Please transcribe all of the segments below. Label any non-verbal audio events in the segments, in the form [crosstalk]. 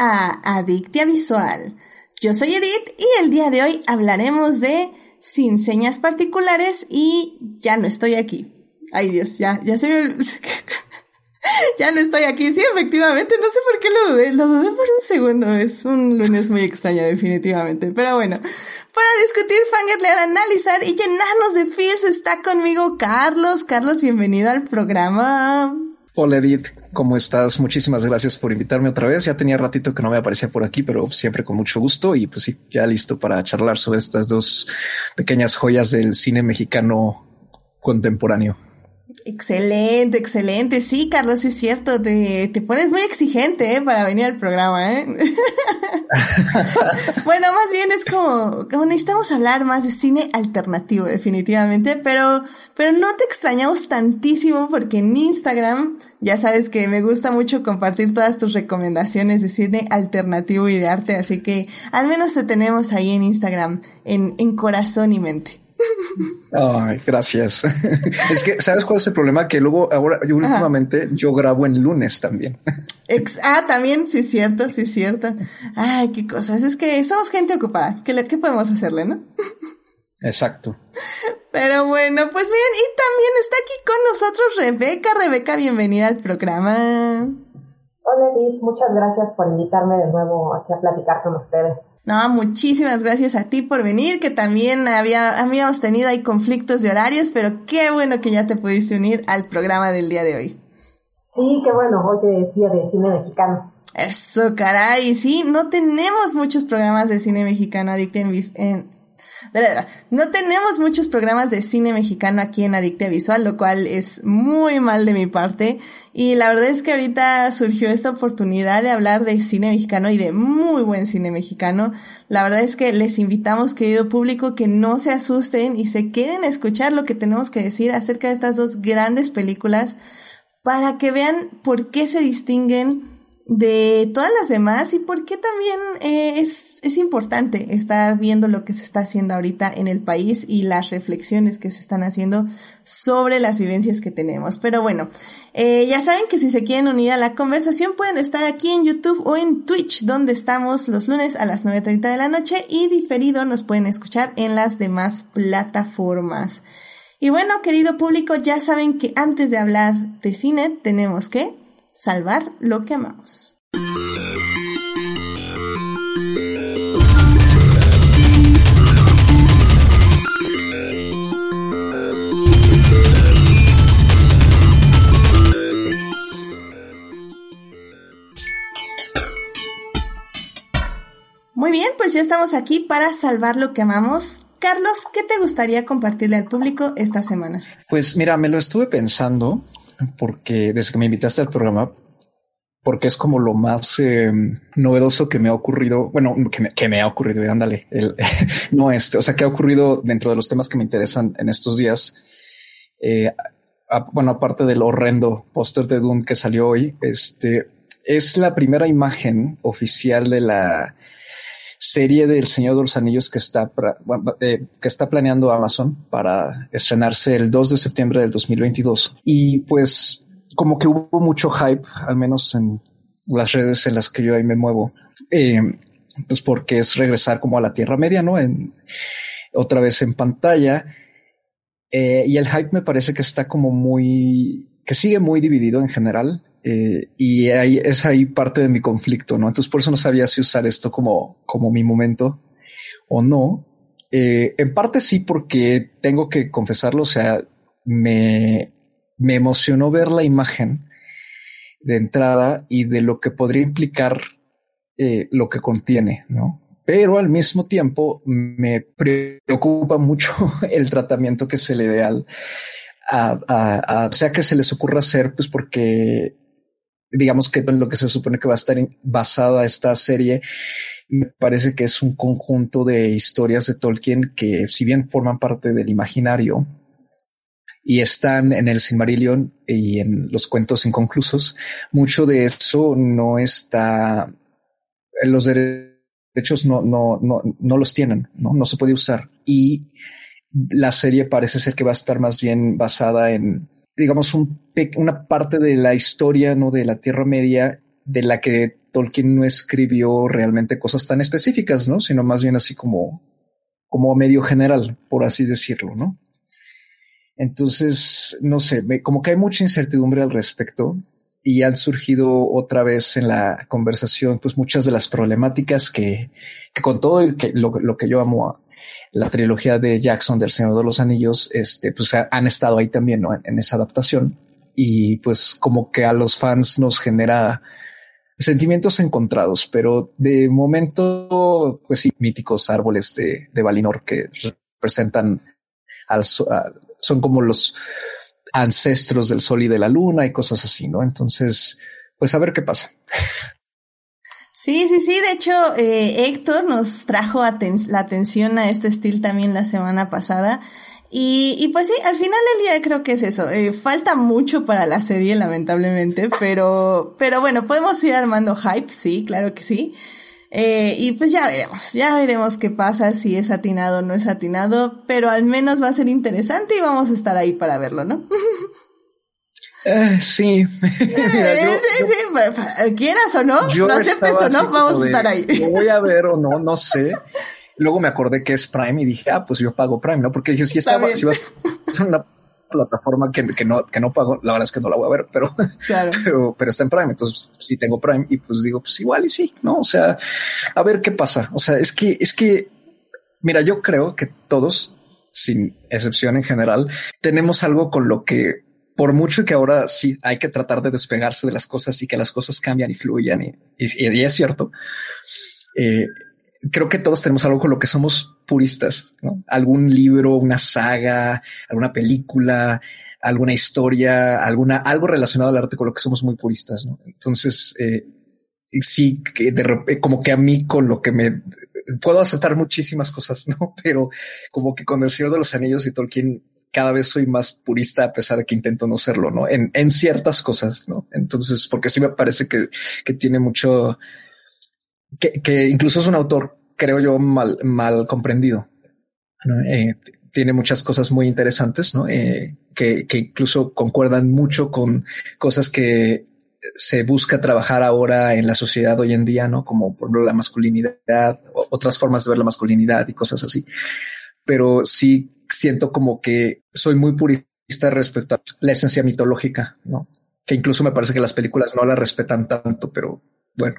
a Adictia Visual. Yo soy Edith y el día de hoy hablaremos de sin señas particulares y ya no estoy aquí. Ay Dios, ya, ya se [laughs] ya no estoy aquí. Sí, efectivamente, no sé por qué lo dudé. Lo dudé por un segundo. Es un lunes muy extraño, definitivamente. Pero bueno, para discutir, fangirlear, analizar y llenarnos de feels está conmigo Carlos. Carlos, bienvenido al programa. Hola Edith, ¿cómo estás? Muchísimas gracias por invitarme otra vez. Ya tenía ratito que no me aparecía por aquí, pero siempre con mucho gusto y pues sí, ya listo para charlar sobre estas dos pequeñas joyas del cine mexicano contemporáneo. Excelente, excelente. Sí, Carlos, es cierto. Te, te pones muy exigente ¿eh? para venir al programa. ¿eh? [laughs] bueno, más bien es como, necesitamos hablar más de cine alternativo, definitivamente. Pero, pero no te extrañamos tantísimo porque en Instagram ya sabes que me gusta mucho compartir todas tus recomendaciones de cine alternativo y de arte. Así que al menos te tenemos ahí en Instagram, en, en corazón y mente. Ay, gracias. [laughs] es que, ¿sabes cuál es el problema? Que luego, ahora, yo últimamente, yo grabo en lunes también. [laughs] ah, también, sí es cierto, sí es cierto. Ay, qué cosas. Es que somos gente ocupada. ¿Qué, qué podemos hacerle, no? Exacto. Pero bueno, pues bien, y también está aquí con nosotros Rebeca. Rebeca, bienvenida al programa. Hola Edith, muchas gracias por invitarme de nuevo aquí a platicar con ustedes. No, muchísimas gracias a ti por venir, que también había, habíamos tenido ahí conflictos de horarios, pero qué bueno que ya te pudiste unir al programa del día de hoy. Sí, qué bueno, hoy es día de cine mexicano. Eso, caray, sí, no tenemos muchos programas de cine mexicano adicto en, no tenemos muchos programas de cine mexicano aquí en Adictia Visual, lo cual es muy mal de mi parte. Y la verdad es que ahorita surgió esta oportunidad de hablar de cine mexicano y de muy buen cine mexicano. La verdad es que les invitamos, querido público, que no se asusten y se queden a escuchar lo que tenemos que decir acerca de estas dos grandes películas para que vean por qué se distinguen de todas las demás y por qué también eh, es, es importante estar viendo lo que se está haciendo ahorita en el país y las reflexiones que se están haciendo sobre las vivencias que tenemos. Pero bueno, eh, ya saben que si se quieren unir a la conversación pueden estar aquí en YouTube o en Twitch, donde estamos los lunes a las 9.30 de la noche y diferido nos pueden escuchar en las demás plataformas. Y bueno, querido público, ya saben que antes de hablar de cine tenemos que salvar lo que amamos. Muy bien, pues ya estamos aquí para salvar lo que amamos. Carlos, ¿qué te gustaría compartirle al público esta semana? Pues mira, me lo estuve pensando porque desde que me invitaste al programa, porque es como lo más eh, novedoso que me ha ocurrido. Bueno, que me, ha ocurrido. Ándale, el, [laughs] no este, o sea, que ha ocurrido dentro de los temas que me interesan en estos días. Eh, bueno, aparte del horrendo póster de Dune que salió hoy, este es la primera imagen oficial de la serie del Señor de los Anillos que está, eh, que está planeando Amazon para estrenarse el 2 de septiembre del 2022. Y pues como que hubo mucho hype, al menos en las redes en las que yo ahí me muevo, eh, pues porque es regresar como a la Tierra Media, ¿no? En, otra vez en pantalla. Eh, y el hype me parece que está como muy, que sigue muy dividido en general. Eh, y ahí es ahí parte de mi conflicto, ¿no? Entonces por eso no sabía si usar esto como, como mi momento o no. Eh, en parte sí, porque tengo que confesarlo, o sea, me, me emocionó ver la imagen de entrada y de lo que podría implicar eh, lo que contiene, ¿no? Pero al mismo tiempo me preocupa mucho [laughs] el tratamiento que se le dé al, a, a, a, sea que se les ocurra hacer, pues porque digamos que en lo que se supone que va a estar basada esta serie, me parece que es un conjunto de historias de Tolkien que si bien forman parte del imaginario y están en el Silmarillion y en los cuentos inconclusos, mucho de eso no está, los derechos no, no, no, no los tienen, no, no se puede usar. Y la serie parece ser que va a estar más bien basada en digamos, un, una parte de la historia, ¿no? De la Tierra Media, de la que Tolkien no escribió realmente cosas tan específicas, ¿no? Sino más bien así como, como medio general, por así decirlo, ¿no? Entonces, no sé, como que hay mucha incertidumbre al respecto y han surgido otra vez en la conversación, pues muchas de las problemáticas que, que con todo que, lo, lo, que yo amo a la trilogía de Jackson del Señor de los Anillos, este, pues han estado ahí también ¿no? en, esa adaptación y pues como que a los fans nos genera sentimientos encontrados, pero de momento, pues sí, míticos árboles de, de Valinor que representan al, son como los ancestros del sol y de la luna y cosas así, ¿no? Entonces, pues a ver qué pasa. [laughs] Sí, sí, sí. De hecho, eh, Héctor nos trajo la atención a este estilo también la semana pasada. Y, y, pues sí, al final del día creo que es eso. Eh, falta mucho para la serie, lamentablemente, pero, pero bueno, podemos ir armando hype, sí, claro que sí. Eh, y pues ya veremos, ya veremos qué pasa, si es atinado o no es atinado, pero al menos va a ser interesante y vamos a estar ahí para verlo, ¿no? [laughs] Eh, sí. [laughs] Eh, sí, sí, quieras o no, lo aceptes o no, vamos a estar ahí. Lo voy a ver o no, no sé. [laughs] Luego me acordé que es Prime y dije, ah, pues yo pago Prime, ¿no? Porque dije, si estaba, si vas [laughs] a una plataforma que, que, no, que no pago, la verdad es que no la voy a ver, pero, pero, pero está en Prime. Entonces sí tengo Prime y pues digo, pues igual y sí, no? O sea, a ver qué pasa. O sea, es que, es que, mira, yo creo que todos, sin excepción en general, tenemos algo con lo que por mucho que ahora sí hay que tratar de despegarse de las cosas y que las cosas cambian y fluyan y, es cierto. Eh, creo que todos tenemos algo con lo que somos puristas. Algún libro, una saga, alguna película, alguna historia, alguna, algo relacionado al arte con lo que somos muy puristas. Entonces, eh, sí, que repente, como que a mí con lo que me puedo aceptar muchísimas cosas, no? [laughs] Pero como que con el Señor de los Anillos y Tolkien cada vez soy más purista a pesar de que intento no serlo, ¿no? En, en ciertas cosas, ¿no? Entonces, porque sí me parece que, que tiene mucho, que, que incluso es un autor, creo yo, mal, mal comprendido. Eh, tiene muchas cosas muy interesantes, ¿no? Eh, que, que incluso concuerdan mucho con cosas que se busca trabajar ahora en la sociedad hoy en día, ¿no? Como por ejemplo la masculinidad, otras formas de ver la masculinidad y cosas así. Pero sí siento como que soy muy purista respecto a la esencia mitológica, ¿no? Que incluso me parece que las películas no la respetan tanto, pero bueno,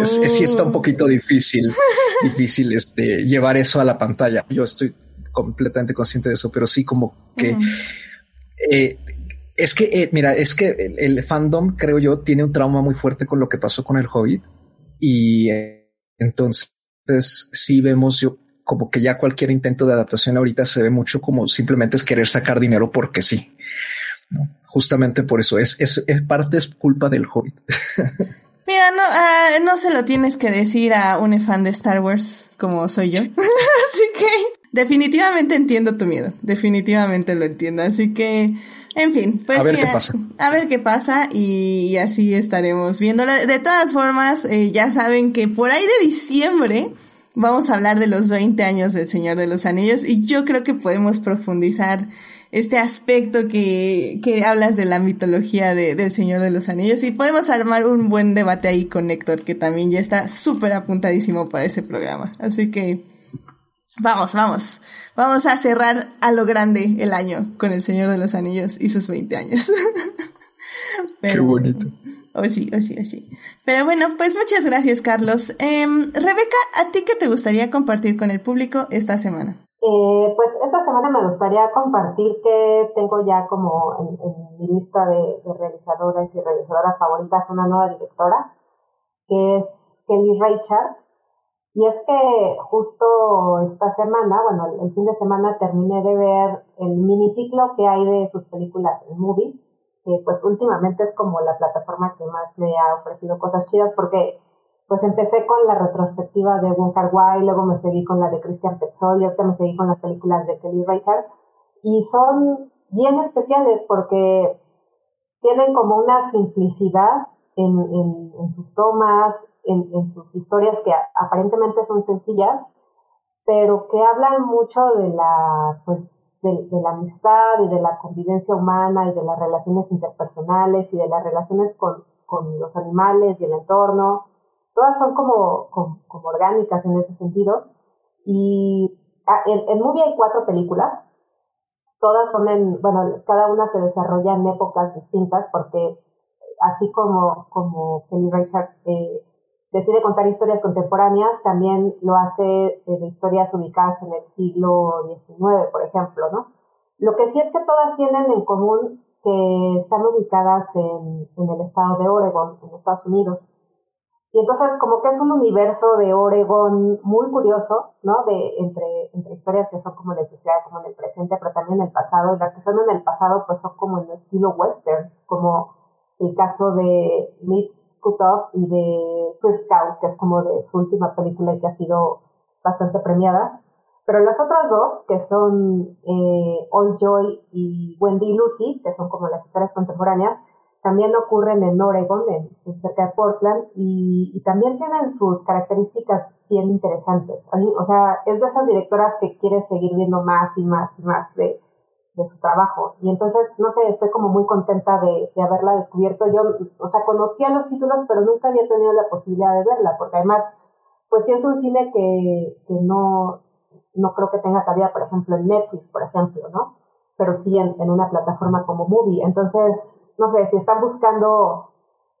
es, sí está un oh. poquito difícil, [laughs] difícil este, llevar eso a la pantalla. Yo estoy completamente consciente de eso, pero sí como que eh, es que, eh, mira, es que el, fandom, creo yo, tiene un trauma muy fuerte con lo que pasó con el Hobbit y eh, entonces sí vemos yo como que ya cualquier intento de adaptación ahorita se ve mucho como simplemente es querer sacar dinero porque sí. ¿no? Justamente por eso es, es, es parte es culpa del Hobbit. [laughs] Mira, no, ah, no se lo tienes que decir a un fan de Star Wars como soy yo. [laughs] así que definitivamente entiendo tu miedo. Definitivamente lo entiendo. Así que, en fin, pues a ver qué pasa. A ver qué pasa y, así estaremos viéndola. De todas formas, eh, ya saben que por ahí de diciembre vamos a hablar de los 20 años del Señor de los Anillos y yo creo que podemos profundizar este aspecto que, que hablas de la mitología de, del Señor de los Anillos y podemos armar un buen debate ahí con Héctor que también ya está súper apuntadísimo para ese programa. Así que vamos, vamos, vamos a cerrar a lo grande el año con el Señor de los Anillos y sus 20 años. [laughs] Qué bonito. O sí, o sí, o sí. Pero bueno, pues muchas gracias, Carlos. Em, Rebeca, ¿a ti qué te gustaría compartir con el público esta semana? Eh, pues esta semana me gustaría compartir que tengo ya como en, mi lista de, realizadoras y realizadoras favoritas una nueva directora, que es Kelly Richard. Y es que justo esta semana, bueno, el, el fin de semana terminé de ver el miniciclo que hay de sus películas en Movie que pues últimamente es como la plataforma que más me ha ofrecido cosas chidas porque pues empecé con la retrospectiva de Wong Kar Wai, luego me seguí con la de Christian Petzold y ahorita me seguí con las películas de Kelly Richard y son bien especiales porque tienen como una simplicidad en, en, en sus tomas, en, en, sus historias que aparentemente son sencillas, pero que hablan mucho de la pues de, la amistad y de la convivencia humana y de las relaciones interpersonales y de las relaciones con, con los animales y el entorno. Todas son como, como, orgánicas en ese sentido. Y en, en Movie hay cuatro películas. Todas son en, bueno, cada una se desarrolla en épocas distintas porque así como, como Kelly Reichardt eh, decide contar historias contemporáneas, también lo hace de historias ubicadas en el siglo XIX, por ejemplo, ¿no? Lo que sí es que todas tienen en común que están ubicadas en, en el estado de Oregon, en Estados Unidos. Y entonces como que es un universo de Oregon muy curioso, ¿no? De, entre, historias que son como decía, como en el presente, pero también en el pasado. Y las que son en el pasado pues son como en el estilo western, como el caso de Mitz Kutov y de First Scout, que es como de su última película y que ha sido bastante premiada. Pero las otras dos, que son eh, All Joy y Wendy y Lucy, que son como las historias contemporáneas, también ocurren en Oregon, en, cerca de Portland, y, también tienen sus características bien interesantes. O sea, es de esas directoras que quiere seguir viendo más y más y más de, de su trabajo. Y entonces, no sé, estoy como muy contenta de, de, haberla descubierto. Yo, o sea, conocía los títulos, pero nunca había tenido la posibilidad de verla, porque además, pues sí es un cine que, que no, no creo que tenga cabida, por ejemplo, en Netflix, por ejemplo, ¿no? Pero sí en, en una plataforma como Movie. Entonces, no sé, si están buscando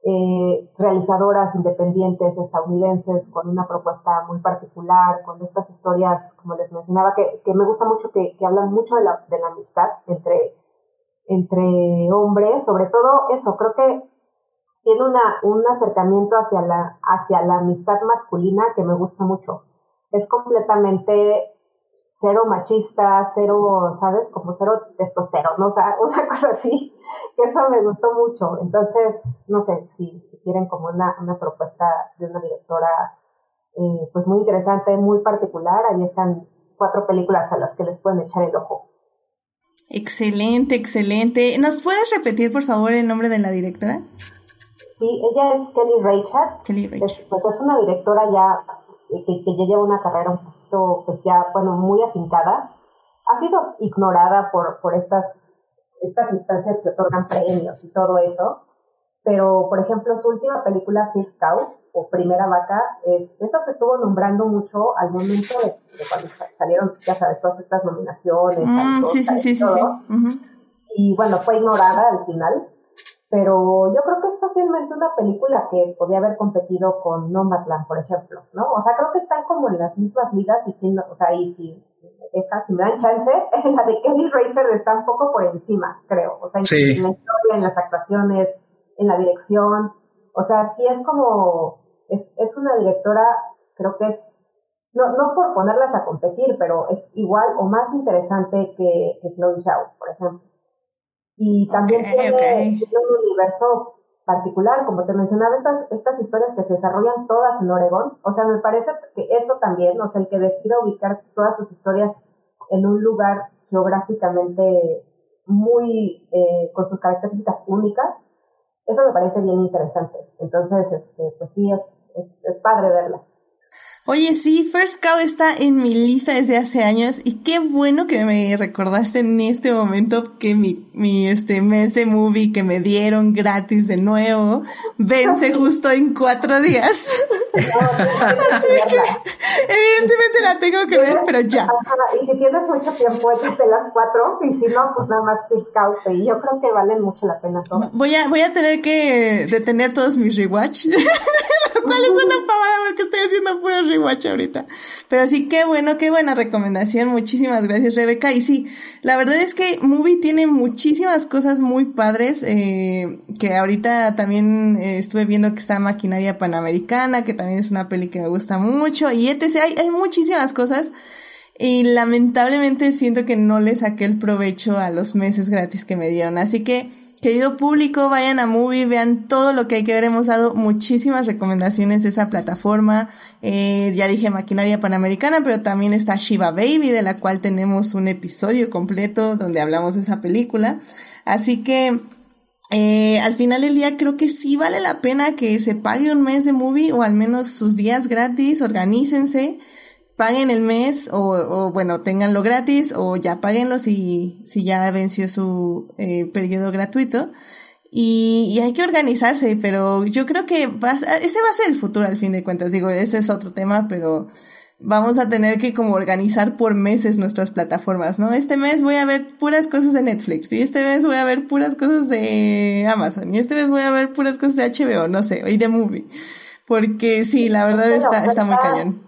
eh, realizadoras independientes estadounidenses con una propuesta muy particular, con estas historias, como les mencionaba, que, que me gusta mucho, que, que hablan mucho de la, de la amistad entre, entre hombres, sobre todo eso, creo que tiene una, un acercamiento hacia la, hacia la amistad masculina que me gusta mucho. Es completamente cero machista, cero, ¿sabes? Como cero testosterona, o sea, [laughs] una cosa así, que eso me gustó mucho. Entonces, no sé, si, quieren como una, una propuesta de una directora, eh, pues muy interesante, muy particular, ahí están cuatro películas a las que les pueden echar el ojo. Excelente, excelente. ¿Nos puedes repetir, por favor, el nombre de la directora? Sí, ella es Kelly Reichardt. Kelly Reichardt. pues es una directora ya que, que, ya lleva una carrera un poquito, pues ya, bueno, muy afincada, ha sido ignorada por, por estas, estas instancias que otorgan premios y todo eso, pero, por ejemplo, su última película, First Cow, o Primera Vaca, es, esa se estuvo nombrando mucho al momento de, cuando salieron, ya sabes, todas estas nominaciones, mm, sí, sí, sí, todo, sí, y bueno, fue ignorada al final, pero yo creo que es fácilmente una película que podía haber competido con Nomadland, por ejemplo, ¿no? O sea, creo que están como en las mismas ligas y si, o sea, y si, si, me dan chance, [laughs] la de Kelly Rachel está un poco por encima, creo, o sea, en, la historia, en las actuaciones, en la dirección, o sea, sí es como, es, es una directora, creo que es, no, no por ponerlas a competir, pero es igual o más interesante que, que Chloe Zhao, por ejemplo. Y también tiene, un universo particular, como te mencionaba, estas, estas historias que se desarrollan todas en Oregón. O sea, me parece que eso también, o sea, el que decida ubicar todas sus historias en un lugar geográficamente muy, eh, con sus características únicas, eso me parece bien interesante. Entonces, este, pues sí, es, es, es padre verla. Oye, sí, First Cow está en mi lista desde hace años y qué bueno que me recordaste en este momento que mi, mi este mes de movie que me dieron gratis de nuevo vence [laughs] justo en cuatro días. Así que evidentemente la tengo que ver, pero ya. Y si tienes mucho tiempo, échate las cuatro y si no, pues nada más First Cow. Y yo creo que valen mucho la pena todas. Voy a, voy a tener que detener todos mis rewatch. [laughs] Cual es una pavada porque estoy haciendo puro rewatch ahorita. Pero sí, qué bueno, qué buena recomendación. Muchísimas gracias, Rebeca. Y sí, la verdad es que Movie tiene muchísimas cosas muy padres, eh, que ahorita también eh, estuve viendo que está Maquinaria Panamericana, que también es una peli que me gusta mucho, y etc. Hay, hay muchísimas cosas. Y lamentablemente siento que no le saqué el provecho a los meses gratis que me dieron. Así que, Querido público, vayan a Movie, vean todo lo que hay que ver. Hemos dado muchísimas recomendaciones de esa plataforma. Eh, ya dije Maquinaria Panamericana, pero también está Shiva Baby, de la cual tenemos un episodio completo donde hablamos de esa película. Así que eh, al final del día creo que sí vale la pena que se pague un mes de Movie o al menos sus días gratis, organícense paguen el mes o, o, bueno, tenganlo gratis o ya paguenlo si, si ya venció su eh, periodo gratuito. Y, hay que organizarse, pero yo creo que ese va a ser el futuro al fin de cuentas. Digo, ese es otro tema, pero vamos a tener que como organizar por meses nuestras plataformas, ¿no? Este mes voy a ver puras cosas de Netflix y este mes voy a ver puras cosas de Amazon y este mes voy a ver puras cosas de HBO, no sé, y de Movie. Porque sí, la verdad está, está muy cañón.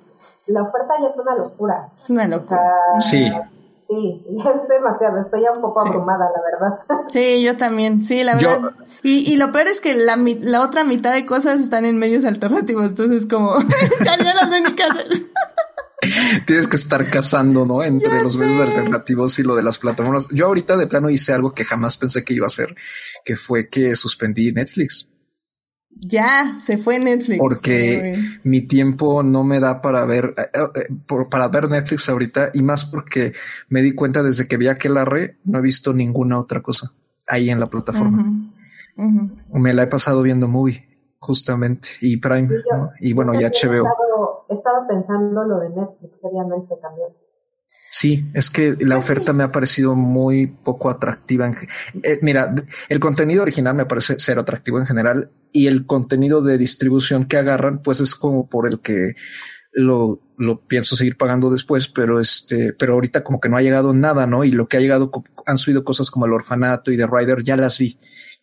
La oferta ya es una locura. Es una locura. sí. Sí, [laughs] es demasiado, estoy ya un poco abrumada, la verdad. [laughs] Sí, yo también, sí, la verdad. Y, y lo peor es que la, la otra mitad de cosas están en medios alternativos, entonces como, [laughs] ya no sé ni qué hacer. Tienes que estar cazando, ¿no? Entre los medios alternativos y lo de las plataformas. Yo ahorita de plano hice algo que jamás pensé que iba a hacer, que fue que suspendí Netflix. Ya, se fue Netflix. Porque mi tiempo no me da para ver, eh, eh, para ver Netflix ahorita y más porque me di cuenta desde que vi aquel arre, no he visto ninguna otra cosa ahí en la plataforma. Me la he pasado viendo movie, justamente, y Prime, y, bueno, y HBO. He estado, pensando lo de Netflix seriamente también. Sí, es que la ah, oferta me ha parecido muy poco atractiva. Eh, mira, el contenido original me parece ser atractivo en general y el contenido de distribución que agarran, pues es como por el que lo, lo pienso seguir pagando después, pero este, pero ahorita como que no ha llegado nada, ¿no? Y lo que ha llegado han subido cosas como el orfanato y The Rider, ya las vi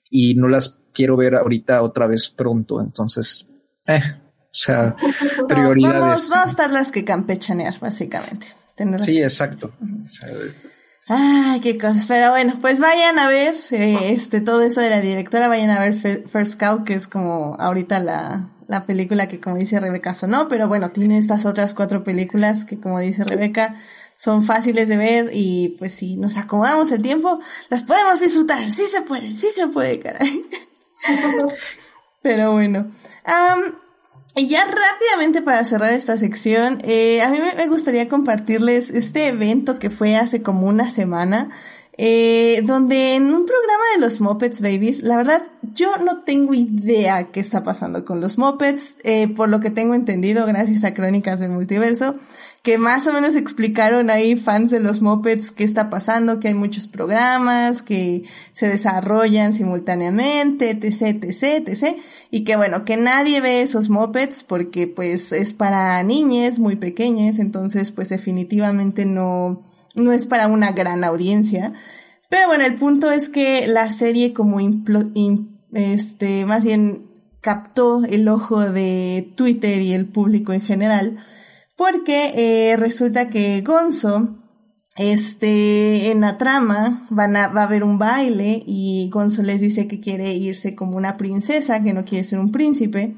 y no las quiero ver ahorita otra vez pronto. Entonces, eh, o sea, prioridades. vamos, a estar las que campechanear, básicamente. Sí, exacto. Ay, qué cosas. Pero bueno, pues vayan a ver eh, este todo eso de la directora, vayan a ver First Cow, que es como ahorita la, la película que como dice Rebeca sonó, pero bueno, tiene estas otras cuatro películas que como dice Rebeca, son fáciles de ver y pues si nos acomodamos el tiempo, las podemos disfrutar. Sí se puede, sí se puede, caray. [laughs] pero bueno. Y ya rápidamente para cerrar esta sección, eh, a mí me gustaría compartirles este evento que fue hace como una semana, eh, donde en un programa de los Muppets Babies, la verdad yo no tengo idea qué está pasando con los Muppets, eh, por lo que tengo entendido gracias a Crónicas del Multiverso, que más o menos explicaron ahí fans de los mopeds qué está pasando, que hay muchos programas que se desarrollan simultáneamente, etc, etc, etc, y que bueno, que nadie ve esos mopeds porque pues es para niñas muy pequeñas, entonces pues definitivamente no, no es para una gran audiencia. Pero bueno, el punto es que la serie como este, más bien captó el ojo de Twitter y el público en general, porque eh, resulta que Gonzo, este, en la trama van a, va a haber un baile y Gonzo les dice que quiere irse como una princesa, que no quiere ser un príncipe.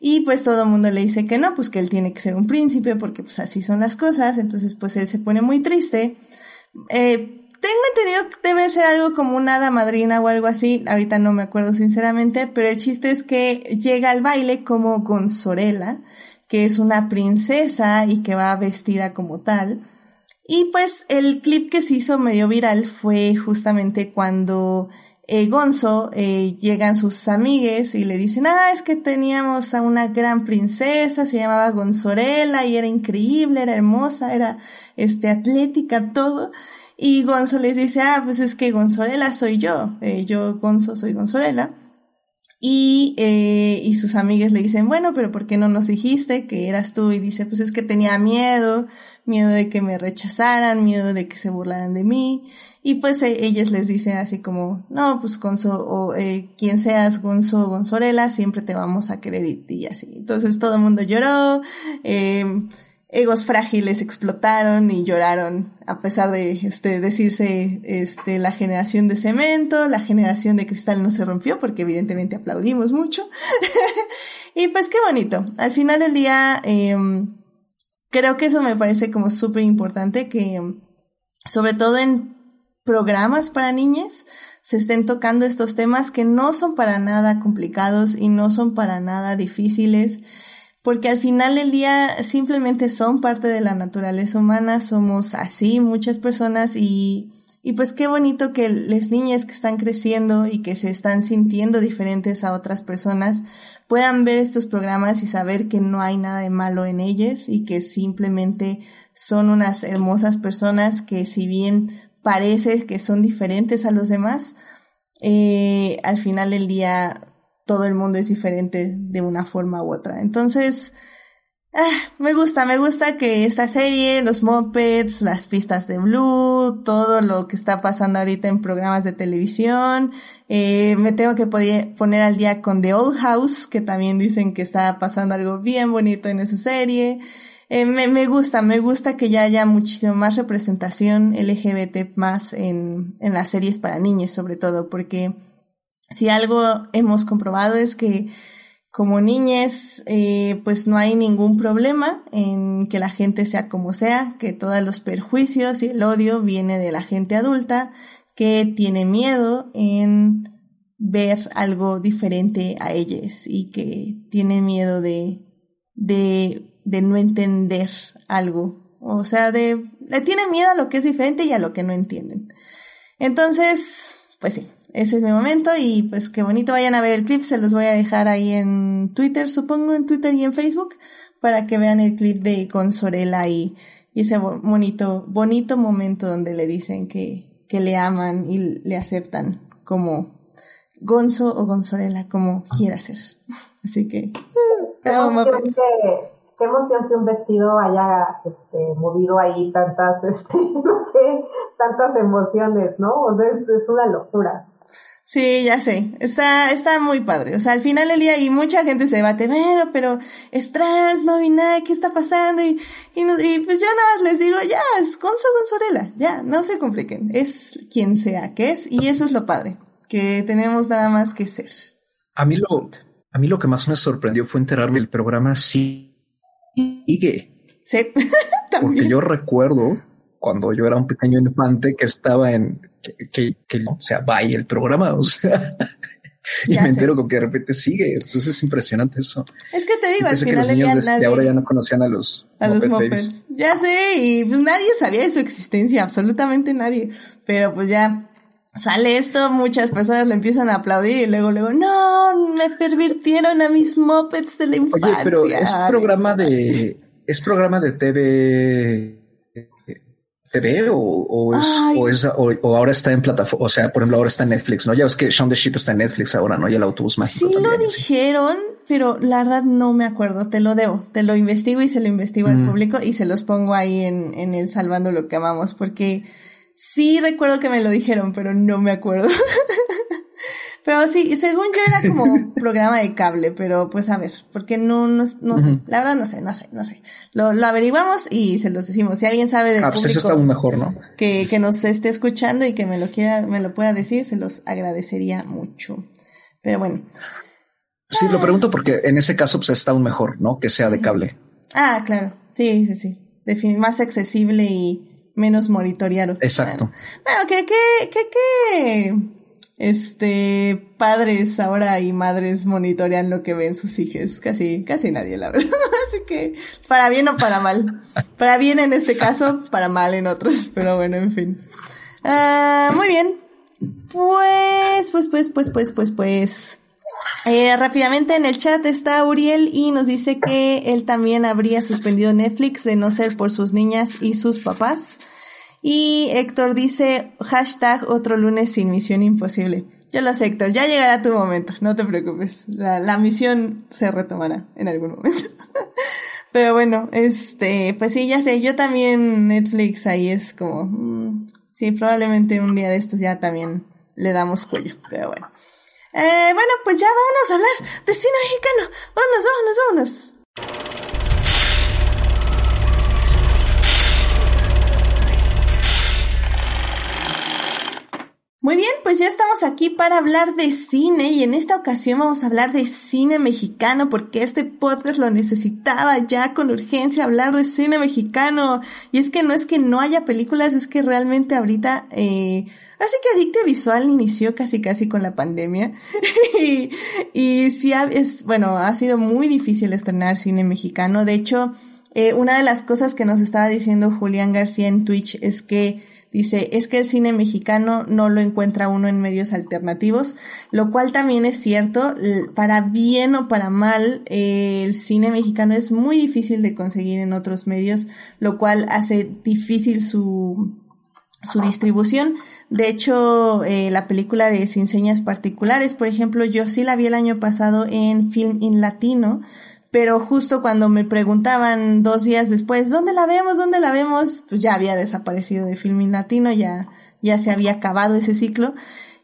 Y pues todo el mundo le dice que no, pues que él tiene que ser un príncipe porque pues así son las cosas. Entonces pues él se pone muy triste. Eh, tengo entendido que debe ser algo como una hada madrina o algo así. Ahorita no me acuerdo sinceramente, pero el chiste es que llega al baile como Gonzorela que es una princesa y que va vestida como tal. Y pues el clip que se hizo medio viral fue justamente cuando eh, Gonzo eh, llegan sus amigues y le dicen, ah, es que teníamos a una gran princesa, se llamaba Gonzorela y era increíble, era hermosa, era este atlética, todo. Y Gonzo les dice, ah, pues es que Gonzorela soy yo, eh, yo Gonzo soy Gonzorela. Y, eh, y sus amigas le dicen, bueno, pero ¿por qué no nos dijiste que eras tú? Y dice, pues es que tenía miedo, miedo de que me rechazaran, miedo de que se burlaran de mí. Y pues e ellas les dicen así como, no, pues Gonzo, o eh, quien seas Gonzo o Gonzorela, siempre te vamos a querer y, así. Entonces todo el mundo lloró, eh, egos frágiles explotaron y lloraron a pesar de este decirse este la generación de cemento, la generación de cristal no se rompió porque evidentemente aplaudimos mucho. [laughs] y pues qué bonito. Al final del día em, creo que eso me parece como súper importante que sobre todo en programas para niñas se estén tocando estos temas que no son para nada complicados y no son para nada difíciles porque al final del día simplemente son parte de la naturaleza humana, somos así muchas personas y, y pues qué bonito que las niñas que están creciendo y que se están sintiendo diferentes a otras personas puedan ver estos programas y saber que no hay nada de malo en ellas y que simplemente son unas hermosas personas que si bien parece que son diferentes a los demás, eh, al final del día todo el mundo es diferente de una forma u otra. Entonces, Ah, me gusta, me gusta que esta serie, los mopeds, las pistas de Blue, todo lo que está pasando ahorita en programas de televisión. Eh, me tengo que poner al día con The Old House, que también dicen que está pasando algo bien bonito en esa serie. Eh, me, gusta, me gusta que ya haya muchísimo más representación LGBT más en las series para niños, sobre todo, porque si algo hemos comprobado es que como niñas, eh, pues no hay ningún problema en que la gente sea como sea, que todos los perjuicios y el odio viene de la gente adulta que tiene miedo en ver algo diferente a ellas y que tiene miedo de, de, de no entender algo. O sea, de, le tiene miedo a lo que es diferente y a lo que no entienden. Entonces, pues sí, ese es mi momento y pues qué bonito vayan a ver el clip, se los voy a dejar ahí en Twitter, supongo, en Twitter y en Facebook, para que vean el clip de Consorela y, y ese bonito, bonito momento donde le dicen que, que le aman y le aceptan como Gonzo o Gonzorela, como quiera ser. [laughs] Así que... Qué emoción que, qué emoción que un vestido haya este, movido ahí tantas, [laughs] este, no sé, tantas emociones, ¿no? O sea, es, es una locura. Sí, ya sé. Está, está muy padre. O sea, al final del día y mucha gente se debate, bueno, pero es trans, no vi nada, ¿qué está pasando? Y, y, y pues yo nada más les digo, ya, es Conso Gonzorela, ya, no se compliquen. Es quien sea que es y eso es lo padre, que tenemos nada más que ser. A mí lo, a mí lo que más me sorprendió fue enterarme el programa sigue. Sí, [laughs] Porque yo recuerdo cuando yo era un pequeño infante que estaba en que, que, o sea, vaya el programa, o sea, [laughs] y me entero con que de repente sigue. Entonces es impresionante eso. Es que te digo, al final que los niños de ahora ya no conocían a los a los mopeds. Ya sé, y pues nadie sabía de su existencia, absolutamente nadie. Pero pues ya sale esto, muchas personas le empiezan a aplaudir y luego, luego, no, me pervirtieron a mis mopeds de la infancia. Oye, pero es programa de, es programa de TV TV o, o, es, o, ahora está en plataforma, o sea, por ejemplo, ahora está en Netflix, ¿no? Ya es que Shaun the Sheep está en Netflix ahora, ¿no? Y el autobús mágico. Sí lo dijeron, pero la verdad no me acuerdo, te lo debo, te lo investigo y se lo investigo al mm. público y se los pongo ahí en, en el Salvando lo que amamos, porque sí recuerdo que me lo dijeron, pero no me acuerdo. [laughs] Pero sí, según yo era como [laughs] programa de cable, pero pues a ver, porque no, no, no sé, la verdad no sé, no sé, no sé. Lo, lo averiguamos y se los decimos. Si alguien sabe de ah, pues eso está mejor, ¿no? Que, que nos esté escuchando y que me lo quiera, me lo pueda decir, se los agradecería mucho. Pero bueno. Sí, lo pregunto porque en ese caso pues está aún mejor, ¿no? Que sea de cable. Ah, claro. Sí, sí, sí. más accesible y menos monitoreado. Exacto. Bueno, que, que, que, que este, padres ahora y madres monitorean lo que ven sus hijos. Casi, casi nadie, la verdad. [laughs] Así que, para bien o para mal. Para bien en este caso, para mal en otros, pero bueno, en fin. Ah, muy bien. Pues, pues, pues, pues, pues, pues, pues. Eh, rápidamente en el chat está Uriel y nos dice que él también habría suspendido Netflix de no ser por sus niñas y sus papás. Y Héctor dice, hashtag otro lunes sin misión imposible. Yo lo sé, Héctor, ya llegará tu momento, no te preocupes. La, la misión se retomará en algún momento. [laughs] Pero bueno, este, pues sí, ya sé, yo también Netflix ahí es como, mm, sí, probablemente un día de estos ya también le damos cuello, pero bueno. Eh, bueno, pues ya vámonos a hablar de cine mexicano. Vámonos, vámonos, vámonos. Muy bien, pues ya estamos aquí para hablar de cine y en esta ocasión vamos a hablar de cine mexicano porque este podcast lo necesitaba ya con urgencia hablar de cine mexicano. Y es que no es que no haya películas, es que realmente ahorita, eh, así que Adicte Visual inició casi casi con la pandemia [laughs] y, y sí, es, bueno, ha sido muy difícil estrenar cine mexicano. De hecho, eh, una de las cosas que nos estaba diciendo Julián García en Twitch es que Dice, es que el cine mexicano no lo encuentra uno en medios alternativos, lo cual también es cierto, para bien o para mal, el cine mexicano es muy difícil de conseguir en otros medios, lo cual hace difícil su, su distribución. De hecho, eh, la película de Sin Señas Particulares, por ejemplo, yo sí la vi el año pasado en Film in Latino, pero justo cuando me preguntaban dos días después, ¿dónde la vemos? ¿Dónde la vemos? Pues ya había desaparecido de Film in Latino, ya, ya se había acabado ese ciclo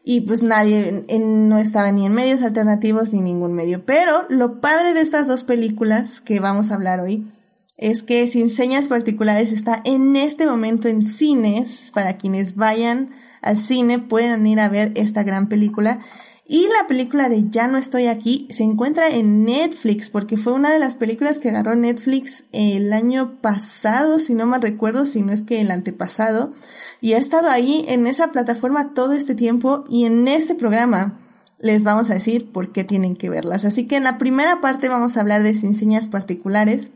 y pues nadie no estaba ni en medios alternativos ni ningún medio. Pero lo padre de estas dos películas que vamos a hablar hoy es que Sin Señas Particulares está en este momento en cines. Para quienes vayan al cine pueden ir a ver esta gran película. Y la película de Ya no estoy aquí se encuentra en Netflix porque fue una de las películas que agarró Netflix el año pasado, si no me recuerdo, si no es que el antepasado. Y ha estado ahí en esa plataforma todo este tiempo y en este programa les vamos a decir por qué tienen que verlas. Así que en la primera parte vamos a hablar de Sin Señas Particulares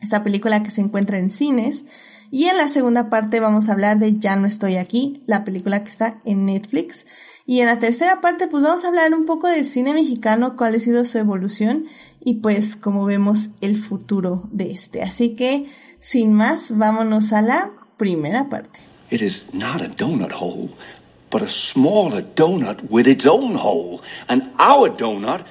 esta película que se encuentra en cines. Y en la segunda parte vamos a hablar de Ya no estoy aquí, la película que está en Netflix. Y en la tercera parte pues vamos a hablar un poco del cine mexicano, cuál ha sido su evolución y pues como vemos el futuro de este. Así que sin más, vámonos a la primera parte. It is not a donut hole, but a smaller donut with its own hole. And our donut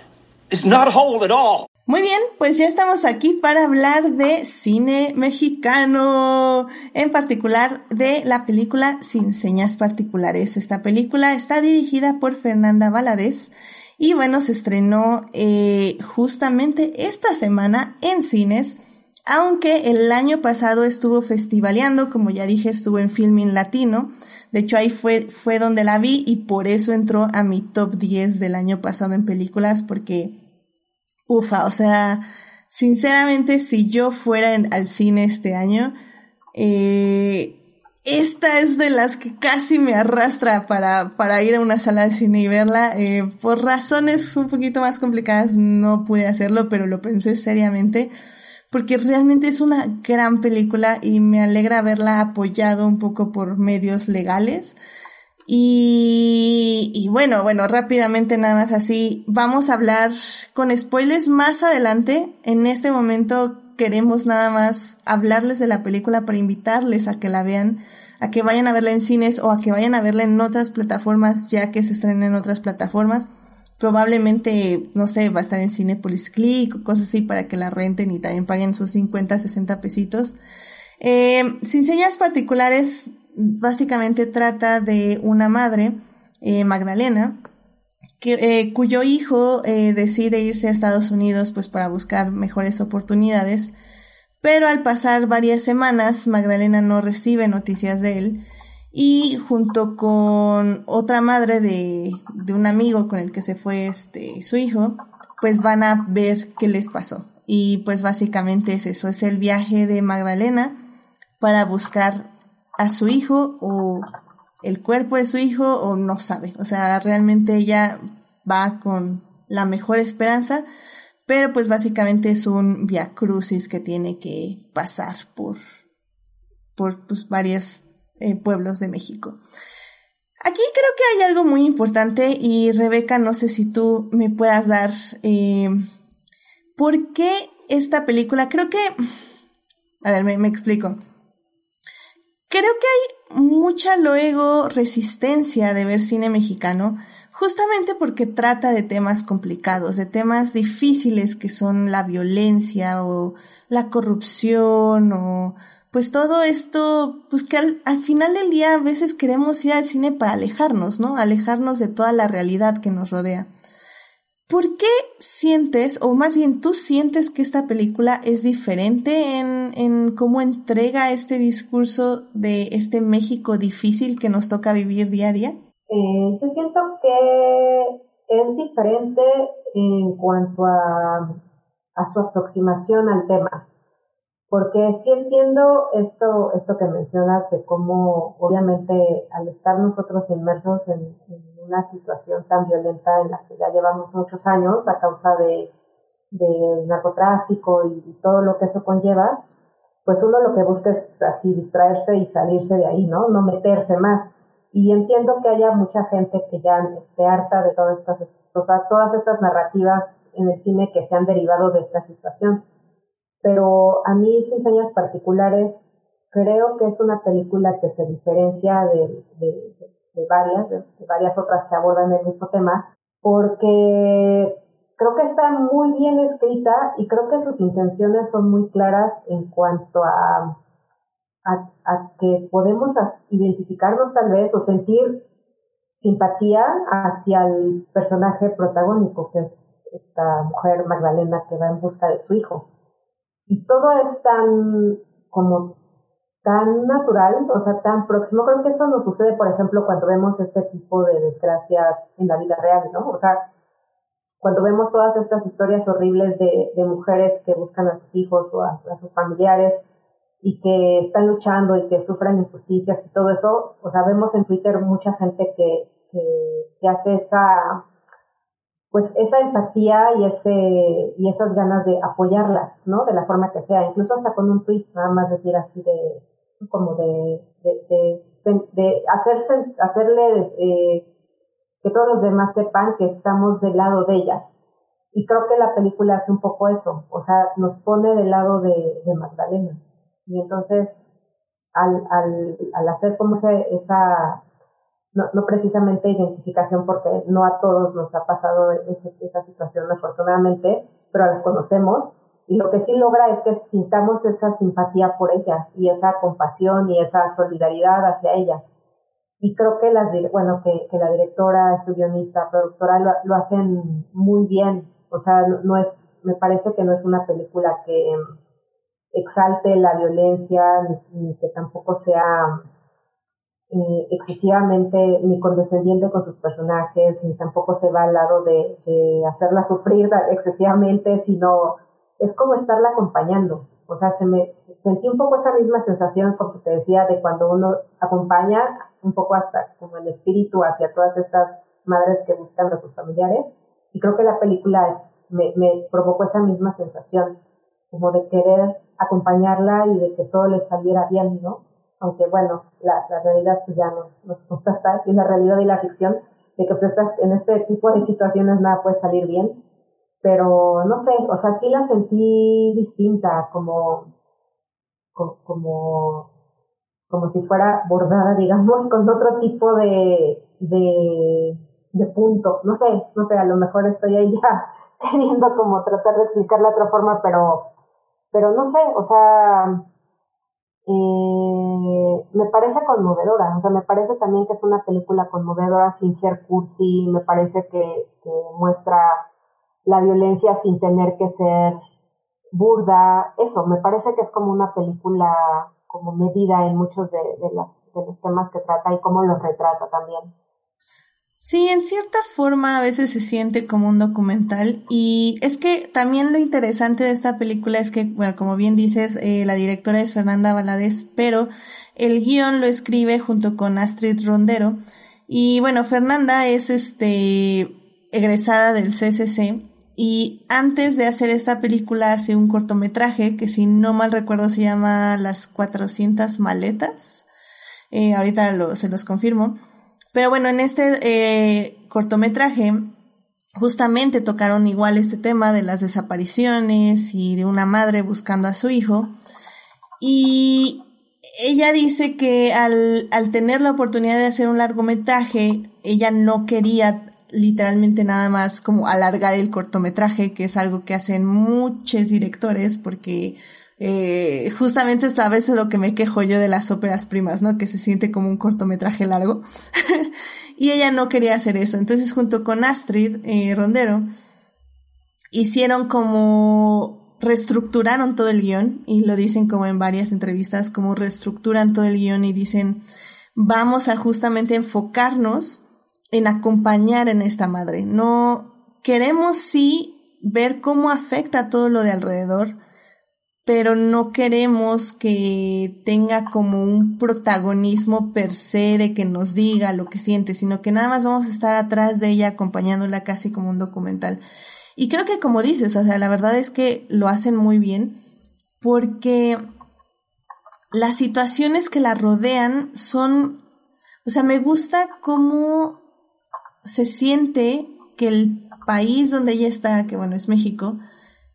is not a hole at all. Muy bien, pues ya estamos aquí para hablar de cine mexicano, en particular de la película Sin Señas Particulares. Esta película está dirigida por Fernanda Valadez y bueno, se estrenó eh, justamente esta semana en cines, aunque el año pasado estuvo festivaleando, como ya dije, estuvo en Filming Latino. De hecho, ahí fue, fue donde la vi y por eso entró a mi top 10 del año pasado en películas, porque ufa, o sea, sinceramente, si yo fuera al cine este año, eh, esta es de las que casi me arrastra para, para ir a una sala de cine y verla. Eh, por razones un poquito más complicadas no pude hacerlo, pero lo pensé seriamente porque realmente es una gran película y me alegra haberla apoyado un poco por medios legales. Y, bueno, bueno, rápidamente nada más así, vamos a hablar con spoilers más adelante. En este momento queremos nada más hablarles de la película para invitarles a que la vean, a que vayan a verla en cines o a que vayan a verla en otras plataformas ya que se estrena en otras plataformas. Probablemente, no sé, va a estar en Cinepolis Click o cosas así para que la renten y también paguen sus 50, 60 pesitos. Eh, sin señas particulares, básicamente trata de una madre, eh, Magdalena, que, eh, cuyo hijo eh, decide irse a Estados Unidos pues para buscar mejores oportunidades, pero al pasar varias semanas Magdalena no recibe noticias de él y junto con otra madre de, de un amigo con el que se fue este su hijo, pues van a ver qué les pasó. Y pues básicamente es eso, es el viaje de Magdalena para buscar a su hijo o el cuerpo de su hijo o no sabe. O sea, realmente ella va con la mejor esperanza, pero pues básicamente es un via crucis que tiene que pasar por, por pues, varios eh, pueblos de México. Aquí creo que hay algo muy importante y Rebeca, no sé si tú me puedas dar eh, por qué esta película, creo que, a ver, me explico. Creo que hay mucha luego resistencia de ver cine mexicano, justamente porque trata de temas complicados, de temas difíciles que son la violencia o la corrupción o pues todo esto, pues que al, al, final del día a veces queremos ir al cine para alejarnos, ¿no? Alejarnos de toda la realidad que nos rodea. ¿Por qué sientes, o más bien tú sientes que esta película es diferente en, en cómo entrega este discurso de este México difícil que nos toca vivir día a día? Eh, yo siento que es diferente en cuanto a, a su aproximación al tema. Porque sí entiendo esto, esto que mencionas de cómo, obviamente, al estar nosotros inmersos en, una situación tan violenta en la que ya llevamos muchos años a causa de, narcotráfico y, todo lo que eso conlleva, pues uno lo que busca es así distraerse y salirse de ahí, ¿no? No meterse más. Y entiendo que haya mucha gente que ya esté harta de todas estas, todas estas narrativas en el cine que se han derivado de esta situación pero a mí sin señas particulares creo que es una película que se diferencia de, varias, de, varias otras que abordan el mismo tema, porque creo que está muy bien escrita y creo que sus intenciones son muy claras en cuanto a, a, que podemos identificarnos tal vez o sentir simpatía hacia el personaje protagónico, que es esta mujer Magdalena que va en busca de su hijo. Y todo es tan como tan natural, o sea, tan próximo. Creo que eso nos sucede, por ejemplo, cuando vemos este tipo de desgracias en la vida real, ¿no? O sea, cuando vemos todas estas historias horribles de, mujeres que buscan a sus hijos o a, sus familiares y que están luchando y que sufren injusticias y todo eso, o sea, vemos en Twitter mucha gente que, que, hace esa, pues esa empatía y ese y esas ganas de apoyarlas, ¿no? De la forma que sea, incluso hasta con un tweet, nada más decir así de como de de, de, hacerse, hacerle eh, que todos los demás sepan que estamos del lado de ellas. Y creo que la película hace un poco eso, o sea, nos pone del lado de, Magdalena. Y entonces, al, al, al hacer como esa, no, no, precisamente identificación, porque no a todos nos ha pasado esa situación, afortunadamente, pero las conocemos. Y lo que sí logra es que sintamos esa simpatía por ella y esa compasión y esa solidaridad hacia ella. Y creo que las bueno que, la directora su guionista productora lo, hacen muy bien. O sea no, es me parece que no es una película que exalte la violencia ni, que tampoco sea eh, excesivamente ni condescendiente con sus personajes ni tampoco se va al lado de hacerla sufrir [laughs] excesivamente sino es como estarla acompañando o sea, se me sentí un poco esa misma sensación, como te decía, de cuando uno acompaña un poco hasta como el espíritu hacia todas estas madres que buscan a sus familiares. Y creo que la película me, me provocó esa misma sensación, como de querer acompañarla y de que todo le saliera bien, ¿no? Aunque bueno, la, realidad pues ya nos, nos constata, [laughs] y la realidad y la ficción, de que pues estas, en este tipo de situaciones nada puede salir bien, pero no sé, o sea, sí la sentí distinta, como, como, como si fuera bordada, digamos, [laughs] con otro tipo de, de, de punto. No sé, no sé, a lo mejor estoy ahí ya [laughs] queriendo como tratar de explicarla de otra forma, pero, pero no sé, o sea, eh, me parece conmovedora, o sea, me parece también que es una película conmovedora sin ser cursi, me parece que, que muestra la violencia sin tener que ser burda, eso, me parece que es como una película como medida en muchos de, los temas que trata y cómo los retrata también. Sí, en cierta forma a veces se siente como un documental y es que también lo interesante de esta película es que, bueno, como bien dices, eh, la directora es Fernanda Valadez, pero el guion lo escribe junto con Astrid Rondero y bueno, Fernanda es este egresada del CCC y antes de hacer esta película hace un cortometraje que si no mal recuerdo se llama Las 400 maletas. Eh, ahorita se los confirmo. Pero bueno, en este eh, cortometraje justamente tocaron igual este tema de las desapariciones y de una madre buscando a su hijo. Y ella dice que al, al tener la oportunidad de hacer un largometraje, ella no quería literalmente nada más como alargar el cortometraje, que es algo que hacen muchos directores porque eh, justamente es a veces lo que me quejo yo de las óperas primas, ¿no? Que se siente como un cortometraje largo. [laughs] y ella no quería hacer eso. Entonces junto con Astrid eh, Rondero hicieron como reestructuraron todo el guion y lo dicen como en varias entrevistas, como reestructuran todo el guion y dicen vamos a justamente enfocarnos en acompañar en esta madre. No queremos sí ver cómo afecta todo lo de alrededor, pero no queremos que tenga como un protagonismo per se de que nos diga lo que siente, sino que nada más vamos a estar atrás de ella acompañándola casi como un documental. Y creo que como dices, o sea, la verdad es que lo hacen muy bien porque las situaciones que la rodean son, o sea, me gusta cómo se siente que el país donde ella está, que bueno, es México,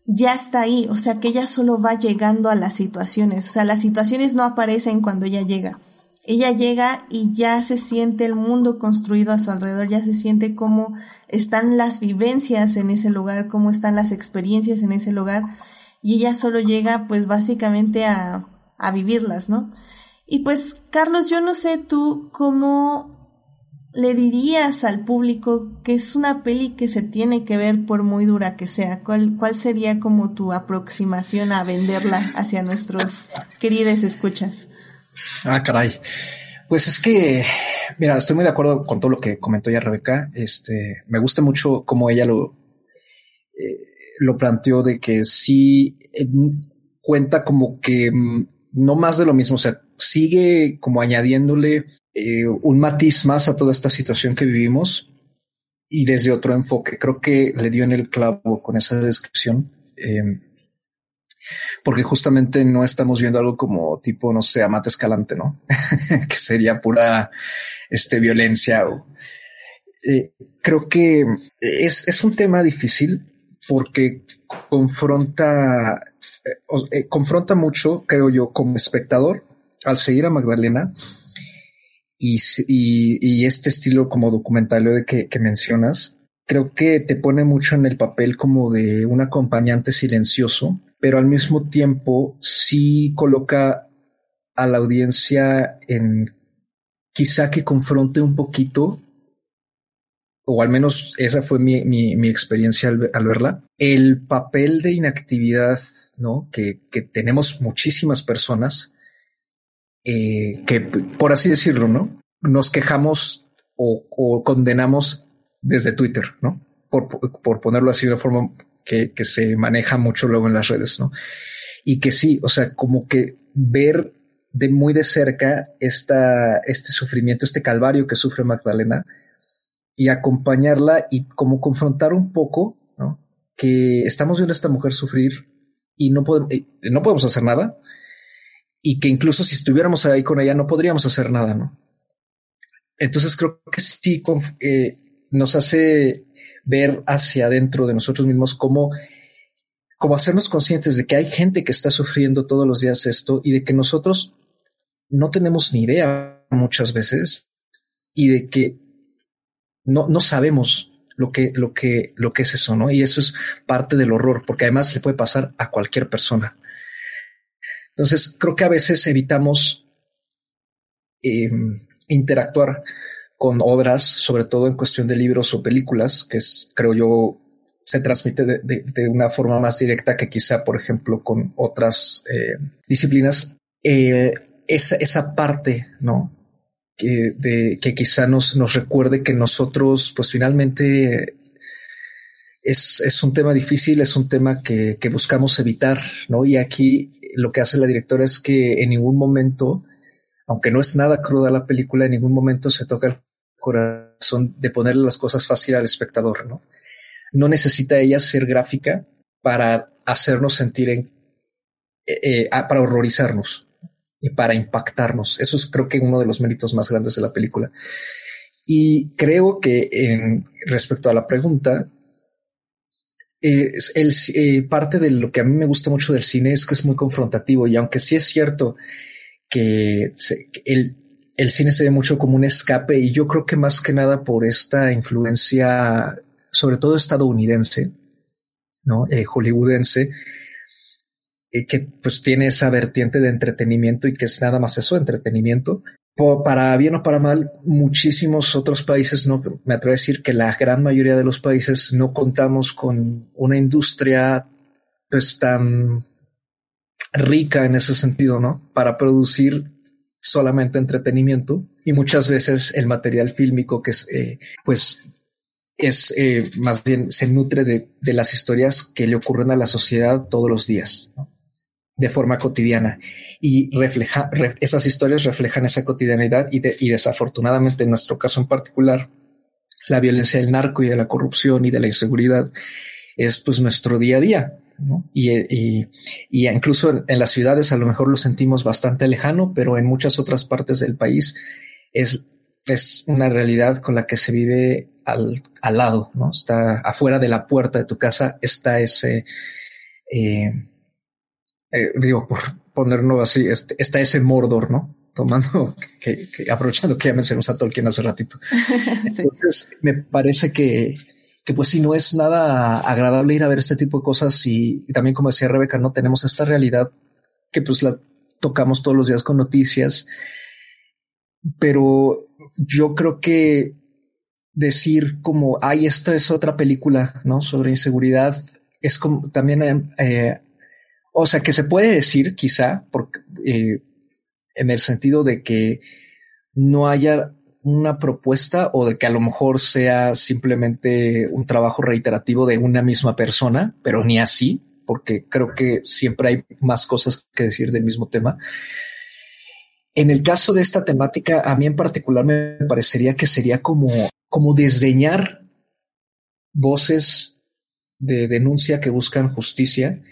ya está ahí, o sea que ella solo va llegando a las situaciones, o sea, las situaciones no aparecen cuando ella llega. Ella llega y ya se siente el mundo construido a su alrededor, ya se siente cómo están las vivencias en ese lugar, cómo están las experiencias en ese lugar, y ella solo llega pues básicamente a, a vivirlas, ¿no? Y pues, Carlos, yo no sé tú cómo le dirías al público que es una peli que se tiene que ver por muy dura que sea? ¿Cuál, cuál sería como tu aproximación a venderla hacia nuestros queridos escuchas? Ah, caray. Pues es que, mira, estoy muy de acuerdo con todo lo que comentó ya Rebeca. Este, me gusta mucho cómo ella lo, eh, lo planteó de que sí eh, cuenta como que mm, no más de lo mismo, o sea, sigue como añadiéndole eh, un matiz más a toda esta situación que vivimos y desde otro enfoque. Creo que le dio en el clavo con esa descripción. Em, porque justamente no estamos viendo algo como tipo, no sé, Amate Escalante, ¿no? [laughs] que sería pura este, violencia. O, eh, creo que es, es, un tema difícil porque confronta, eh, confronta mucho, creo yo, como espectador, al seguir a Magdalena, y, este estilo como documental de que, mencionas, creo que te pone mucho en el papel como de un acompañante silencioso, pero al mismo tiempo sí coloca a la audiencia en quizá que confronte un poquito, o al menos esa fue mi, experiencia al, verla, el papel de inactividad, ¿no? Que tenemos muchísimas personas eh, que, por así decirlo, ¿no? Nos quejamos o, condenamos desde Twitter, ¿no? Por, por, ponerlo así de una forma que, que, se maneja mucho luego en las redes, ¿no? Y que sí, o sea, como que ver de muy de cerca este sufrimiento, este calvario que sufre Magdalena y acompañarla y como confrontar un poco, ¿no? Que estamos viendo a esta mujer sufrir y no podemos, no podemos hacer nada, y que incluso si estuviéramos ahí con ella no podríamos hacer nada, ¿no? Entonces creo que sí eh, nos hace ver hacia adentro de nosotros mismos cómo, cómo hacernos conscientes de que hay gente que está sufriendo todos los días esto y de que nosotros no tenemos ni idea muchas veces y de que no, no sabemos lo que, lo que, lo que es eso, ¿no? Y eso es parte del horror, porque además le puede pasar a cualquier persona. Entonces, creo que a veces evitamos em, interactuar con obras, sobre todo en cuestión de libros o películas, que es, creo yo, se transmite de, una forma más directa que quizá, por ejemplo, con otras eh, disciplinas. Eh, esa, esa parte, ¿no? Que, que quizá nos, nos recuerde que nosotros, pues finalmente es, es, un tema difícil, es un tema que, que, buscamos evitar, ¿no? Y aquí lo que hace la directora es que en ningún momento, aunque no es nada cruda la película, en ningún momento se toca el corazón de ponerle las cosas fácil al espectador, ¿no? No necesita ella ser gráfica para hacernos sentir en, eh, eh para horrorizarnos y para impactarnos. Eso es creo que uno de los méritos más grandes de la película. Y creo que en respecto a la pregunta, eh, el, eh, parte de lo que a mí me gusta mucho del cine es que es muy confrontativo y aunque sí es cierto que el, el, cine se ve mucho como un escape y yo creo que más que nada por esta influencia, sobre todo estadounidense, no eh, hollywoodense, que pues tiene esa vertiente de entretenimiento y que es nada más eso, entretenimiento para bien o para mal, muchísimos otros países, no me atrevo a decir que la gran mayoría de los países no contamos con una industria pues tan rica en ese sentido, ¿no? Para producir solamente entretenimiento y muchas veces el material fílmico que es, eh, pues, es eh, más bien se nutre de, de, las historias que le ocurren a la sociedad todos los días. ¿no? De forma cotidiana y refleja, esas historias reflejan esa cotidianidad y, y desafortunadamente en nuestro caso en particular, la violencia del narco y de la corrupción y de la inseguridad es pues nuestro día a día. Y, y, y, incluso en, en, las ciudades a lo mejor lo sentimos bastante lejano, pero en muchas otras partes del país es, es una realidad con la que se vive al, al lado, ¿no? Está afuera de la puerta de tu casa, está ese, eh, eh, digo, por ponerlo así, este, está ese Mordor, ¿no? Tomando, que, aprovechando que ya mencionamos a Tolkien hace ratito. [laughs] Entonces, me parece que, que pues si no es nada agradable ir a ver este tipo de cosas y, también como decía Rebeca, no tenemos esta realidad que pues la tocamos todos los días con noticias, pero yo creo que decir como, ay, esta es otra película, ¿no? Sobre inseguridad, es como también, eh, o sea, que se puede decir quizá, porque, eh, en el sentido de que no haya una propuesta o de que a lo mejor sea simplemente un trabajo reiterativo de una misma persona, pero ni así, porque creo que siempre hay más cosas que decir del mismo tema. En el caso de esta temática, a mí en particular me parecería que sería como, como desdeñar voces de denuncia que buscan justicia,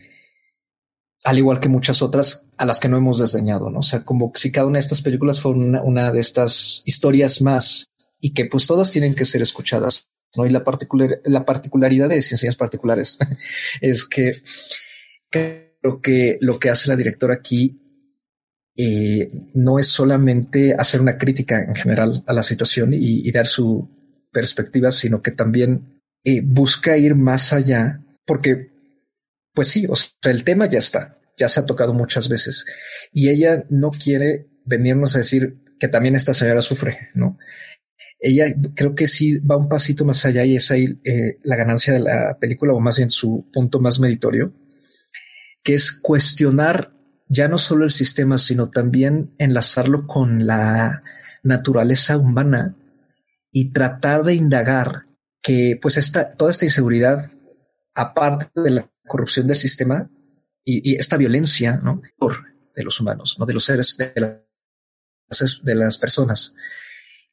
al igual que muchas otras a las que no hemos desdeñado, ¿no? O sea, como si cada una de estas películas fuera una, de estas historias más y que pues todas tienen que ser escuchadas, ¿no? Y la, particular, la particularidad de ciencias particulares [laughs] es que creo que lo que hace la directora aquí eh, no es solamente hacer una crítica en general a la situación y, dar su perspectiva, sino que también eh, busca ir más allá, porque, pues sí, o sea, el tema ya está, ya se ha tocado muchas veces y ella no quiere venirnos a decir que también esta señora sufre, ¿no? Ella creo que sí va un pasito más allá y es ahí eh, la ganancia de la película o más bien su punto más meritorio, que es cuestionar ya no solo el sistema, sino también enlazarlo con la naturaleza humana y tratar de indagar que pues esta, toda esta inseguridad, aparte de la corrupción del sistema y, esta violencia, ¿no? Por, de los humanos, no de los seres, de las, de las personas.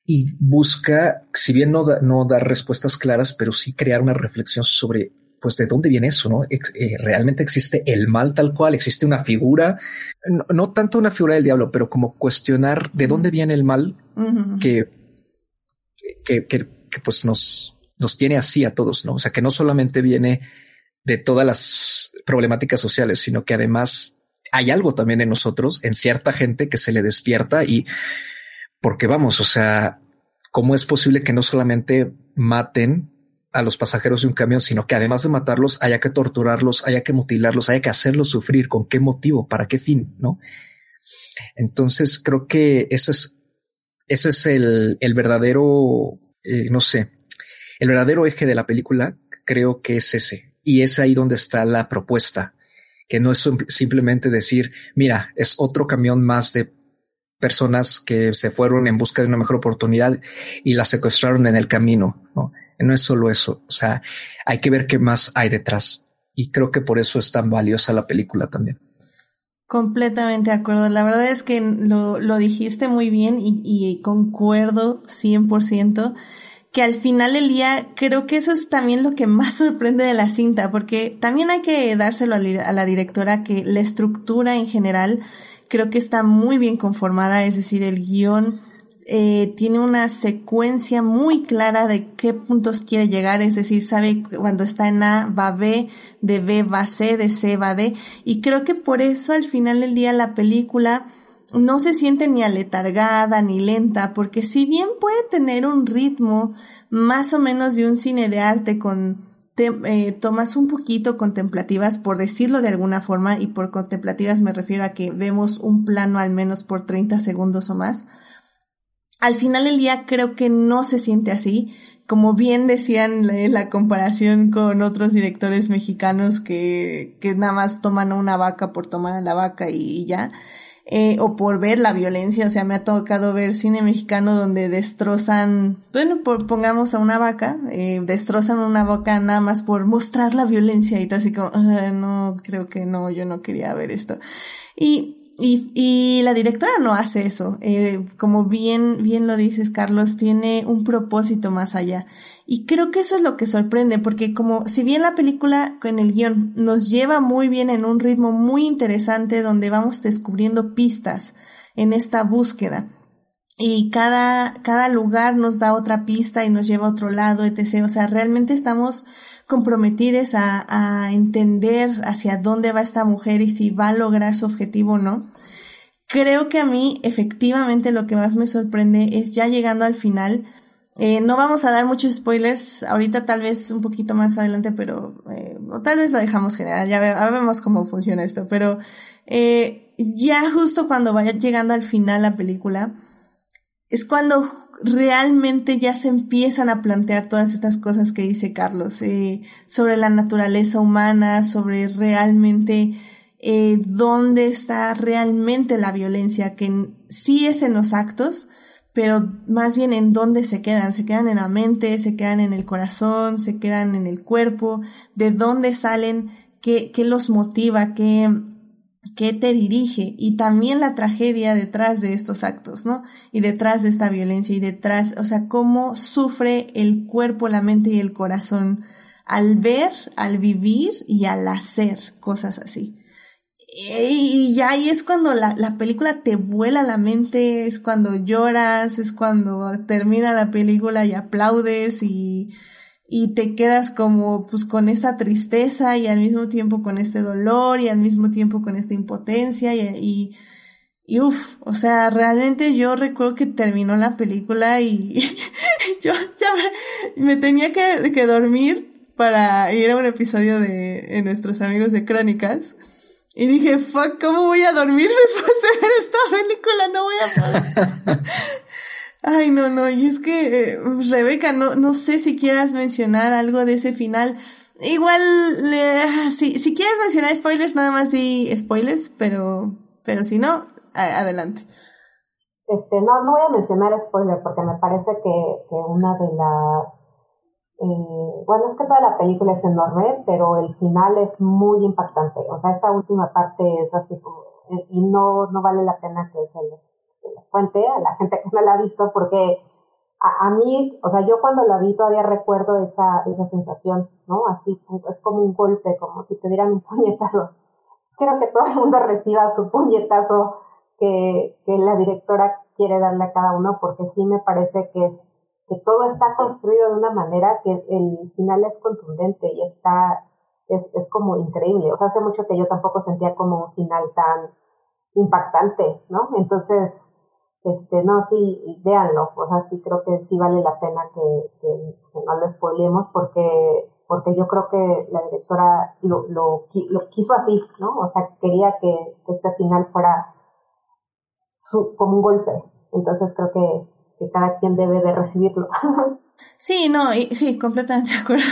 Y busca, si bien no, no dar respuestas claras, pero sí crear una reflexión sobre pues de dónde viene eso, ¿no? Eh, realmente existe el mal tal cual, existe una figura, no, tanto una figura del diablo, pero como cuestionar de dónde viene el mal que, que, que, pues nos, nos tiene así a todos, ¿no? O sea, que no solamente viene de todas las problemáticas sociales, sino que además hay algo también en nosotros, en cierta gente que se le despierta y porque vamos, o sea, ¿cómo es posible que no solamente maten a los pasajeros de un camión, sino que además de matarlos haya que torturarlos, haya que mutilarlos, haya que hacerlos sufrir. ¿Con qué motivo? ¿Para qué fin? No? Entonces creo que eso es, eso es el, el verdadero, eh, no sé, el verdadero eje de la película. Creo que es ese. Y es ahí donde está la propuesta, que no es simplemente decir, mira, es otro camión más de personas que se fueron en busca de una mejor oportunidad y la secuestraron en el camino. ¿no? No es solo eso, o sea, hay que ver qué más hay detrás. Y creo que por eso es tan valiosa la película también. Completamente de acuerdo. La verdad es que lo, lo dijiste muy bien y, y concuerdo 100% que al final del día creo que eso es también lo que más [laughs] sorprende de la cinta, porque también hay que dárselo a la directora que la estructura en general creo que está muy bien conformada, es decir, el guion eh, tiene una secuencia muy clara de qué puntos quiere llegar, es decir, sabe cuando está en A va B, de B va C, de C va D, y creo que por eso al final del día la película no se siente ni aletargada ni lenta, porque si bien puede tener un ritmo más o menos de un cine de arte con eh, tomas un poquito contemplativas, por decirlo de alguna forma, y por contemplativas me refiero a que vemos un plano al menos por 30 segundos o más, al final del día creo que no se siente así. Como bien decían la, comparación con otros directores mexicanos que, que nada más toman a una vaca por tomar a la vaca y, ya. Eh, o por ver la violencia, o sea, me ha tocado ver cine mexicano donde destrozan, bueno, por, pongamos a una vaca, eh, destrozan una vaca nada más por mostrar la violencia y todo así como, ah, no, creo que no, yo no quería ver esto. Y y, y la directora no hace eso. Eh, como bien, bien lo dices, Carlos, tiene un propósito más allá. Y creo que eso es lo que sorprende, porque como si bien la película con el guion nos lleva muy bien en un ritmo muy interesante donde vamos descubriendo pistas en esta búsqueda. Y cada, cada lugar nos da otra pista y nos lleva a otro lado, etc. O sea, realmente estamos comprometidas a, a entender hacia dónde va esta mujer y si va a lograr su objetivo o no. Creo que a mí efectivamente lo que más me sorprende es ya llegando al final, eh, no vamos a dar muchos spoilers, ahorita tal vez un poquito más adelante, pero eh, o tal vez lo dejamos general, ya, vemos cómo funciona esto, pero eh, ya justo cuando vaya llegando al final la película, es cuando realmente ya se empiezan a plantear todas estas cosas que dice Carlos, eh, sobre la naturaleza humana, sobre realmente eh, dónde está realmente la violencia, que sí es en los actos, pero más bien en dónde se quedan. Se quedan en la mente, se quedan en el corazón, se quedan en el cuerpo, de dónde salen, qué, qué los motiva, qué, qué te dirige y también la tragedia detrás de estos actos, ¿no? Y detrás de esta violencia y detrás, o sea, cómo sufre el cuerpo, la mente y el corazón al ver, al vivir y al hacer cosas así. Y ya ahí es cuando la, la, película te vuela la mente, es cuando lloras, es cuando termina la película y aplaudes y, y te quedas como pues con esta tristeza y al mismo tiempo con este dolor y al mismo tiempo con esta impotencia y, y, y uff, o sea, realmente yo recuerdo que terminó la película y [laughs] yo ya me, me tenía que, que, dormir para ir a un episodio de, de nuestros amigos de Crónicas. Y dije, fuck, ¿cómo voy a dormir [laughs] después de ver esta película? No voy a poder. [laughs] Ay, no, no, y es que, eh, Rebeca, no, no sé si quieras mencionar algo de ese final. Igual, si, si quieres mencionar spoilers, nada más di spoilers, pero, pero si no, adelante. Este, no, no voy a mencionar spoilers porque me parece que, que una de las eh, bueno, es que toda la película es enorme, pero el final es muy impactante. O sea, esa última parte es así como, eh, y no, no vale la pena que se les, cuente a la gente que no la ha visto, porque a, a, mí, o sea, yo cuando la vi todavía recuerdo esa, esa sensación, ¿no? Así, es como un golpe, como si te dieran un puñetazo. Quiero que todo el mundo reciba su puñetazo que, que la directora quiere darle a cada uno, porque sí me parece que es que todo está construido de una manera que el final es contundente y está, es, es como increíble. O sea, hace mucho que yo tampoco sentía como un final tan impactante, ¿no? Entonces, este, no, sí, véanlo. O sea, sí creo que sí vale la pena que, que, no lo spoilemos porque, porque yo creo que la directora lo, lo, quiso así, ¿no? O sea, quería que, este final fuera su, como un golpe. Entonces creo que, que cada quien debe de recibirlo. Sí, no, y, sí, completamente de acuerdo.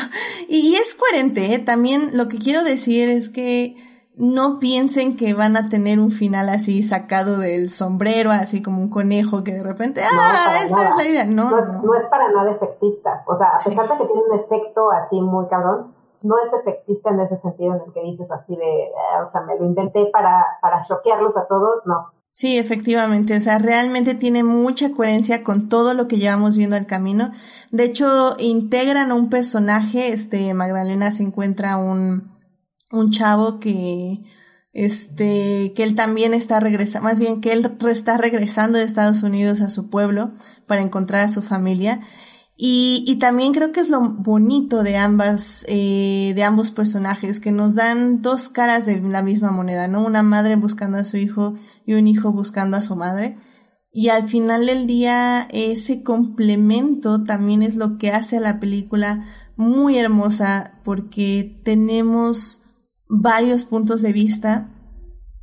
Y, y es coherente, ¿eh? también lo que quiero decir es que no piensen que van a tener un final así sacado del sombrero, así como un conejo que de repente, ah, esta es la idea. No no, no, no, es para nada efectista. O sea, a pesar de que tiene un efecto así muy cabrón, no es efectista en ese sentido en el que dices así de, ah, o sea, me lo inventé para, para choquearlos a todos, no. Sí, efectivamente, o sea, realmente tiene mucha coherencia con todo lo que llevamos viendo al camino. De hecho, integran a un personaje, este, Magdalena se encuentra un, un chavo que, este, que él también está regresando, más bien que él está regresando de Estados Unidos a su pueblo para encontrar a su familia. Y, y también creo que es lo bonito de ambas, eh, de ambos personajes, que nos dan dos caras de la misma moneda, ¿no? Una madre buscando a su hijo y un hijo buscando a su madre. Y al final del día, ese complemento también es lo que hace a la película muy hermosa, porque tenemos varios puntos de vista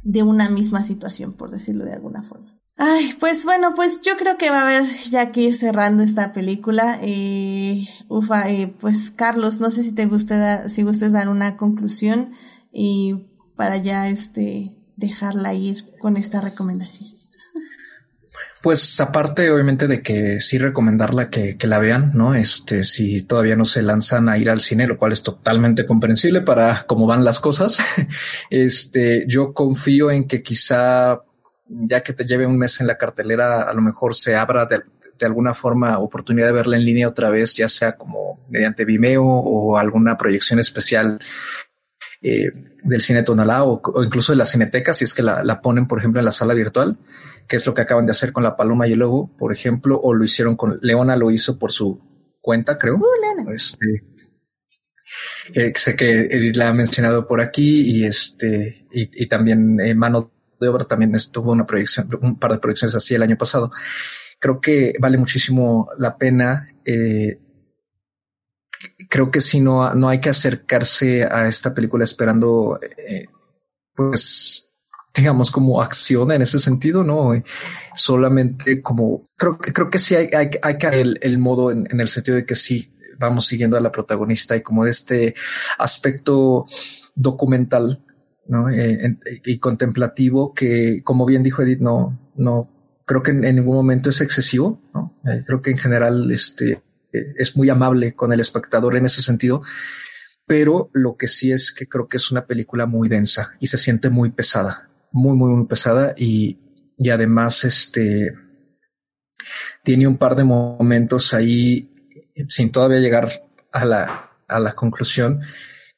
de una misma situación, por decirlo de alguna forma. Ay, pues bueno, pues yo creo que va a haber ya que ir cerrando esta película. Eh, ufa, eh, pues Carlos, no sé si te guste dar, si gustes dar una conclusión y para ya este dejarla ir con esta recomendación. Pues aparte, obviamente, de que sí recomendarla que, que, la vean, ¿no? Este, si todavía no se lanzan a ir al cine, lo cual es totalmente comprensible para cómo van las cosas. [laughs] Este, yo confío en que quizá ya que te lleve un mes en la cartelera, a lo mejor se abra de, de alguna forma oportunidad de verla en línea otra vez, ya sea como mediante Vimeo o alguna proyección especial eh, del cine Tonalá o, o, incluso de la cineteca, si es que la, la, ponen, por ejemplo, en la sala virtual, que es lo que acaban de hacer con La Paloma y el Lobo, por ejemplo, o lo hicieron con Leona, lo hizo por su cuenta, creo. Uh, este, sé que Edith la ha mencionado por aquí y este, y, también eh, Mano de Obra también estuvo una proyección, un par de proyecciones así el año pasado. Creo que vale muchísimo la pena. Eh, creo que si no, no hay que acercarse a esta película esperando, eh, pues, digamos, como acción en ese sentido, no solamente como creo que creo que sí hay, hay, hay que el, el modo en, en, el sentido de que sí vamos siguiendo a la protagonista y como de este aspecto documental ¿no? Eh, y contemplativo que, como bien dijo Edith, no, no creo que en, ningún momento es excesivo. ¿no? Eh, creo que en general este, eh, es muy amable con el espectador en ese sentido, pero lo que sí es que creo que es una película muy densa y se siente muy pesada, muy, muy, muy pesada y, y además este tiene un par de momentos ahí sin todavía llegar a la, a la conclusión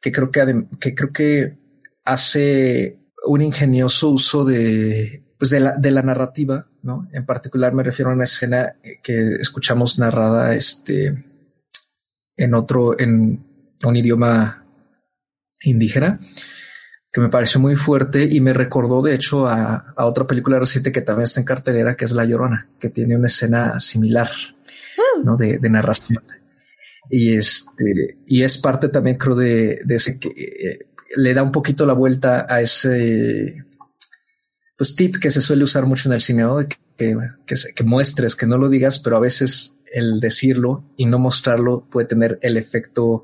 que creo que, que creo que hace un ingenioso uso de, pues de la, de la narrativa, ¿no? En particular me refiero a una escena que escuchamos narrada, este, en otro, en un idioma indígena, que me pareció muy fuerte y me recordó de hecho a, a, otra película reciente que también está en cartelera, que es La Llorona, que tiene una escena similar, ¿no? De, de narración. Y este, y es parte también creo de, de ese que eh, le da un poquito la vuelta a ese pues tip que se suele usar mucho en el cine, que, que, muestres, que no lo digas, pero a veces el decirlo y no mostrarlo puede tener el efecto,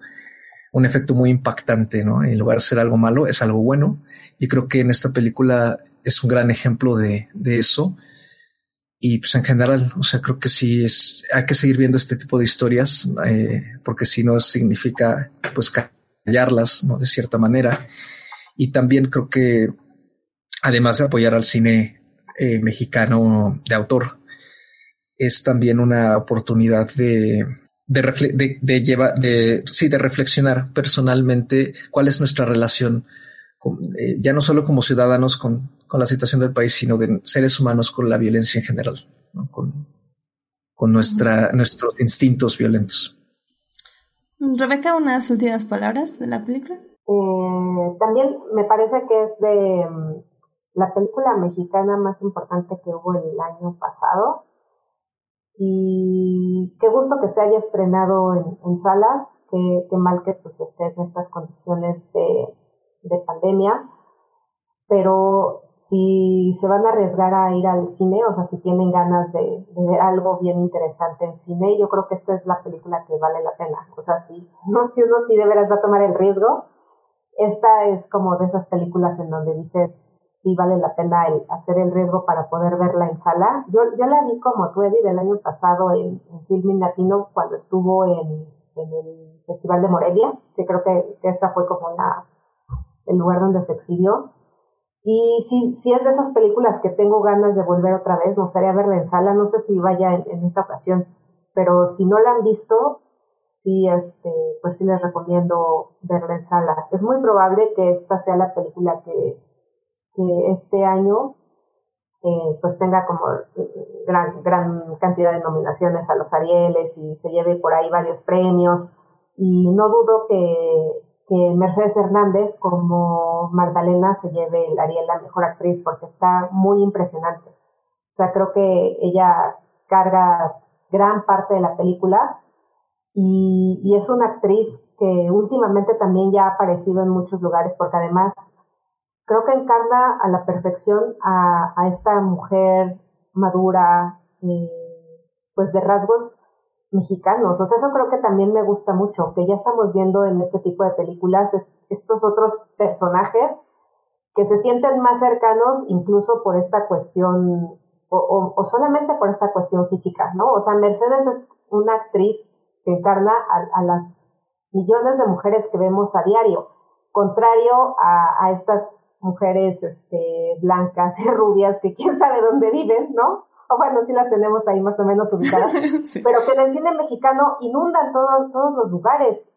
un efecto muy impactante, ¿no? En lugar de ser algo malo, es algo bueno. Y creo que en esta película es un gran ejemplo de, de eso. Y pues en general, o sea, creo que sí es, hay que seguir viendo este tipo de historias, eh, porque si no significa pues callarlas, ¿no? De cierta manera. Y también creo que además de apoyar al cine eh, mexicano de autor, es también una oportunidad de, de, de, llevar, de, sí, de reflexionar personalmente cuál es nuestra relación, con, eh, ya no solo como ciudadanos con, con, la situación del país, sino de seres humanos con la violencia en general, ¿no? con, con nuestra, nuestros instintos violentos. Rebeca, unas últimas palabras de la película. Eh, también me parece que es de mm, la película mexicana más importante que hubo el año pasado. Y qué gusto que se haya estrenado en, salas, qué, mal que pues esté en estas condiciones de pandemia. Pero si se van a arriesgar a ir al cine, o sea, si tienen ganas de, de, ver algo bien interesante en cine, yo creo que esta es la película que vale la pena. O sea, si, [laughs] no, si uno sí de veras va a tomar el riesgo, esta es como de esas películas en donde dices, sí vale la pena el hacer el riesgo para poder verla en sala. Yo, yo la vi como tú, del año pasado en, en Filming Latino cuando estuvo en, en, el Festival de Morelia, que creo que, que esa fue como la, el lugar donde se exhibió. Y sí, sí es de esas películas que tengo ganas de volver otra vez, me gustaría verla en sala, no sé si vaya en, en esta ocasión, pero si no la han visto, sí, este, pues sí les recomiendo verla en sala. Es muy probable que esta sea la película que, que este año eh, pues tenga como eh, gran, gran cantidad de nominaciones a los Arieles y se lleve por ahí varios premios. Y no dudo que, que Mercedes Hernández como Magdalena se lleve el Ariel la mejor actriz porque está muy impresionante. O sea, creo que ella carga gran parte de la película y, es una actriz que últimamente también ya ha aparecido en muchos lugares porque además creo que encarna a la perfección a, a esta mujer madura, eh, pues de rasgos mexicanos. O sea, eso creo que también me gusta mucho, que ya estamos viendo en este tipo de películas estos otros personajes que se sienten más cercanos incluso por esta cuestión, o, o, o, solamente por esta cuestión física, ¿no? O sea, Mercedes es una actriz que encarna a, a las millones de mujeres que vemos a diario, contrario a, a estas mujeres este, blancas y [laughs] rubias que quién sabe dónde viven, ¿no? Bueno, sí las tenemos ahí más o menos ubicadas, [laughs] pero que en el cine mexicano inundan todos, todos los lugares.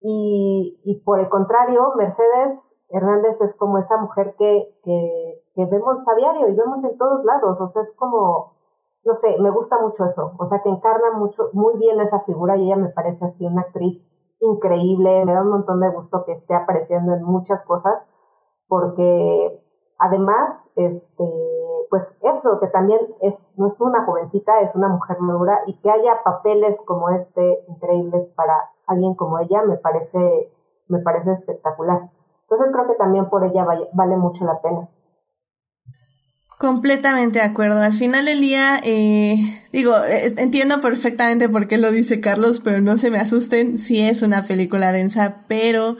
Y, y por el contrario, Mercedes Hernández es como esa mujer que, que, que vemos a diario y vemos en todos lados, o sea, es como, no sé, me gusta mucho eso, o sea, que encarna mucho, muy bien esa figura y ella me parece así una actriz increíble, me da un montón de gusto que esté apareciendo en muchas cosas, porque además, este, pues eso, que también es, no es una jovencita, es una mujer madura, y que haya papeles como este increíbles para alguien como ella, me parece, me parece espectacular. Entonces creo que también por ella vale mucho la pena. Completamente de acuerdo. Al final del día, eh, digo, entiendo perfectamente por qué lo dice Carlos, pero no se me asusten. Sí es una película densa, pero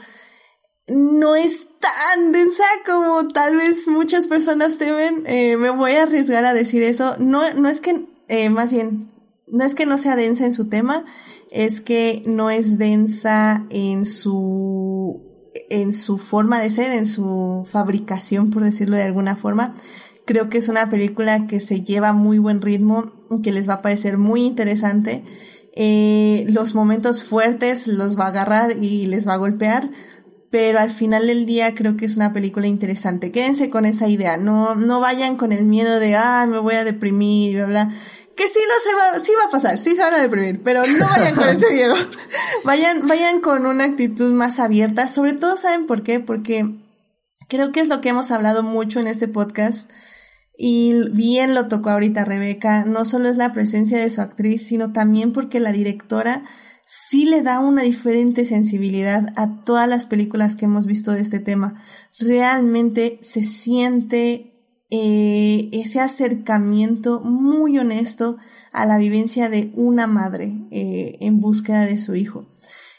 no es tan densa como tal vez muchas personas temen. Eh, me voy a arriesgar a decir eso. No, no es que, eh, más bien, no es que no sea densa en su tema, es que no es densa en su en su forma de ser, en su fabricación, por decirlo de alguna forma. Creo que es una película que se lleva muy buen ritmo que les va a parecer muy interesante. Eh, los momentos fuertes los va a agarrar y les va a golpear, pero al final del día creo que es una película interesante. Quédense con esa idea, no, no vayan con el miedo de, ah, me voy a deprimir, bla, bla. Que sí, lo se va, sí va a pasar, sí se van a deprimir, pero no vayan con ese [laughs] miedo. vayan, vayan con una actitud más abierta, sobre todo, ¿saben por qué? Porque creo que es lo que hemos hablado mucho en este podcast y bien lo tocó ahorita Rebeca, no solo es la presencia de su actriz, sino también porque la directora sí le da una diferente sensibilidad a todas las películas que hemos visto de este tema. Realmente se siente eh, ese acercamiento muy honesto a la vivencia de una madre eh, en búsqueda de su hijo.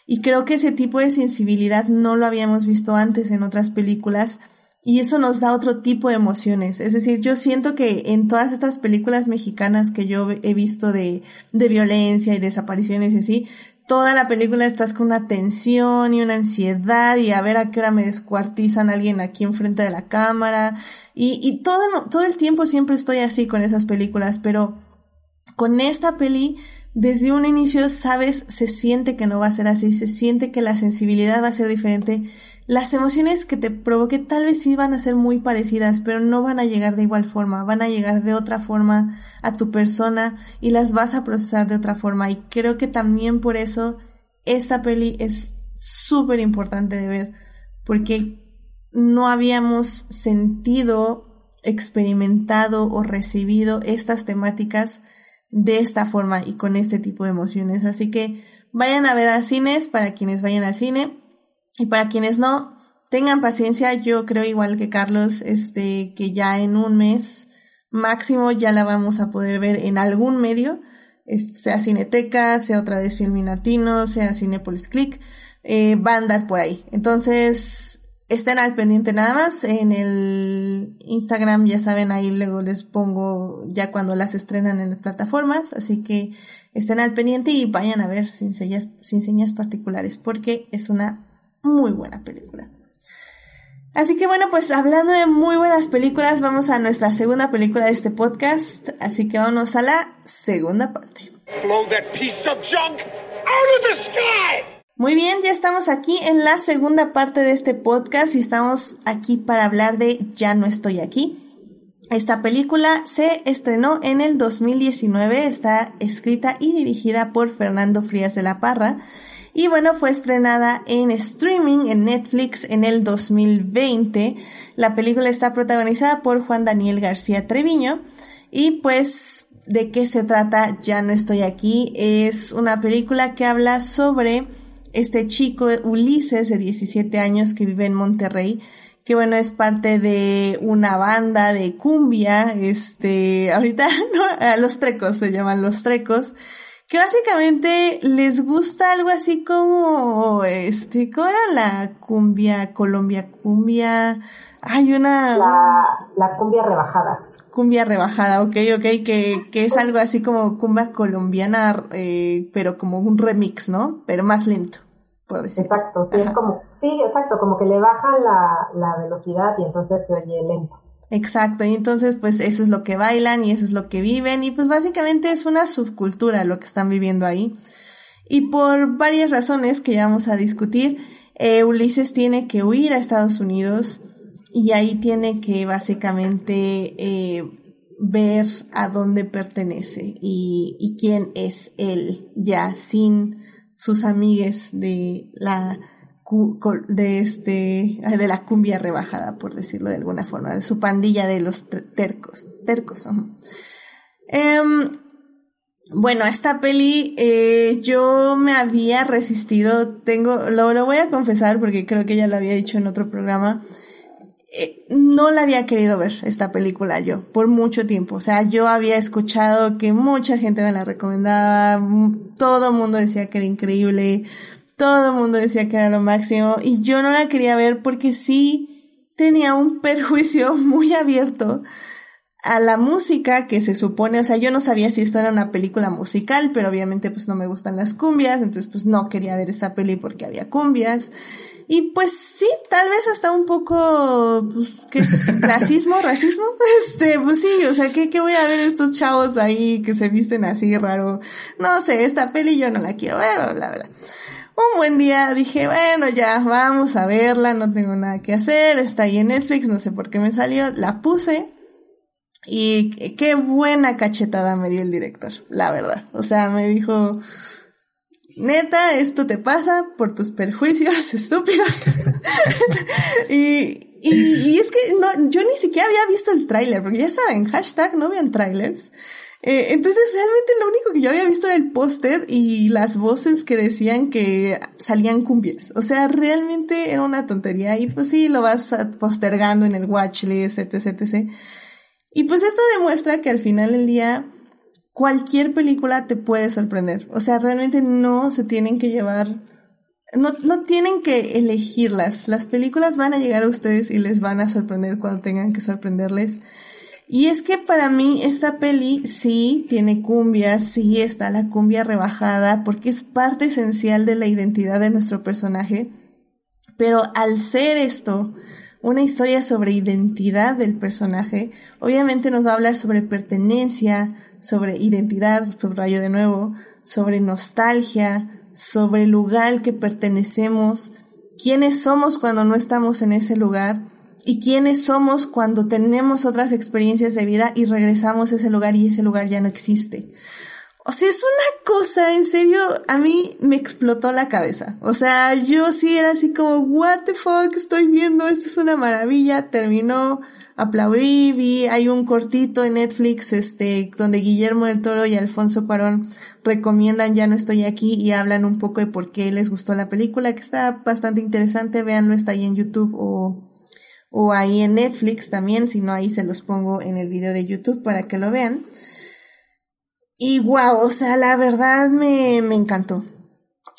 Y creo que ese tipo de sensibilidad no lo habíamos visto antes en otras películas y eso nos da otro tipo de emociones. Es decir, yo siento que en todas estas películas mexicanas que yo he visto de, de violencia y desapariciones y así, toda la película estás con una tensión y una ansiedad y a ver a qué hora me descuartizan a alguien aquí enfrente de la cámara. Y, y todo, todo el tiempo siempre estoy así con esas películas, pero con esta peli, desde un inicio sabes, se siente que no va a ser así, se siente que la sensibilidad va a ser diferente las emociones que te provoque tal vez sí van a ser muy parecidas, pero no van a llegar de igual forma, van a llegar de otra forma a tu persona y las vas a procesar de otra forma. Y creo que también por eso esta peli es súper importante de ver, porque no habíamos sentido, experimentado o recibido estas temáticas de esta forma y con este tipo de emociones. Así que vayan a ver al cines para quienes vayan al cine y para quienes no, tengan paciencia, yo creo igual que Carlos, este, que ya en un mes máximo ya la vamos a poder ver en algún medio, sea Cineteca, sea otra vez Filminatino, sea Cinepolis Click, eh, va a andar por ahí. Entonces, estén al pendiente nada más. En el Instagram, ya saben, ahí luego les pongo ya cuando las estrenan en las plataformas. Así que estén al pendiente y vayan a ver sin señas, sin señas particulares, porque es una muy buena película. Así que bueno, pues hablando de muy buenas películas, vamos a nuestra segunda película de este podcast. Así que vamos a la segunda parte. Muy bien, ya estamos aquí en la segunda parte de este podcast y estamos aquí para hablar de Ya no estoy aquí. Esta película se estrenó en el 2019, está escrita y dirigida por Fernando Frías de la Parra y bueno, fue estrenada en streaming en Netflix en el 2020. La película está protagonizada por Juan Daniel García Treviño. Y pues, ¿de qué se trata? Ya no estoy aquí. Es una película que habla sobre este chico Ulises de 17 años que vive en Monterrey que bueno, es parte de una banda de cumbia, este, ahorita, [laughs] no, los trecos se llaman los trecos, que básicamente les gusta algo así como, este, ¿cómo era la cumbia, Colombia cumbia? Hay una... La, cumbia rebajada. Cumbia rebajada, ok, ok, que, que es algo así como cumbia colombiana, eh, pero como un remix, ¿no? Pero más lento, por decirlo. Exacto, sí, es como, sí, exacto, como que le bajan la, la velocidad y entonces se oye lento. Exacto, y entonces pues eso es lo que bailan y eso es lo que viven y pues básicamente es una subcultura lo que están viviendo ahí. Y por varias razones que ya vamos a discutir, eh, Ulises tiene que huir a Estados Unidos y ahí tiene que básicamente eh, ver a dónde pertenece y, y quién es él ya sin sus amigues de la de este de la cumbia rebajada por decirlo de alguna forma de su pandilla de los tercos tercos em, bueno esta peli eh, yo me había resistido tengo lo, lo voy a confesar porque creo que ya lo había dicho en otro programa eh, no la había querido ver esta película yo por mucho tiempo. O sea, yo había escuchado que mucha gente me la recomendaba, todo el mundo decía que era increíble, todo el mundo decía que era lo máximo y yo no la quería ver porque sí tenía un [laughs] perjuicio muy abierto a la música que se supone, o sea, yo no sabía si esto era una película musical, pero obviamente pues no me gustan las cumbias, entonces pues no quería ver esta peli porque había cumbias. Y pues sí, tal vez hasta un poco, pues, ¿qué es? ¿Clasismo? [laughs] ¿Racismo? [laughs] Este, pues sí, o sea, ¿qué, ¿qué voy a ver estos chavos ahí que se visten así raro? No sé, esta peli yo no la quiero ver, bla, bla. Un buen día dije, bueno, ya, vamos a verla, no tengo nada que hacer, está ahí en Netflix, no sé por qué me salió, la puse. Y qué buena cachetada me dio el director, la verdad. O sea, me dijo, neta, esto te pasa por tus perjuicios [laughs] estúpidos. [laughs] y, y, es que no, yo ni siquiera había visto el tráiler, porque ya saben, hashtag no vean trailers. Eh, entonces realmente lo único que yo había visto era el póster y las voces que decían que salían cumbias. O sea, realmente era una tontería y pues sí, lo vas postergando en el watchlist, etc, etc. Y pues esto demuestra que al final del día cualquier película te puede sorprender. O sea, realmente no se tienen que llevar, no, no tienen que elegirlas. Las películas van a llegar a ustedes y les van a sorprender cuando tengan que sorprenderles. Y es que para mí esta peli sí tiene cumbia, sí está la cumbia rebajada, porque es parte esencial de la identidad de nuestro personaje. Pero al ser esto una historia sobre identidad del personaje, obviamente nos va a hablar sobre pertenencia, sobre identidad, subrayo de nuevo, sobre nostalgia, sobre el lugar al que pertenecemos, quiénes somos cuando no estamos en ese lugar y quiénes somos cuando tenemos otras experiencias de vida y regresamos a ese lugar y ese lugar ya no existe. O sea, es una cosa, en serio, a mí me explotó la cabeza. O sea, yo sí era así como, what the fuck, estoy viendo, esto es una maravilla, terminó aplaudí, vi, hay un cortito en Netflix, este, donde Guillermo del Toro y Alfonso Cuarón recomiendan Ya no estoy aquí y hablan un poco de por qué les gustó la película, que está bastante interesante, véanlo, está ahí en YouTube o, o ahí en Netflix también, si no ahí se los pongo en el video de YouTube para que lo vean. Y wow, o sea, la verdad me, me encantó.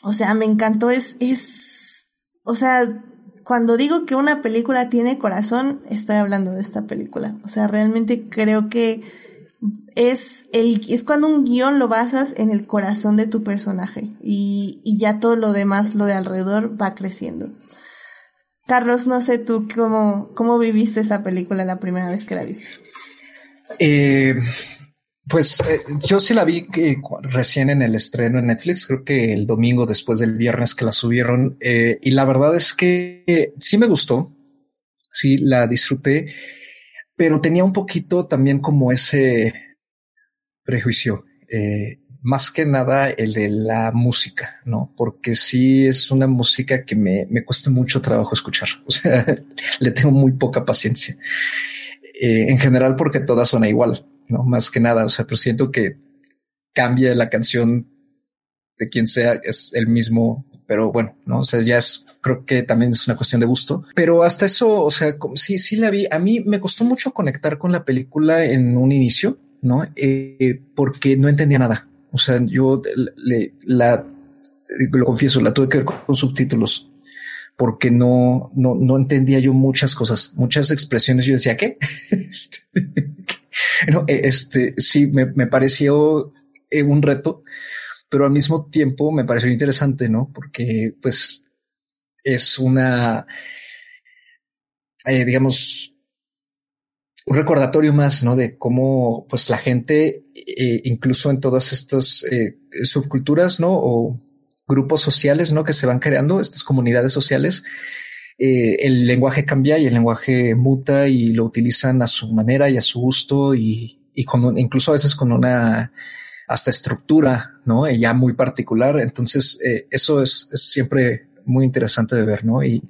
O sea, me encantó, es, es, o sea, cuando digo que una película tiene corazón, estoy hablando de esta película. O sea, realmente creo que es el es cuando un guion lo basas en el corazón de tu personaje y, y ya todo lo demás, lo de alrededor, va creciendo. Carlos, no sé tú cómo, cómo viviste esa película la primera vez que la viste. Eh, pues eh, yo sí la vi que recién en el estreno en Netflix, creo que el domingo después del viernes que la subieron, eh, y la verdad es que sí me gustó, sí la disfruté, pero tenía un poquito también como ese prejuicio, eh, más que nada el de la música, ¿no? Porque sí es una música que me, me cuesta mucho trabajo escuchar, [laughs] o sea, le tengo muy poca paciencia. en general porque todas suena igual no más que nada. O sea, pero siento que cambia la canción de quien sea, es el mismo, pero bueno, no o sea, ya es, creo que también es una cuestión de gusto, pero hasta eso, o sea, sí, sí la vi. A mí me costó mucho conectar con la película en un inicio, no? Eh, porque no entendía nada. O sea, yo le, la, lo confieso, la tuve que ver con subtítulos porque no, no, no entendía yo muchas cosas, muchas expresiones. Yo decía, ¿qué? [laughs] Este, [laughs] no, eh, este sí me, me pareció eh, un reto, pero al mismo tiempo me pareció interesante, ¿no? Porque pues es una, eh, digamos, un recordatorio más, ¿no? De cómo, pues, la gente, incluso en todas estas subculturas, ¿no? O grupos sociales, ¿no? Que se van creando, estas comunidades sociales, eh, el lenguaje cambia y el lenguaje muta y lo utilizan a su manera y a su gusto y, y con incluso a veces con una hasta estructura, ¿no? Ya muy particular. Entonces, eh, eso es, siempre muy interesante de ver, ¿no? Y,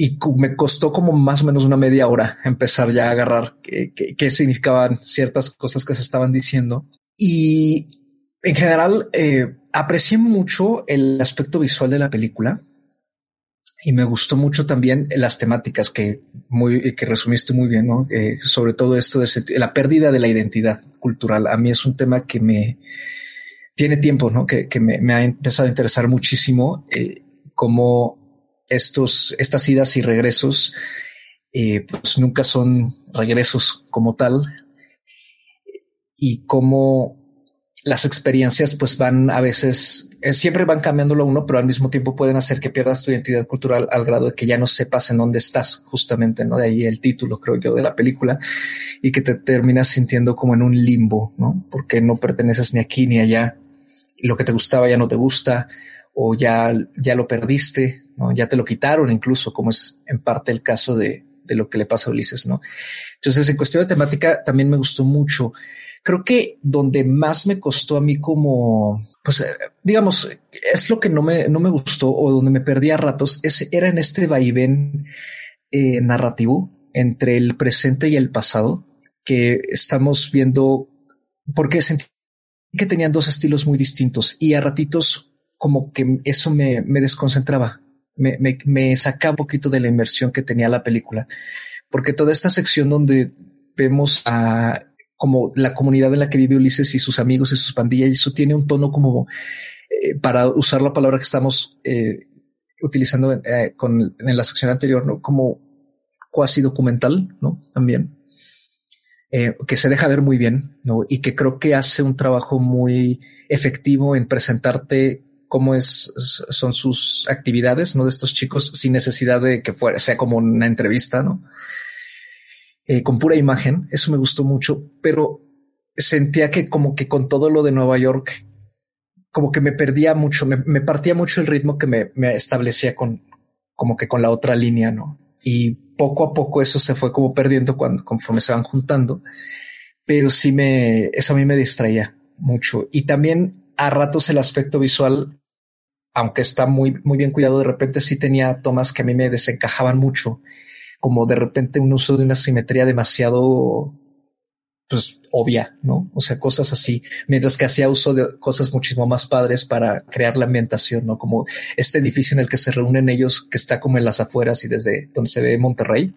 y me costó como más o menos una media hora empezar ya a agarrar qué, significaban ciertas cosas que se estaban diciendo. Y en general, eh, aprecié mucho el aspecto visual de la película y me gustó mucho también las temáticas que muy que resumiste muy bien, ¿no? Eh, sobre todo esto de la pérdida de la identidad cultural. A mí es un tema que me tiene tiempo, ¿no? Que, me, ha empezado a interesar muchísimo eh, cómo estos estas idas y regresos eh, pues nunca son regresos como tal y cómo las experiencias pues van a veces, eh, siempre van cambiándolo uno, pero al mismo tiempo pueden hacer que pierdas tu identidad cultural al grado de que ya no sepas en dónde estás, justamente, ¿no? De ahí el título, creo yo, de la película, y que te terminas sintiendo como en un limbo, ¿no? Porque no perteneces ni aquí ni allá. Lo que te gustaba ya no te gusta, o ya, ya lo perdiste, ¿no? Ya te lo quitaron incluso, como es en parte el caso de, de lo que le pasa a Ulises, ¿no? Entonces, en cuestión de temática, también me gustó mucho Creo que donde más me costó a mí como, pues, eh, digamos, es lo que no me, no me gustó o donde me perdí a ratos, es, era en este vaivén eh, narrativo entre el presente y el pasado que estamos viendo, porque sentí que tenían dos estilos muy distintos y a ratitos como que eso me, desconcentraba, me, me, me sacaba un poquito de la inmersión que tenía la película, porque toda esta sección donde vemos a como la comunidad en la que vive Ulises y sus amigos y sus pandillas, eso tiene un tono como, eh, para usar la palabra que estamos eh, utilizando eh, con, en la sección anterior, ¿no? Como cuasi documental, ¿no? También. que se deja ver muy bien, ¿no? Y que creo que hace un trabajo muy efectivo en presentarte cómo es, son sus actividades, ¿no? De estos chicos sin necesidad de que fuera, sea como una entrevista, ¿no? Eh, con pura imagen. Eso me gustó mucho, pero sentía que como que con todo lo de Nueva York, como que me perdía mucho, me, partía mucho el ritmo que me, establecía con como que con la otra línea, ¿no? Y poco a poco eso se fue como perdiendo cuando conforme se van juntando, pero sí me, eso a mí me distraía mucho. Y también a ratos el aspecto visual, aunque está muy, muy bien cuidado, de repente sí tenía tomas que a mí me desencajaban mucho como de repente un uso de una simetría demasiado pues obvia, ¿no? O sea, cosas así, mientras que hacía uso de cosas muchísimo más padres para crear la ambientación, ¿no? Como este edificio en el que se reúnen ellos, que está como en las afueras y desde donde se ve Monterrey,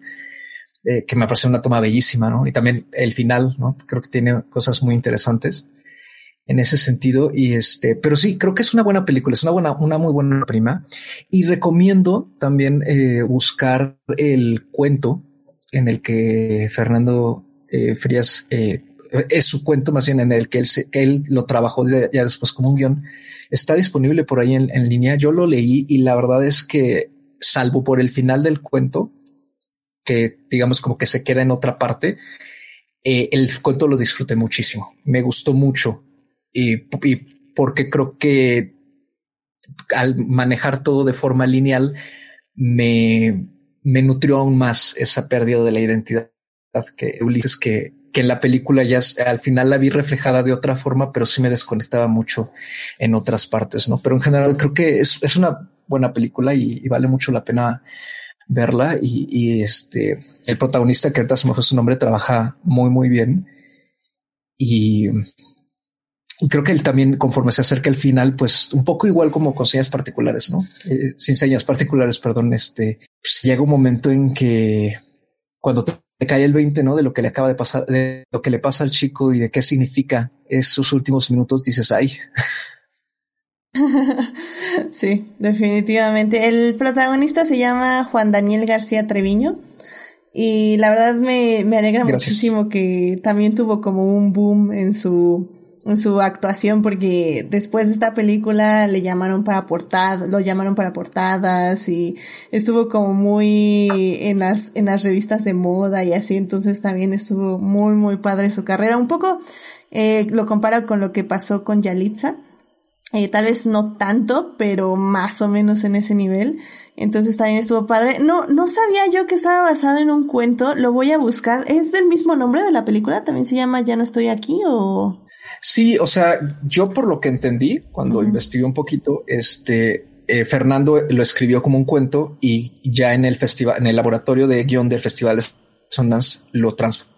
eh, que me parece una toma bellísima, ¿no? Y también el final, ¿no? Creo que tiene cosas muy interesantes en ese sentido. Y este, pero sí, creo que es una buena película, es una buena, una muy buena prima. Y recomiendo también eh, buscar el cuento en el que Fernando eh, Frías eh, es su cuento más bien en el que él, que él lo trabajó ya después como un guion. Está disponible por ahí en línea. Yo lo leí y la verdad es que salvo por el final del cuento, que digamos como que se queda en otra parte, el cuento lo disfruté muchísimo. Me gustó mucho y, porque creo que al manejar todo de forma lineal me, me nutrió aún más esa pérdida de la identidad que Ulises que, que en la película ya al final la vi reflejada de otra forma, pero sí me desconectaba mucho en otras partes, ¿no? Pero en general creo que es, es una buena película y, vale mucho la pena verla y, y, este el protagonista que ahorita se me fue su nombre trabaja muy muy bien y y creo que él también, conforme se acerca el final, pues un poco igual como con señas particulares, ¿no? Eh, sin señas particulares, perdón, este, pues llega un momento en que cuando te cae el 20, ¿no? De lo que le acaba de pasar, de lo que le pasa al chico y de qué significa esos últimos minutos, dices, ay. [laughs] sí, definitivamente. El protagonista se llama Juan Daniel García Treviño. Y la verdad me, me alegra muchísimo que también tuvo como un boom en su su actuación porque después de esta película le llamaron para portadas, lo llamaron para portadas y estuvo como muy en las, en las revistas de moda y así, entonces también estuvo muy, muy padre su carrera. Un poco eh, lo comparo con lo que pasó con Yalitza. Eh, tal vez no tanto, pero más o menos en ese nivel. Entonces también estuvo padre. No, no sabía yo que estaba basado en un cuento. Lo voy a buscar. ¿Es del mismo nombre de la película? ¿También se llama Ya no estoy aquí o...? Sí, o sea, yo por lo que entendí cuando investigué un poquito, este eh, Fernando lo escribió como un cuento y ya en el festival, en el laboratorio de guion del Festival de Sundance lo transformó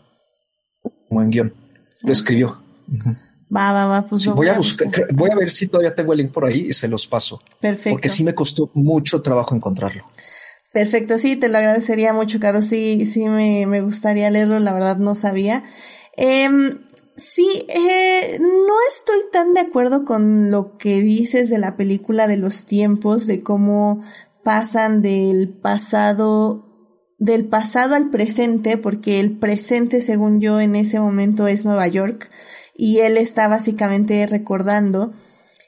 en guion. Lo escribió. Va, va, va. Pues voy, a buscar, voy a ver si todavía tengo el link por ahí y se los paso. Perfecto. Porque sí me costó mucho trabajo encontrarlo. Perfecto, sí, te lo agradecería mucho, Caro. Sí, sí, me, me gustaría leerlo, la verdad no sabía. Eh, Sí, eh, no estoy tan de acuerdo con lo que dices de la película de los tiempos, de cómo pasan del pasado, del pasado al presente, porque el presente, según yo, en ese momento es Nueva York, y él está básicamente recordando.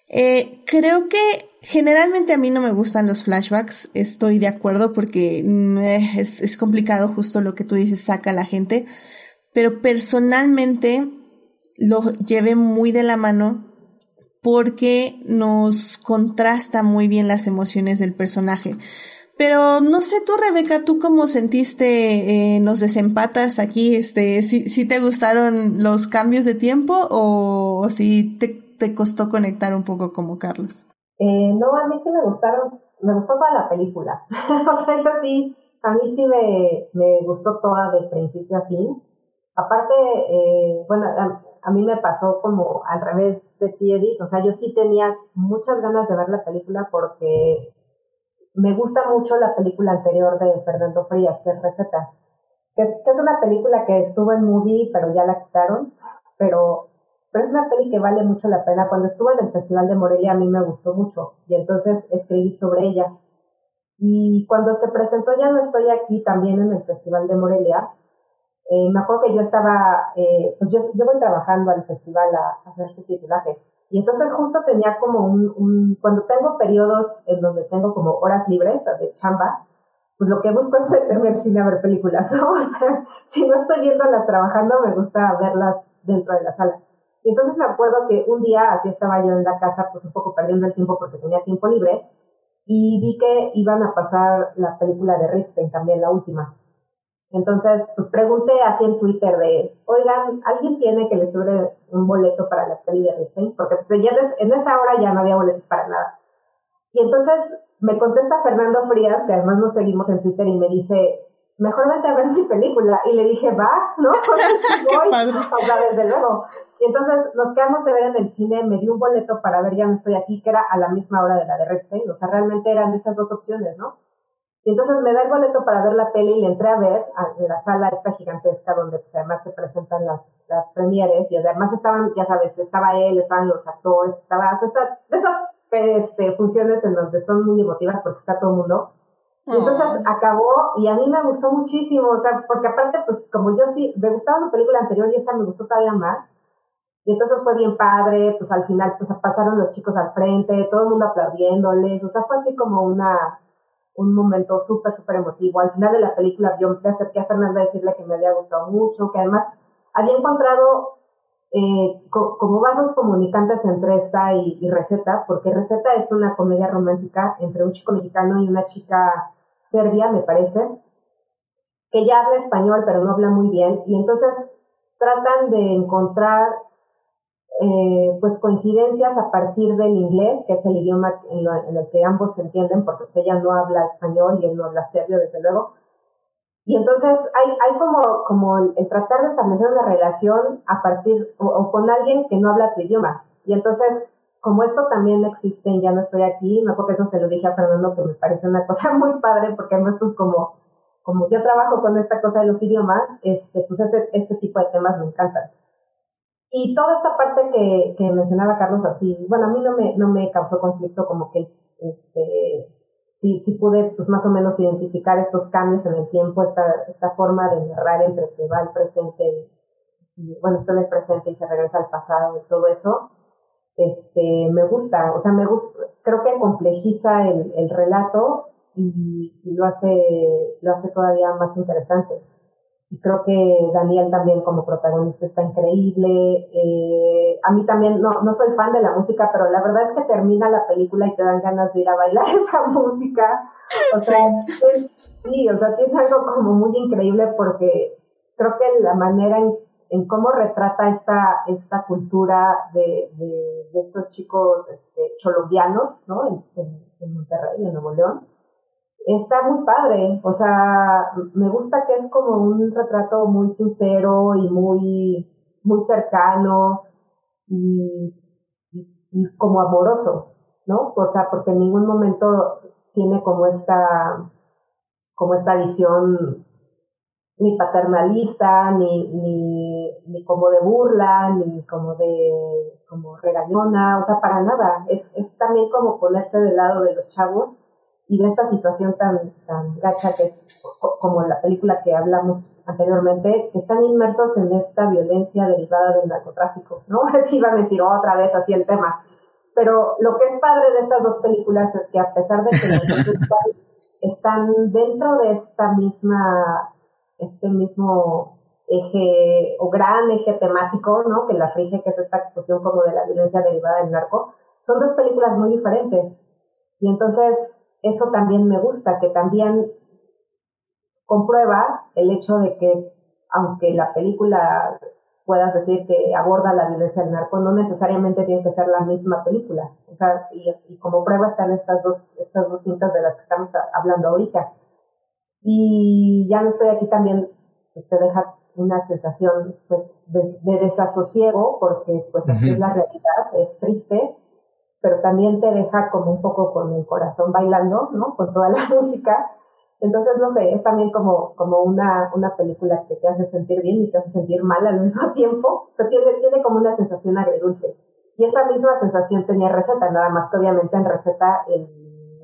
Eh, creo que generalmente a mí no me gustan los flashbacks, estoy de acuerdo porque mm, es, es complicado justo lo que tú dices, saca a la gente, pero personalmente lo lleve muy de la mano porque nos contrasta muy bien las emociones del personaje. Pero no sé tú, Rebeca, tú cómo sentiste, eh, nos desempatas aquí, este, si, si te gustaron los cambios de tiempo o, si te, te, costó conectar un poco como Carlos. Eh, no, a mí sí me gustaron, me gustó toda la película. [laughs] o sea, eso sí, a mí sí me, me gustó toda de principio a fin. Aparte, eh, bueno, a mí me pasó como al revés de ti. O sea, yo sí tenía muchas ganas de ver la película porque me gusta mucho la película anterior de Fernando Frías, que es Receta. Que es, que es una película que estuvo en movie, pero ya la quitaron. Pero, pero es una peli que vale mucho la pena. Cuando estuve en el Festival de Morelia a mí me gustó mucho. Y entonces escribí sobre ella. Y cuando se presentó Ya no estoy aquí también en el Festival de Morelia, eh, me acuerdo que yo estaba, eh, pues yo, yo voy trabajando al festival a, hacer su titulaje. Y entonces justo tenía como un, cuando tengo periodos en donde tengo como horas libres de chamba, pues lo que busco es meterme al cine a ver películas, [laughs] ¿no? O sea, si no estoy viéndolas trabajando, me gusta verlas dentro de la sala. Y entonces me acuerdo que un día, así estaba yo en la casa, pues un poco perdiendo el tiempo porque tenía tiempo libre, y vi que iban a pasar la película de Ripstein, también la última. Entonces, pues pregunté así en Twitter de, oigan, ¿alguien tiene que le sobre un boleto para la peli de Ripstein? Porque pues ya en esa hora ya no había boletos para nada. Y entonces me contesta Fernando Frías, que además nos seguimos en Twitter, y me dice, mejor vente a ver mi película. Y le dije, va, ¿no? [laughs] [laughs] voy, o sea, desde luego. Y entonces nos quedamos de ver en el cine, me di un boleto para ver Ya no estoy aquí, que era a la misma hora de la de Ripstein. O sea, realmente eran esas dos opciones, ¿no? Y entonces me da el boleto para ver la peli y le entré a ver en la sala esta gigantesca donde pues, además se presentan las, las premieres y además estaban, ya sabes, estaba él, estaban los actores, estaba, o sea, de esas este, funciones en donde son muy emotivas porque está todo el mundo. Y entonces acabó y a mí me gustó muchísimo, o sea, porque aparte, pues como yo sí, me gustaba su película anterior y esta me gustó todavía más. Y entonces fue bien padre, pues al final pues pasaron los chicos al frente, todo el mundo aplaudiéndoles, o sea, fue así como una, un momento súper, súper emotivo. Al final de la película yo me acerqué a Fernanda a decirle que me había gustado mucho, que además había encontrado eh, como vasos comunicantes entre esta y, Receta, porque Receta es una comedia romántica entre un chico mexicano y una chica serbia, me parece, que ya habla español pero no habla muy bien, y entonces tratan de encontrar eh, pues coincidencias a partir del inglés, que es el idioma en, el que ambos se entienden, porque pues, ella no habla español y él no habla serbio, desde luego. Y entonces hay, hay como, como el, tratar de establecer una relación a partir, o, con alguien que no habla tu idioma. Y entonces, como esto también existe Ya no estoy aquí, no porque eso se lo dije a Fernando, que me parece una cosa [laughs] muy padre, porque además pues como, como yo trabajo con esta cosa de los idiomas, este, pues ese, ese tipo de temas me encantan. Y toda esta parte que, que mencionaba Carlos así, bueno, a mí no me, no me causó conflicto como que este, sí, sí pude pues más o menos identificar estos cambios en el tiempo, esta, esta forma de narrar entre que va al presente y, bueno, está en el presente y se regresa al pasado y todo eso, este, me gusta, o sea, me gusta, creo que complejiza el, el relato y, y, lo hace, lo hace todavía más interesante. Y creo que Daniel también como protagonista está increíble. Eh, a mí también, no, no soy fan de la música, pero la verdad es que termina la película y te dan ganas de ir a bailar [laughs] esa música. O sea, sí, o sea, tiene algo como muy increíble porque creo que la manera en en cómo retrata esta, esta cultura de, de, estos chicos este, cholombianos, ¿no? En, en, Monterrey, en Nuevo León. Está muy padre, o sea, me gusta que es como un retrato muy sincero y muy, muy cercano y, como amoroso, ¿no? O sea, porque en ningún momento tiene como esta, como esta visión ni paternalista, ni, ni, ni como de burla, ni como de como regañona, o sea, para nada. Es, es también como ponerse del lado de los chavos y de esta situación tan, tan gacha que es como la película que hablamos anteriormente, que están inmersos en esta violencia derivada del narcotráfico, ¿no? [laughs] Así iban a decir otra vez así el tema. Pero lo que es padre de estas dos películas es que a pesar de que [laughs] están dentro de esta misma este mismo eje o gran eje temático, ¿no? Que la rige, que es esta cuestión como de la violencia derivada del narco, son dos películas muy diferentes. Y entonces eso también me gusta, que también comprueba el hecho de que aunque la película puedas decir que aborda la violencia del narco, no necesariamente tiene que ser la misma película. O sea, y, y como prueba están estas dos, estas dos cintas de las que estamos hablando ahorita. Y ya no estoy aquí también, pues te deja una sensación pues de, desasosiego, porque pues así es la realidad, es triste, pero también te deja como un poco con el corazón bailando, ¿no? Con toda la [laughs] música. Entonces, no sé, es también como, como una, una película que te hace sentir bien y te hace sentir mal al mismo [laughs] tiempo. O sea, tiene, como una sensación agridulce. Y esa misma sensación tenía receta, nada más que obviamente en receta el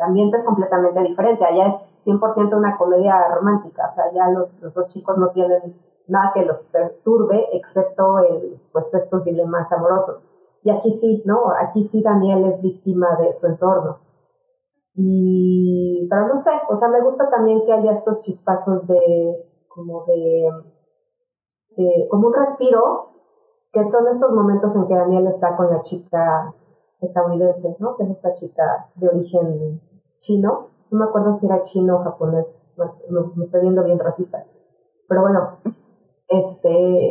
ambiente es completamente diferente. Allá es 100% una comedia romántica, o sea, ya los, los dos chicos no tienen nada que los perturbe excepto el, pues estos dilemas amorosos. Y aquí sí, ¿no? Aquí sí Daniel es víctima de su entorno. Y, pero no sé, o sea, me gusta también que haya estos chispazos de, como de, como un respiro, que son estos momentos en que Daniel está con la chica estadounidense, ¿no? Que es esta chica de origen chino. No me acuerdo si era chino o japonés. me, estoy viendo bien racista. Pero bueno, este,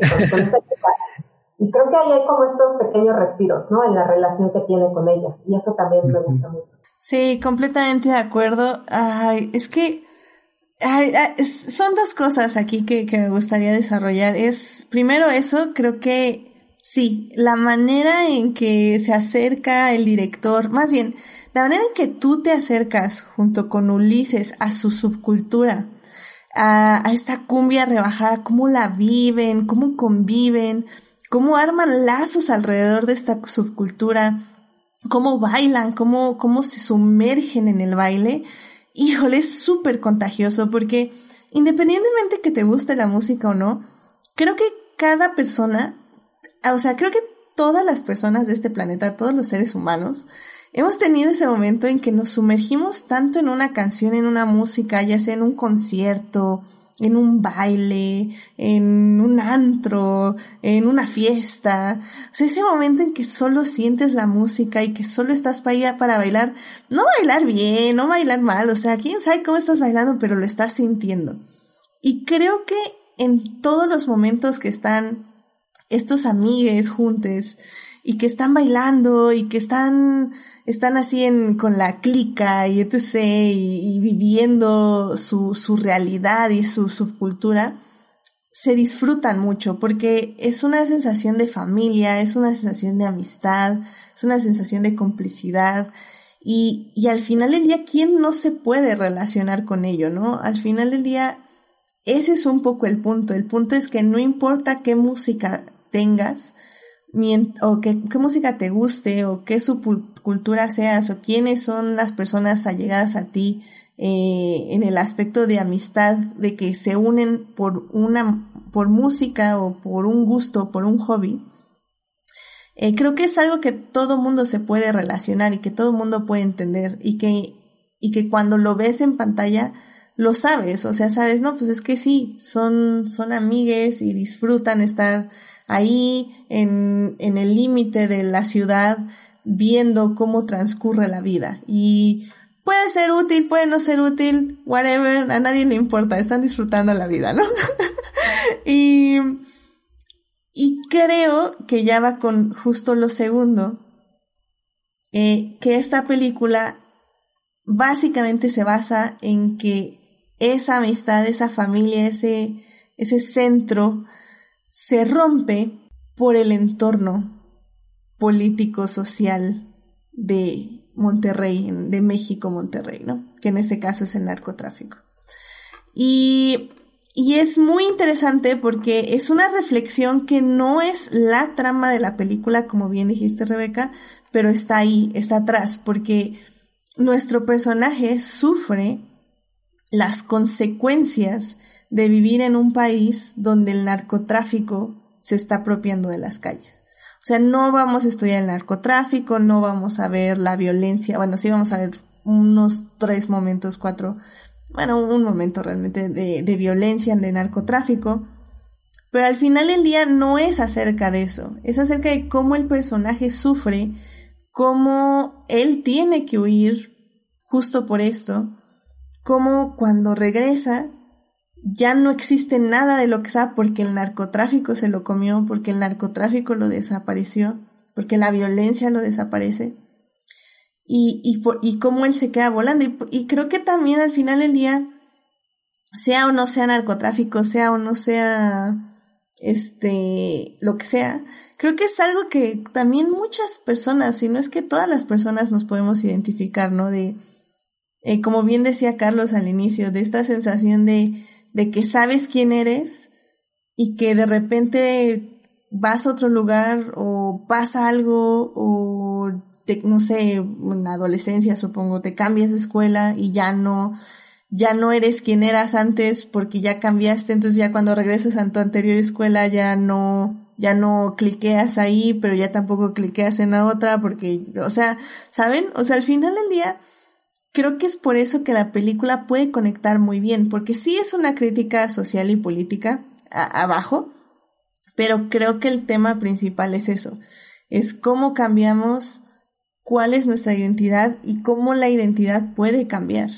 y creo que ahí hay como estos pequeños respiros, ¿no? En la relación que tiene con ella. Y eso también me gusta mucho. Sí, completamente de acuerdo. Ay, es que ay, son dos cosas aquí que, que me gustaría desarrollar. Es, primero eso, creo que Sí, la manera en que se acerca el director, más bien, la manera en que tú te acercas junto con Ulises a su subcultura, a, esta cumbia rebajada, cómo la viven, cómo conviven, cómo arman lazos alrededor de esta subcultura, cómo bailan, cómo, cómo se sumergen en el baile. Híjole, es súper contagioso porque independientemente que te guste la música o no, creo que cada persona o sea, creo que todas las personas de este planeta, todos los seres humanos, hemos tenido ese momento en que nos sumergimos tanto en una canción, en una música, ya sea en un concierto, en un baile, en un antro, en una fiesta. O sea, ese momento en que solo sientes la música y que solo estás para para bailar, no bailar bien, no bailar mal, o sea, quién sabe cómo estás bailando, pero lo estás sintiendo. Y creo que en todos los momentos que están estos amigues juntos y que están bailando y que están, están así en, con la clica y etc. y, viviendo su, su realidad y su subcultura, se disfrutan mucho porque es una sensación de familia, es una sensación de amistad, es una sensación de complicidad. Y, y al final del día, ¿quién no se puede relacionar con ello, no? Al final del día, ese es un poco el punto. El punto es que no importa qué música tengas, o qué, música te guste, o qué subcultura seas, o quiénes son las personas allegadas a ti eh, en el aspecto de amistad, de que se unen por una, por música o por un gusto, por un hobby. Eh, creo que es algo que todo mundo se puede relacionar y que todo mundo puede entender y que, y que cuando lo ves en pantalla lo sabes, o sea, sabes, no, pues es que sí, son, son amigues y disfrutan estar ahí en, en el límite de la ciudad viendo cómo transcurre la vida. Y puede ser útil, puede no ser útil, whatever, a nadie le importa, están disfrutando la vida, ¿no? [laughs] y, Y creo que ya va con justo lo segundo, eh, que esta película básicamente se basa en que esa amistad, esa familia, ese, ese centro se rompe por el entorno político, social de Monterrey, de México, Monterrey, ¿no? Que en este caso es el narcotráfico. Y, y es muy interesante porque es una reflexión que no es la trama de la película, como bien dijiste, Rebeca, pero está ahí, está atrás, porque nuestro personaje sufre las consecuencias de vivir en un país donde el narcotráfico se está apropiando de las calles. O sea, no vamos a estudiar el narcotráfico, no vamos a ver la violencia, bueno, sí vamos a ver unos tres momentos, cuatro, bueno, un momento realmente de, de violencia, de narcotráfico, pero al final del día no es acerca de eso, es acerca de cómo el personaje sufre cómo él tiene que huir justo por esto, cómo cuando regresa ya no existe nada de lo que sabe porque el narcotráfico se lo comió, porque el narcotráfico lo desapareció, porque la violencia lo desaparece. Y, y, y cómo él se queda volando. Y, y creo que también al final del día, sea o no sea narcotráfico, sea o no sea este, lo que sea, creo que es algo que también muchas personas, si no es que todas las personas nos podemos identificar, ¿no? De, eh, como bien decía Carlos al inicio, de esta sensación de, de que sabes quién eres y que de repente vas a otro lugar o pasa algo o te, no sé, en la adolescencia supongo, te cambias de escuela y ya no, ya no eres quien eras antes porque ya cambiaste, entonces ya cuando regresas a tu anterior escuela ya no, ya no cliqueas ahí, pero ya tampoco cliqueas en la otra porque, o sea, ¿saben? O sea, al final del día, creo que es por eso que la película puede conectar muy bien, porque sí es una crítica social y política abajo, pero creo que el tema principal es eso, es cómo cambiamos, cuál es nuestra identidad y cómo la identidad puede cambiar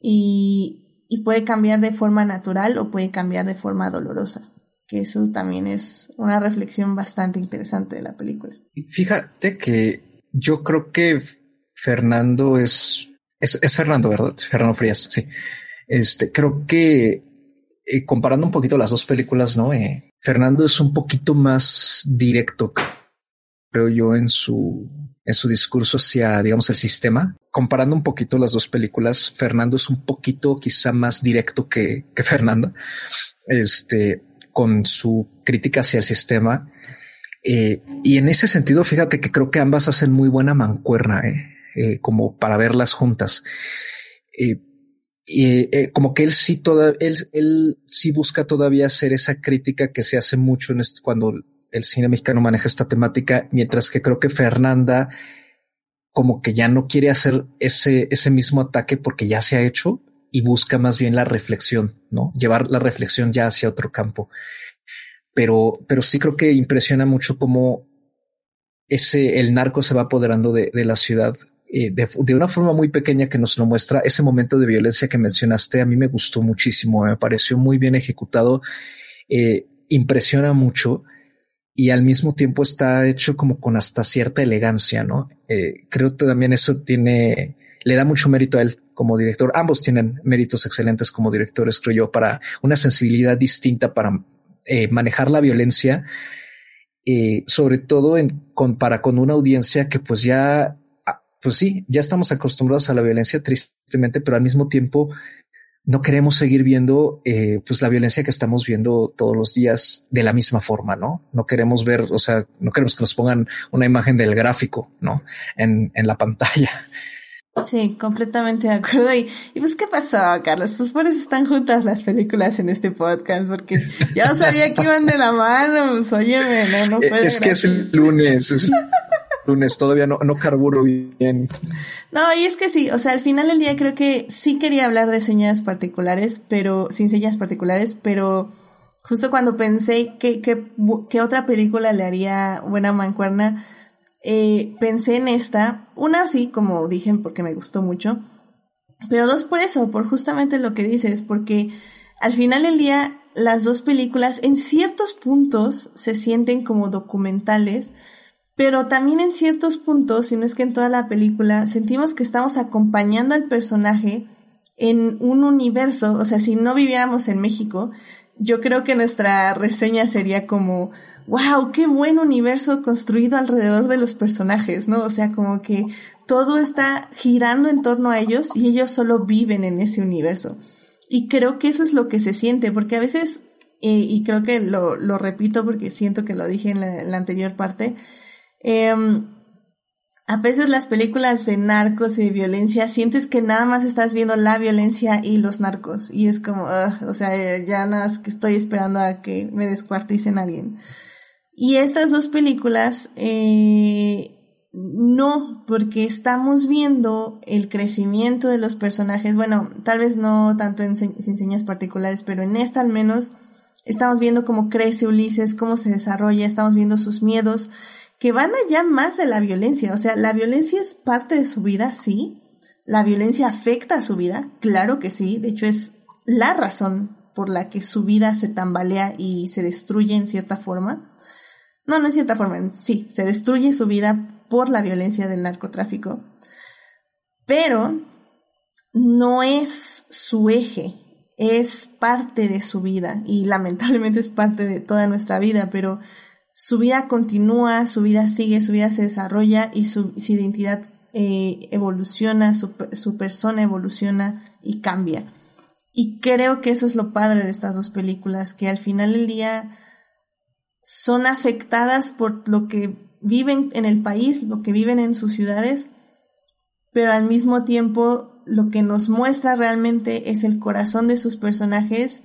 y, y puede cambiar de forma natural o puede cambiar de forma dolorosa que eso también es una reflexión bastante interesante de la película. Fíjate que yo creo que Fernando es, es, es Fernando, ¿verdad? Fernando Frías, sí. Este, creo que eh, comparando un poquito las dos películas, ¿no? Eh, Fernando es un poquito más directo, creo yo, en su, en su discurso hacia, digamos, el sistema. Comparando un poquito las dos películas, Fernando es un poquito quizá más directo que, que Fernanda. Este, con su crítica hacia el sistema. Eh, y en ese sentido, fíjate que creo que ambas hacen muy buena mancuerna, eh, eh, como para verlas juntas. y como que él sí toda, él, él sí busca todavía hacer esa crítica que se hace mucho en este, cuando el cine mexicano maneja esta temática, mientras que creo que Fernanda como que ya no quiere hacer ese, ese mismo ataque porque ya se ha hecho y busca más bien la reflexión, ¿no? Llevar la reflexión ya hacia otro campo. Pero, pero sí creo que impresiona mucho cómo ese, el narco se va apoderando de, de la ciudad eh, de, de, una forma muy pequeña que nos lo muestra. Ese momento de violencia que mencionaste a mí me gustó muchísimo, me pareció muy bien ejecutado, eh, impresiona mucho y al mismo tiempo está hecho como con hasta cierta elegancia, ¿no? Eh, creo que también eso tiene, le da mucho mérito a él como director. Ambos tienen méritos excelentes como directores, creo yo, para una sensibilidad distinta para manejar la violencia, sobre todo en, con, para con una audiencia que pues ya, pues sí, ya estamos acostumbrados a la violencia tristemente, pero al mismo tiempo no queremos seguir viendo eh, pues la violencia que estamos viendo todos los días de la misma forma, ¿no? No queremos ver, o sea, no queremos que nos pongan una imagen del gráfico, ¿no? En, en la pantalla. Sí, completamente de acuerdo. Y, y pues, ¿qué pasó, Carlos? Pues por eso están juntas las películas en este podcast, porque yo sabía que iban de la mano, pues óyeme, no, no [laughs] Es que es el lunes, es [laughs] lunes, todavía no, no carburo bien. No, y es que sí, o sea, al final del día creo que sí quería hablar de señas particulares, pero, sin señas particulares, pero justo cuando pensé que, que, otra película le haría buena mancuerna, eh, pensé en esta, una sí, como dije, porque me gustó mucho, pero dos por eso, por justamente lo que dices, porque al final del día las dos películas en ciertos puntos se sienten como documentales, pero también en ciertos puntos, si no es que en toda la película, sentimos que estamos acompañando al personaje en un universo, o sea, si no viviéramos en México, yo creo que nuestra reseña sería como, wow, qué buen universo construido alrededor de los personajes, ¿no? O sea, como que todo está girando en torno a ellos y ellos solo viven en ese universo. Y creo que eso es lo que se siente, porque a veces, eh, y creo que lo, lo, repito porque siento que lo dije en la, anterior parte, eh, a veces las películas de narcos y de violencia sientes que nada más estás viendo la violencia y los narcos y es como, o sea, ya nada más que estoy esperando a que me descuarticen a alguien. Y estas dos películas, eh, no, porque estamos viendo el crecimiento de los personajes, bueno, tal vez no tanto en, en señas particulares, pero en esta al menos estamos viendo cómo crece Ulises, cómo se desarrolla, estamos viendo sus miedos que van allá más de la violencia. O sea, la violencia es parte de su vida, sí. La violencia afecta a su vida, claro que sí. De hecho, es la razón por la que su vida se tambalea y se destruye en cierta forma. No, no en cierta forma, sí, se destruye su vida por la violencia del narcotráfico. Pero no es su eje, es parte de su vida y lamentablemente es parte de toda nuestra vida, pero su vida continúa, su vida sigue, su vida se desarrolla y su, identidad eh, evoluciona, su, su, persona evoluciona y cambia. Y creo que eso es lo padre de estas dos películas, que al final del día son afectadas por lo que viven en el país, lo que viven en sus ciudades, pero al mismo tiempo lo que nos muestra realmente es el corazón de sus personajes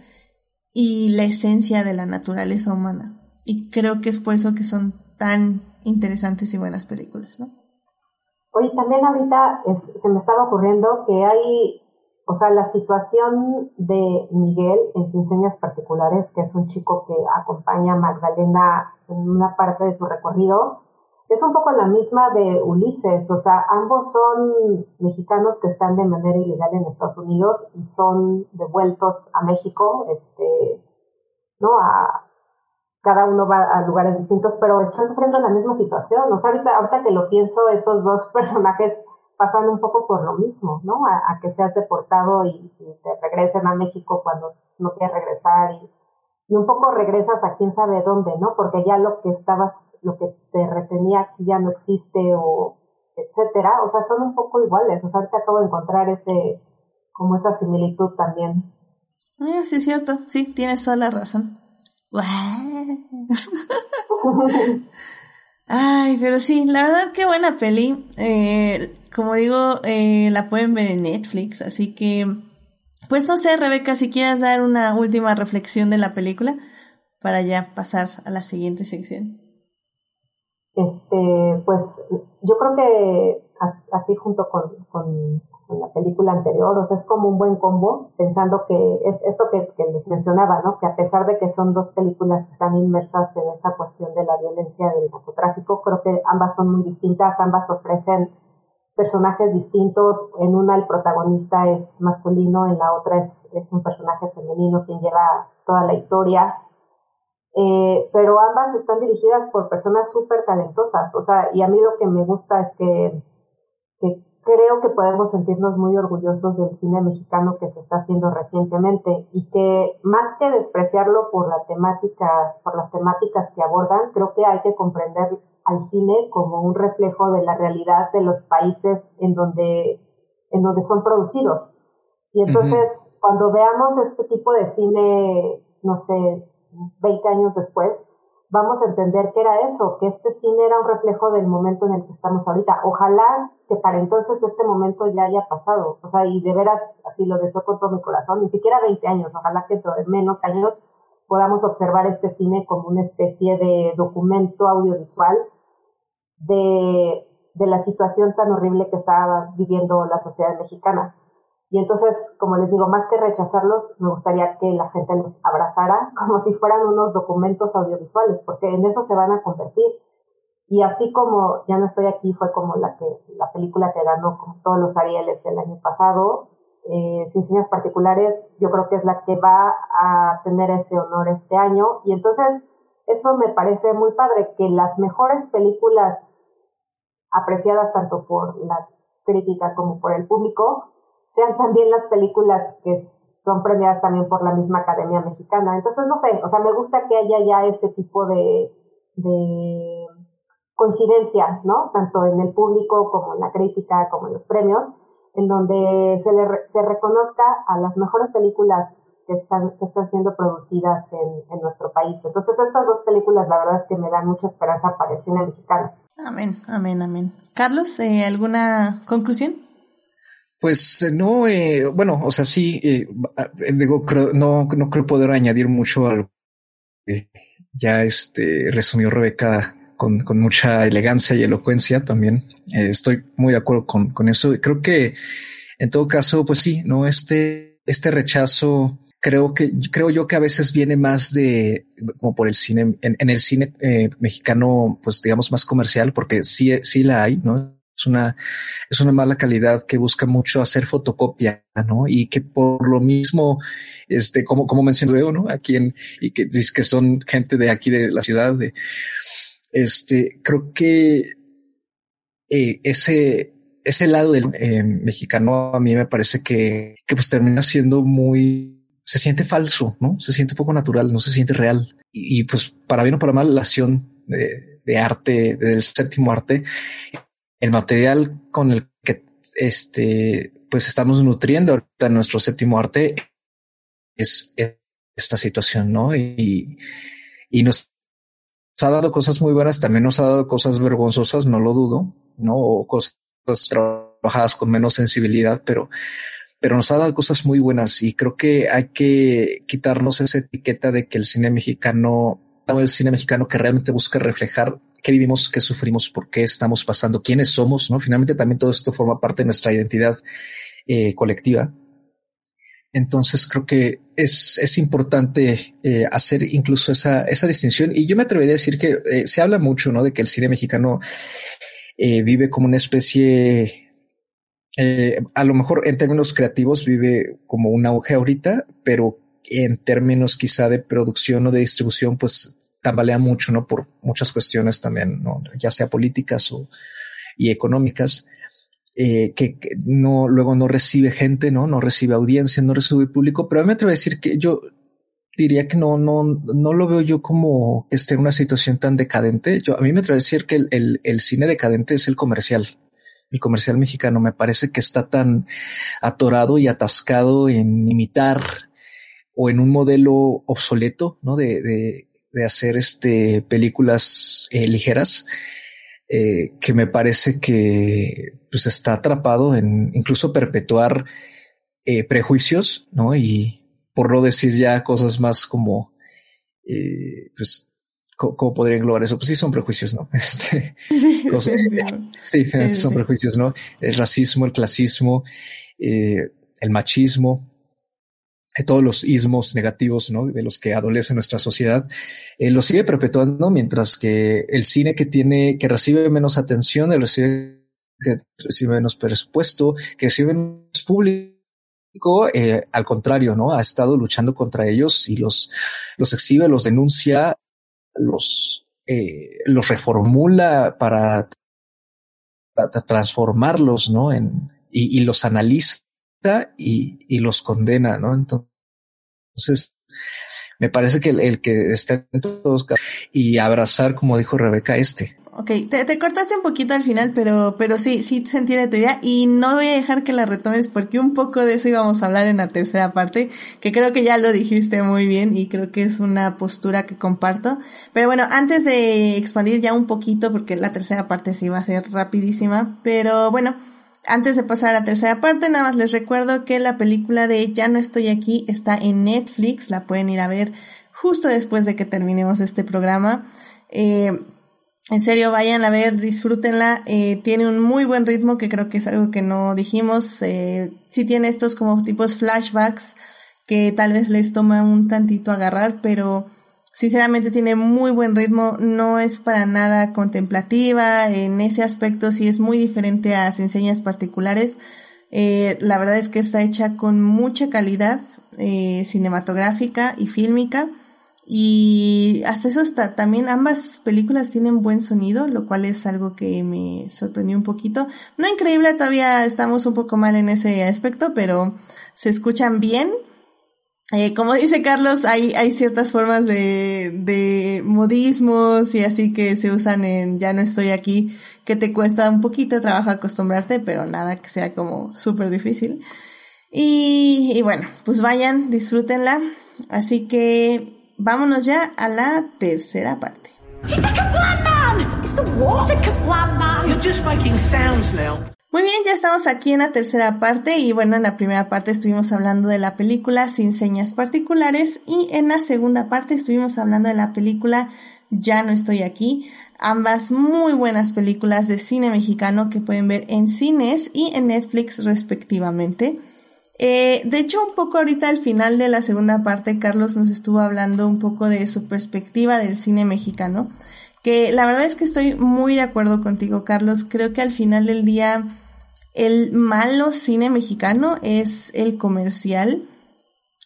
y la esencia de la naturaleza humana. Y creo que es por eso que son tan interesantes y buenas películas, ¿no? Oye, también ahorita se me estaba ocurriendo que hay, o sea, la situación de Miguel en Sin Señas Particulares, que es un chico que acompaña a Magdalena en una parte de su recorrido, es un poco la misma de Ulises, o sea, ambos son mexicanos que están de manera ilegal en Estados Unidos y son devueltos a México, este, ¿no? A, cada uno va a lugares distintos, pero están sufriendo la misma situación. O sea, ahorita, ahorita que lo pienso, esos dos [laughs] personajes pasan un poco por lo mismo, ¿no? A, que seas deportado y, te regresen a México cuando no quieres regresar y, un poco regresas a quién sabe dónde, ¿no? Porque ya lo que estabas, lo que te retenía aquí ya no existe o etcétera. O sea, son un poco iguales. O sea, ahorita acabo de encontrar ese, como esa similitud también. Ah, sí, es cierto. Sí, tienes toda la razón. [laughs] Ay, pero sí, la verdad qué buena peli. Eh, como digo, eh, la pueden ver en Netflix, así que, pues no sé, Rebeca, si quieres dar una última reflexión de la película para ya pasar a la siguiente sección. Este, pues yo creo que así junto con, en la película anterior, o sea, es como un buen combo, pensando que es esto que, les mencionaba, ¿no? Que a pesar de que son dos películas que están inmersas en esta cuestión de la violencia del narcotráfico, creo que ambas son muy distintas, ambas ofrecen personajes distintos, en una el protagonista es masculino, en la otra es, es un personaje femenino quien lleva toda la historia, eh, pero ambas están dirigidas por personas súper talentosas, o sea, y a mí lo que me gusta es que, que creo que podemos sentirnos muy orgullosos del cine mexicano que se está haciendo recientemente y que más que despreciarlo por la temática, por las temáticas que abordan, creo que hay que comprender al cine como un reflejo de la realidad de los países en donde, en donde son producidos. Y entonces, cuando veamos este tipo de cine, no sé, 20 años después, vamos a entender que era eso, que este cine era un reflejo del momento en el que estamos ahorita. Ojalá que para entonces este momento ya haya pasado, o sea, y de veras así lo deseo con todo mi corazón, ni siquiera 20 años, ojalá que en menos años podamos observar este cine como una especie de documento audiovisual de, de la situación tan horrible que estaba viviendo la sociedad mexicana. Y entonces, como les digo, más que rechazarlos, me gustaría que la gente los abrazara [laughs] como si fueran unos documentos audiovisuales, porque en eso se van a convertir. Y así como Ya no estoy aquí fue como la que la película que ganó como todos los Arieles el año pasado, eh, sin señas particulares, yo creo que es la que va a tener ese honor este año. Y entonces, eso me parece muy padre, que las mejores películas apreciadas tanto por la crítica como por el público sean también las películas que son premiadas también por la misma Academia Mexicana. Entonces, no sé, o sea, me gusta que haya ya ese tipo de, de coincidencia, ¿no? Tanto en el público como en la crítica, como en los premios en donde se, le, se reconozca a las mejores películas que están, que están siendo producidas en, en, nuestro país. Entonces estas dos películas la verdad es que me dan mucha esperanza para el cine mexicano. Amén, amén, amén. Carlos, ¿eh, ¿alguna conclusión? Pues eh, no, eh, bueno, o sea, sí, eh, digo, creo, no, no creo poder añadir mucho al que ya este resumió Rebeca con, con mucha elegancia y elocuencia también. Eh, estoy muy de acuerdo con, con eso. Creo que en todo caso, pues sí, no este, este rechazo creo que creo yo que a veces viene más de como por el cine en, en el cine eh, mexicano, pues digamos más comercial, porque sí, sí la hay, no? Es una, es una mala calidad que busca mucho hacer fotocopia, ¿no? Y que por lo mismo, este, como, como mencioné, ¿no? Aquí en, y que dice que son gente de aquí de la ciudad de, este, creo que eh, ese, ese lado del eh, mexicano a mí me parece que, que pues termina siendo muy, se siente falso, ¿no? Se siente poco natural, no se siente real. Y, pues para bien o para mal, la acción de, de arte, del séptimo arte, el material con el que este, pues estamos nutriendo ahorita nuestro séptimo arte es, esta situación, ¿no? Y, y nos ha dado cosas muy buenas, también nos ha dado cosas vergonzosas, no lo dudo, ¿no? O cosas trabajadas con menos sensibilidad, pero, pero nos ha dado cosas muy buenas y creo que hay que quitarnos esa etiqueta de que el cine mexicano, el cine mexicano que realmente busca reflejar qué vivimos, qué sufrimos, por qué estamos pasando, quiénes somos, ¿no? Finalmente también todo esto forma parte de nuestra identidad eh, colectiva entonces creo que es, es importante eh, hacer incluso esa, esa distinción. Y yo me atrevería a decir que eh, se habla mucho, ¿no? De que el cine mexicano vive como una especie, a lo mejor en términos creativos vive como un auge ahorita, pero en términos quizá de producción o de distribución, pues tambalea mucho, ¿no? Por muchas cuestiones también, ¿no? Ya sea políticas o y económicas eh, que, no, luego no recibe gente, no, no recibe audiencia, no recibe público, pero a mí me atrevo a decir que yo diría que no, no, no lo veo yo como que esté en una situación tan decadente. Yo, a mí me atrevo a decir que el, el, el cine decadente es el comercial. El comercial mexicano me parece que está tan atorado y atascado en imitar o en un modelo obsoleto, ¿no? De, de, de hacer este películas eh, ligeras eh, que me parece que pues está atrapado en incluso perpetuar eh, prejuicios, ¿no? Y por no decir ya cosas más como, pues, ¿cómo podría englobar eso? Pues sí, son prejuicios, ¿no? [laughs] Este, sí, sí, sí, son prejuicios, ¿no? El racismo, el clasismo, eh, el machismo, todos los ismos negativos ¿no? de los que adolece nuestra sociedad, eh, lo sigue perpetuando, mientras que el cine que tiene, que recibe menos atención, el recibe, que recibe menos presupuesto, que recibe menos público, eh, al contrario, ¿no? Ha estado luchando contra ellos y los, los exhibe, los denuncia, los, eh, los reformula para, para transformarlos, ¿no? En, y los analiza y, y los condena, ¿no? Entonces, me parece que el, que está en todos y abrazar, como dijo Rebeca, este. Ok, te, te, cortaste un poquito al final, pero, pero sí, sí se entiende tu idea y no voy a dejar que la retomes porque un poco de eso íbamos a hablar en la tercera parte, que creo que ya lo dijiste muy bien y creo que es una postura que comparto. Pero bueno, antes de expandir ya un poquito, porque la tercera parte sí va a ser rapidísima, pero bueno, antes de pasar a la tercera parte, nada más les recuerdo que la película de Ya no estoy aquí está en Netflix, la pueden ir a ver justo después de que terminemos este programa. Eh, en serio, vayan a ver, disfrútenla. Eh, tiene un muy buen ritmo, que creo que es algo que no dijimos. Eh, sí tiene estos como tipos flashbacks que tal vez les toma un tantito agarrar, pero Sinceramente tiene muy buen ritmo, no es para nada contemplativa, en ese aspecto sí es muy diferente a las enseñas particulares. Eh, la verdad es que está hecha con mucha calidad eh, cinematográfica y fílmica. Y hasta eso está, también ambas películas tienen buen sonido, lo cual es algo que me sorprendió un poquito. No increíble, todavía estamos un poco mal en ese aspecto, pero se escuchan bien. Eh, como dice Carlos, hay, hay ciertas formas de, de modismos y así que se usan en Ya no estoy aquí, que te cuesta un poquito de trabajo acostumbrarte, pero nada que sea como súper difícil. Y, y bueno, pues vayan, disfrútenla. Así que vámonos ya a la tercera parte. Muy bien, ya estamos aquí en la tercera parte y bueno, en la primera parte estuvimos hablando de la película Sin señas particulares y en la segunda parte estuvimos hablando de la película Ya no estoy aquí. Ambas muy buenas películas de cine mexicano que pueden ver en cines y en Netflix respectivamente. Eh, de hecho, un poco ahorita al final de la segunda parte, Carlos nos estuvo hablando un poco de su perspectiva del cine mexicano, que la verdad es que estoy muy de acuerdo contigo, Carlos. Creo que al final del día el malo cine mexicano es el comercial.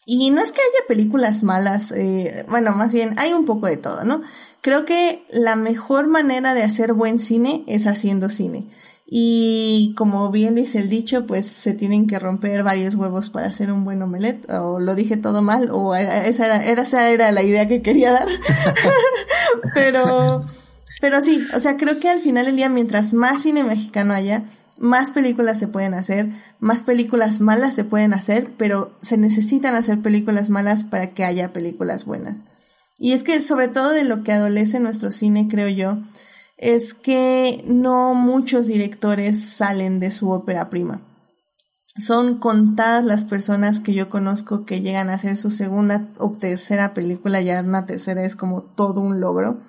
Y no es que haya películas malas, eh, bueno, más bien hay un poco de todo, ¿no? Creo que la mejor manera de hacer buen cine es haciendo cine. Y como bien dice el dicho, pues se tienen que romper varios huevos para hacer un buen omelette. O lo dije todo mal, o esa era, esa era la idea que quería dar. [laughs] [laughs] pero, pero sí, o sea, creo que al final del día, mientras más cine mexicano haya, más películas se pueden hacer, más películas malas se pueden hacer, pero se necesitan hacer películas malas para que haya películas buenas. Y es que sobre todo de lo que adolece nuestro cine, creo yo, es que no muchos directores salen de su ópera prima. Son contadas las personas que yo conozco que llegan a hacer su segunda o tercera película, ya una tercera es como todo un logro.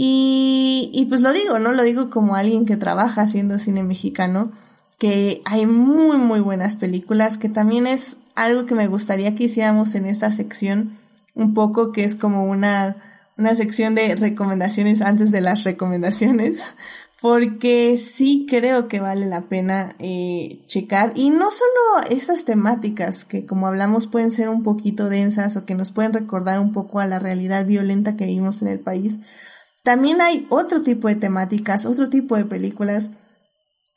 Y, pues lo digo, ¿no? Lo digo como alguien que trabaja haciendo cine mexicano, que hay muy, muy buenas películas, que también es algo que me gustaría que hiciéramos en esta sección, un poco que es como una una sección de recomendaciones antes de las recomendaciones, [laughs] porque sí creo que vale la pena eh, checar y no solo esas temáticas que como hablamos pueden ser un poquito densas o que nos pueden recordar un poco a la realidad violenta que vivimos en el país, también hay otro tipo de temáticas, otro tipo de películas.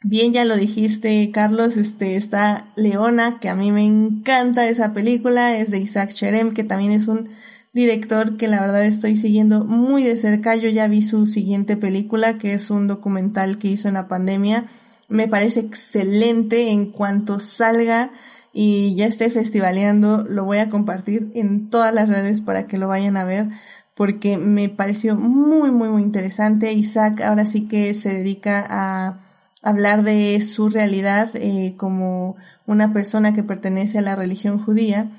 Bien, ya lo dijiste, Carlos, este, está Leona, que a mí me encanta esa película, es de Isaac Cherem, que también es un director que la verdad estoy siguiendo muy de cerca. Yo ya vi su siguiente película, que es un documental que hizo en la pandemia. Me parece excelente en cuanto salga y ya esté festivaleando, lo voy a compartir en todas las redes para que lo vayan a ver porque me pareció muy, muy, muy interesante. Isaac ahora sí que se dedica a hablar de su realidad eh, como una persona que pertenece a la religión judía.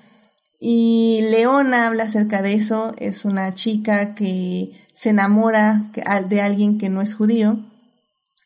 Y Leona habla acerca de eso, es una chica que se enamora de alguien que no es judío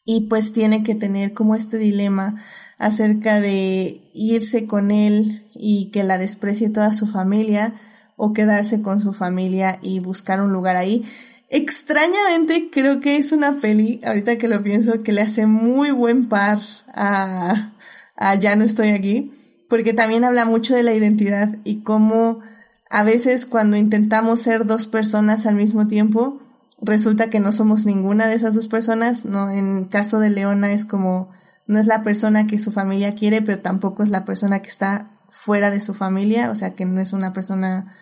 y pues tiene que tener como este dilema acerca de irse con él y que la desprecie toda su familia o quedarse con su familia y buscar un lugar ahí. Extrañamente creo que es una peli, ahorita que lo pienso, que le hace muy buen par a, a Ya no estoy aquí porque también habla mucho de la identidad y cómo a veces cuando intentamos ser dos personas al mismo tiempo, resulta que no somos ninguna de esas dos personas, ¿no? En caso de Leona es como, no es la persona que su familia quiere, pero tampoco es la persona que está fuera de su familia, o sea que no es una persona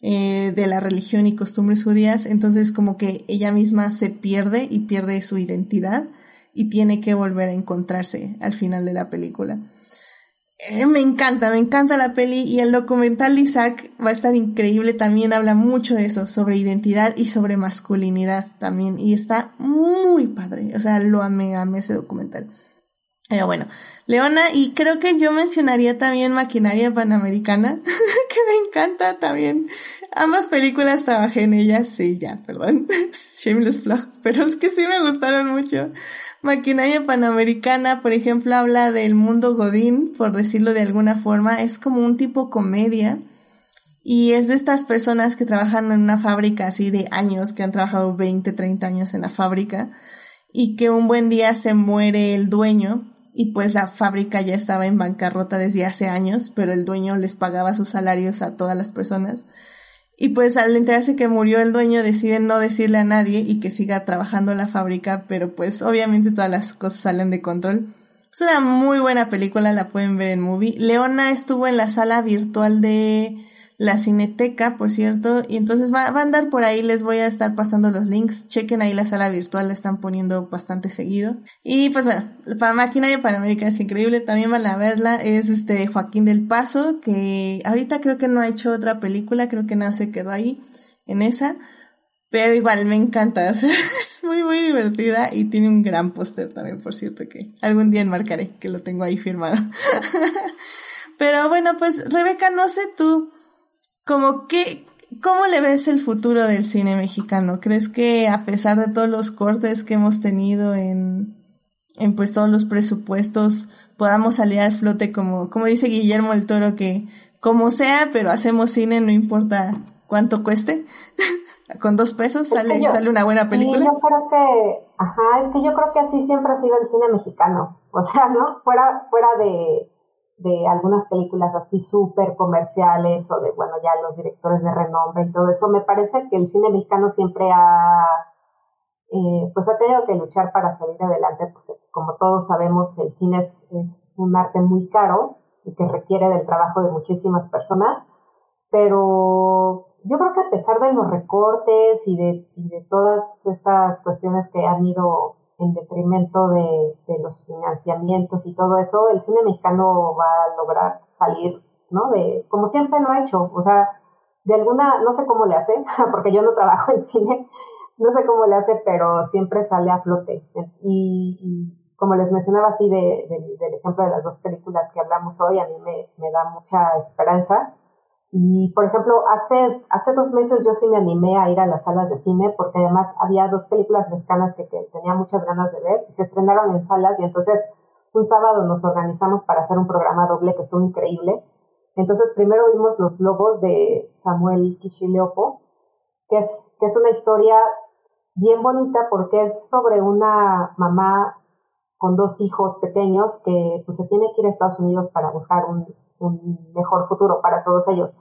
eh, de la religión y costumbres judías, entonces como que ella misma se pierde y pierde su identidad y tiene que volver a encontrarse al final de la película. Eh, me encanta, me encanta la peli y el documental de Isaac va a estar increíble. También habla mucho de eso, sobre identidad y sobre masculinidad también. Y está muy padre. O sea, lo amé, amé ese documental. Pero bueno, Leona, y creo que yo mencionaría también Maquinaria Panamericana, [laughs] que me encanta también. Ambas películas trabajé en ellas, sí, ya, perdón, [laughs] shameless plug, pero es que sí me gustaron mucho. Maquinaria Panamericana, por ejemplo, habla del mundo Godín, por decirlo de alguna forma, es como un tipo comedia. Y es de estas personas que trabajan en una fábrica así de años, que han trabajado 20, 30 años en la fábrica, y que un buen día se muere el dueño y pues la fábrica ya estaba en bancarrota desde hace años, pero el dueño les pagaba sus salarios a todas las personas. Y pues al enterarse que murió el dueño deciden no decirle a nadie y que siga trabajando la fábrica, pero pues obviamente todas las cosas salen de control. Es una muy buena película, la pueden ver en movie. Leona estuvo en la sala virtual de la Cineteca, por cierto, y entonces va, a andar por ahí, les voy a estar pasando los links, chequen ahí la sala virtual, la están poniendo bastante seguido. Y pues bueno, para Maquinaria Panamérica es increíble, también van a verla, es este Joaquín del Paso, que ahorita creo que no ha hecho otra película, creo que nada se quedó ahí en esa, pero igual me encanta, [laughs] es muy muy divertida y tiene un gran póster también, por cierto, que algún día enmarcaré, que lo tengo ahí firmado. [laughs] pero bueno, pues Rebeca, no sé tú, como que, ¿cómo le ves el futuro del cine mexicano? ¿Crees que a pesar de todos los cortes que hemos tenido en, en pues todos los presupuestos, podamos salir al flote como, como dice Guillermo el Toro, que como sea, pero hacemos cine, no importa cuánto cueste. [laughs] Con dos pesos sale, sale una buena película. yo creo que, ajá, es que yo creo que así siempre ha sido el cine mexicano. O sea, ¿no? Fuera, fuera de, de algunas películas así súper comerciales o de, bueno, ya los directores de renombre y todo eso, me parece que el cine mexicano siempre ha, eh, pues ha tenido que luchar para salir adelante, porque pues, como todos sabemos, el cine es, es, un arte muy caro y que requiere del trabajo de muchísimas personas, pero yo creo que a pesar de los recortes y de, y de todas estas cuestiones que han ido en detrimento de, los financiamientos y todo eso, el cine mexicano va a lograr salir, ¿no? De, como siempre lo ha hecho, o sea, de alguna, no sé cómo le hace, [laughs] porque yo no trabajo en cine, no sé cómo le hace, pero siempre sale a flote. Y, como les mencionaba así de, del ejemplo de las dos películas que hablamos hoy, a mí me, me da mucha esperanza y, por ejemplo, hace, hace dos meses yo sí me animé a ir a las salas de cine porque además había dos películas mexicanas que, tenía muchas ganas de ver y se estrenaron en salas y entonces un sábado nos organizamos para hacer un programa doble que estuvo increíble. Entonces primero vimos Los Lobos de Samuel Kishileopo, que es, que es una historia bien bonita porque es sobre una mamá con dos hijos pequeños que pues se tiene que ir a Estados Unidos para buscar un, un mejor futuro para todos ellos.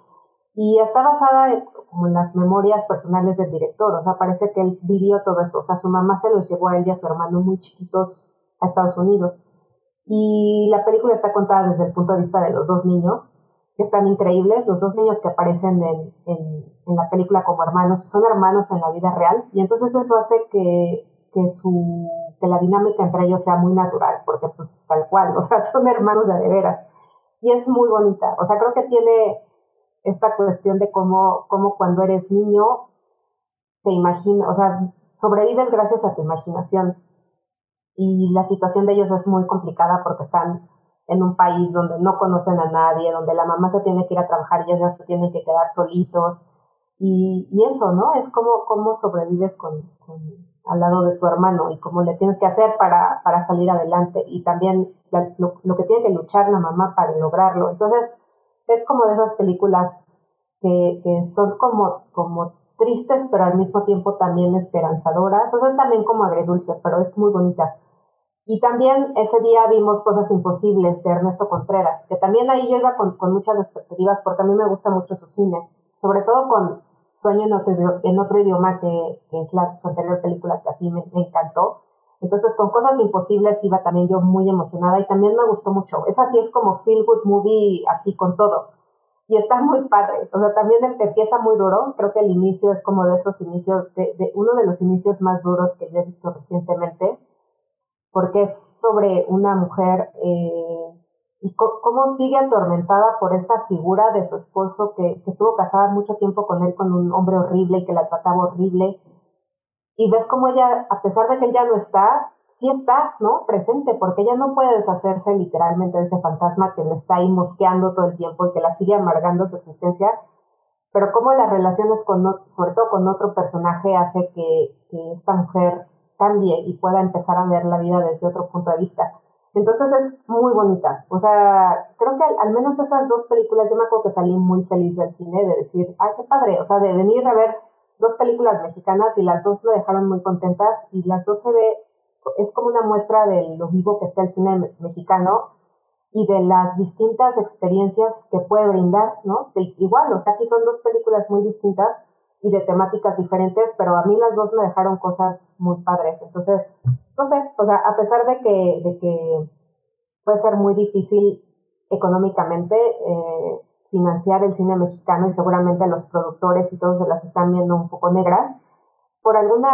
Y está basada en, las memorias personales del director, o sea, parece que él vivió todo eso, o sea, su mamá se los llevó a él y a su hermano muy chiquitos a Estados Unidos. Y la película está contada desde el punto de vista de los dos niños, que están increíbles, los dos niños que aparecen en, en, en la película como hermanos, son hermanos en la vida real, y entonces eso hace que, que su que la dinámica entre ellos sea muy natural, porque pues tal cual, [laughs] o sea, son hermanos de de veras. Y es muy bonita, o sea, creo que tiene esta cuestión de cómo, cómo cuando eres niño te imaginas, o sea, sobrevives gracias a tu imaginación. Y la situación de ellos es muy complicada porque están en un país donde no conocen a nadie, donde la mamá se tiene que ir a trabajar y ellos se tienen que quedar solitos. Y, y eso, ¿no? Es como cómo sobrevives con, al lado de tu hermano y cómo le tienes que hacer para, para salir adelante. Y también lo, lo que tiene que luchar la mamá para lograrlo. Entonces, es como de esas películas que, son como, como tristes, pero al mismo tiempo también esperanzadoras. O sea, es también como agredulce, pero es muy bonita. Y también ese día vimos Cosas Imposibles de Ernesto Contreras, que también ahí yo iba con, muchas expectativas porque a mí me gusta mucho su cine, sobre todo con Sueño en otro, idioma, que, que es la, su anterior película que así me encantó. Entonces, con Cosas Imposibles iba también yo muy emocionada y también me gustó mucho. Esa sí es como feel good movie, así con todo. Y está muy padre. O sea, también empieza muy duro. Creo que el inicio es como de esos inicios, de, de uno de los inicios más duros que yo he visto recientemente, porque es sobre una mujer eh, y cómo sigue atormentada por esta figura de su esposo que, que estuvo casada mucho tiempo con él, con un hombre horrible y que la trataba horrible y ves cómo ella, a pesar de que ella no está, sí está, ¿no? Presente, porque ella no puede deshacerse literalmente de ese fantasma que le está ahí mosqueando todo el tiempo y que la sigue amargando su existencia, pero cómo las relaciones con, sobre todo con otro personaje, hace que, que esta mujer cambie y pueda empezar a ver la vida desde otro punto de vista. Entonces es muy bonita. O sea, creo que al, al, menos esas dos películas, yo me acuerdo que salí muy feliz del cine, de decir, ay, qué padre, o sea, de venir a ver dos películas mexicanas y las dos me dejaron muy contentas y las dos se ve es como una muestra de lo vivo que está el cine mexicano y de las distintas experiencias que puede brindar, ¿no? igual, o sea, aquí son dos películas muy distintas y de temáticas diferentes, pero a mí las dos me dejaron cosas muy padres. Entonces, no sé, o sea, a pesar de que, de que puede ser muy difícil económicamente eh, financiar el cine mexicano y seguramente los productores y todos se las están viendo un poco negras, por alguna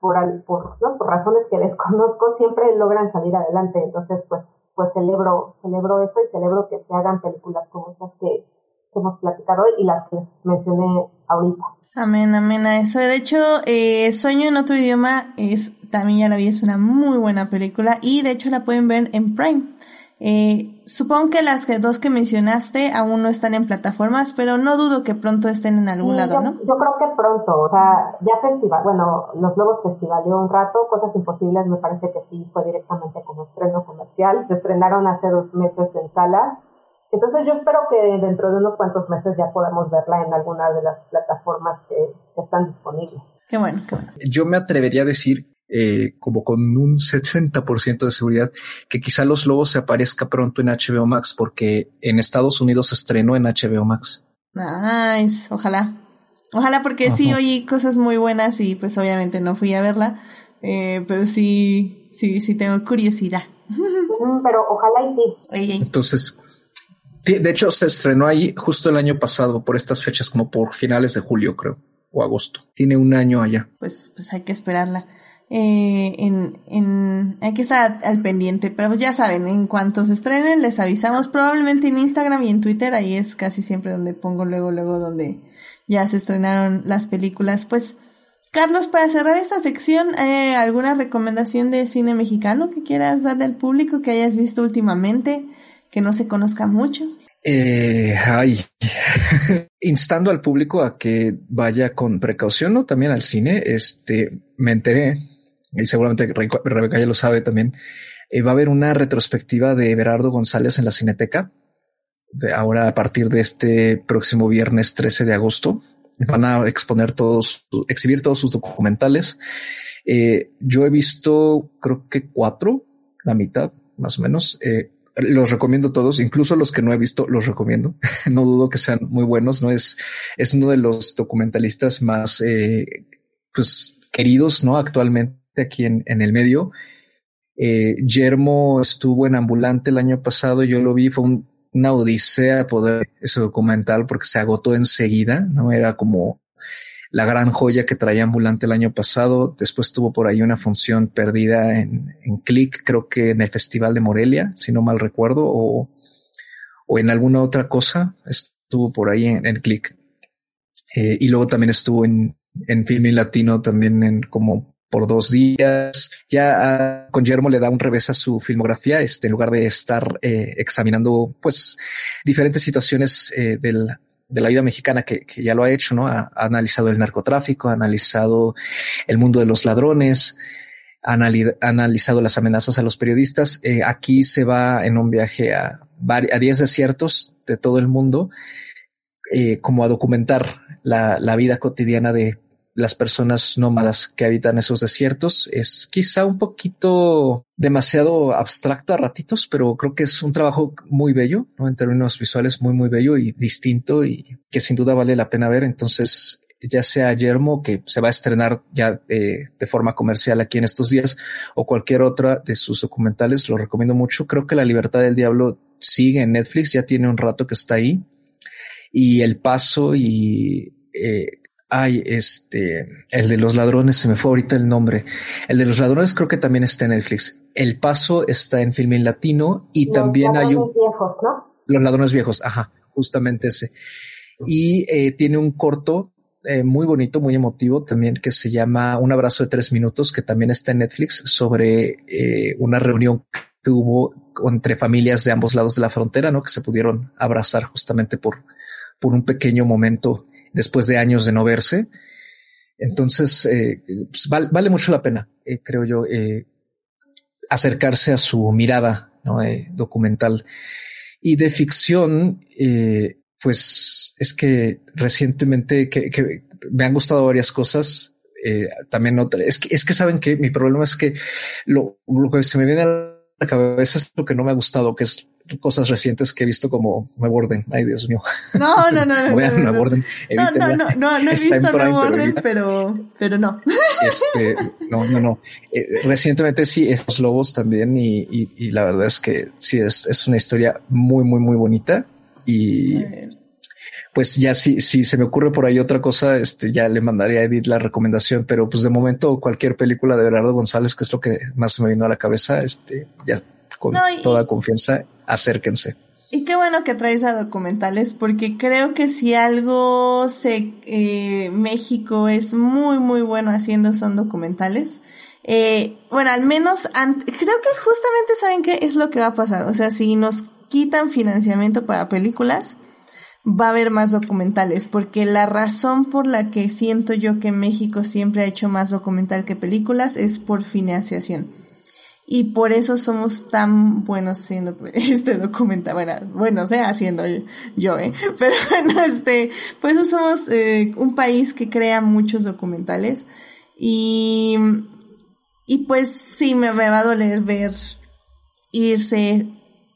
por, por, ¿no? por razones que [laughs] desconozco, siempre logran salir adelante. Entonces, pues, pues celebro, celebro eso y celebro que se hagan películas como estas que, hemos platicado hoy y las que les mencioné ahorita. Amén, amén a eso. De hecho, eh, Sueño en otro idioma es, también ya la vi, es una muy buena película y de hecho la pueden ver en Prime. Eh, supongo que las dos que mencionaste aún no están en plataformas, pero no dudo que pronto estén en algún lado, ¿no? Yo creo que pronto, o sea, ya festival, bueno, Los Lobos festivaleó un rato, Cosas Imposibles me parece que sí fue directamente como estreno comercial, se estrenaron hace dos meses en salas, entonces yo espero que dentro de unos cuantos meses ya podamos verla en alguna de las plataformas que, que están disponibles. Qué bueno, qué bueno. Yo me atrevería a decir eh, como con un 60% de seguridad, que quizá Los Lobos se aparezca pronto en HBO Max, porque en Estados Unidos se estrenó en HBO Max. Nice, ojalá. Ojalá porque sí oí cosas muy buenas y pues obviamente no fui a verla, eh, pero sí, sí, sí tengo curiosidad. [laughs] pero ojalá y sí. Entonces, de hecho se estrenó ahí justo el año pasado por estas fechas, como por finales de julio creo, o agosto. Tiene un año allá. Pues, pues hay que esperarla eh, en, en, hay que estar al pendiente, pero ya saben, en cuanto se estrenen les avisamos, probablemente en Instagram y en Twitter, ahí es casi siempre donde pongo luego, luego donde ya se estrenaron las películas. Pues, Carlos, para cerrar esta sección, eh, ¿alguna recomendación de cine mexicano que quieras darle al público que hayas visto últimamente, que no se conozca mucho? Eh, ay, [laughs] instando al público a que vaya con precaución, ¿no? También al cine. Este, me enteré y seguramente Rebeca ya lo sabe también, eh, va a haber una retrospectiva de Berardo González en la Cineteca. Ahora a partir de este próximo viernes 13 de agosto van a exponer todos, exhibir todos sus documentales. Eh, yo he visto, creo que cuatro, la mitad más o menos. Eh, los recomiendo todos, incluso los que no he visto, los recomiendo. [laughs] no dudo que sean muy buenos. No es, es uno de los documentalistas más, pues queridos, no actualmente aquí en, el medio. Eh, Yermo estuvo en Ambulante el año pasado, yo lo vi, fue una odisea poder ese documental porque se agotó enseguida, no era como la gran joya que traía Ambulante el año pasado. Después tuvo por ahí una función perdida en, Click, creo que en el Festival de Morelia, si no mal recuerdo, o, o en alguna otra cosa. Estuvo por ahí en, Click. Eh, y luego también estuvo en, en Filming Latino, también en como por dos días. Ya ah, con Guillermo le da un revés a su filmografía, este, en lugar de estar eh, examinando pues diferentes situaciones eh, del, de la vida mexicana que, ya lo ha hecho, ¿no? Ha, analizado el narcotráfico, ha analizado el mundo de los ladrones, ha analizado las amenazas a los periodistas. Eh, aquí se va en un viaje a, a 10 desiertos de todo el mundo, como a documentar la, la vida cotidiana de las personas nómadas que habitan esos desiertos. Es quizá un poquito demasiado abstracto a ratitos, pero creo que es un trabajo muy bello, ¿no? en términos visuales, muy, muy bello y distinto y que sin duda vale la pena ver. Entonces, ya sea Yermo, que se va a estrenar ya eh, de forma comercial aquí en estos días, o cualquier otra de sus documentales, lo recomiendo mucho. Creo que La Libertad del Diablo sigue en Netflix, ya tiene un rato que está ahí. Y El Paso y eh, Ay, este, el de los ladrones, se me fue ahorita el nombre. El de los ladrones creo que también está en Netflix. El Paso está en Filmin Latino y también hay un... viejos, ¿no? Los ladrones viejos, ajá, justamente ese. Y eh, tiene un corto eh, muy bonito, muy emotivo también que se llama Un abrazo de tres minutos, que también está en Netflix sobre eh, una reunión que hubo entre familias de ambos lados de la frontera, ¿no? Que se pudieron abrazar justamente por, por un pequeño momento después de años de no verse. Entonces, eh, pues, vale, mucho la pena, eh, creo yo, eh, acercarse a su mirada documental. Y de ficción, pues es que recientemente que, me han gustado varias cosas. eh, también otra. Es que, es que saben que mi problema es que lo, lo que se me viene a la cabeza es lo que no me ha gustado, que es cosas recientes que he visto como Nuevo Orden. Ay, Dios mío. No, no, no. [laughs] no, Vean Nuevo Orden. No, no, no, no, no he visto Nuevo Orden, pero, pero no. Este, no, no, no. Eh, recientemente sí, estos lobos también y, y, y, la verdad es que sí, es, es una historia muy, muy, muy bonita y pues ya si, si se me ocurre por ahí otra cosa, este ya le mandaría a Edith la recomendación, pero pues de momento cualquier película de Bernardo González, que es lo que más se me vino a la cabeza, este ya con toda confianza, acérquense. Y qué bueno que traes a documentales, porque creo que si algo se eh, México es muy muy bueno haciendo son documentales. Eh, bueno, al menos creo que justamente saben qué es lo que va a pasar. O sea, si nos quitan financiamiento para películas, va a haber más documentales, porque la razón por la que siento yo que México siempre ha hecho más documental que películas es por financiación. Y por eso somos tan buenos haciendo [laughs] este documental. Bueno, bueno, o sea, haciendo yo, ¿eh? [laughs] Pero bueno, este, por eso somos eh, un país que crea muchos documentales. Y, y pues sí, me, me va a doler ver irse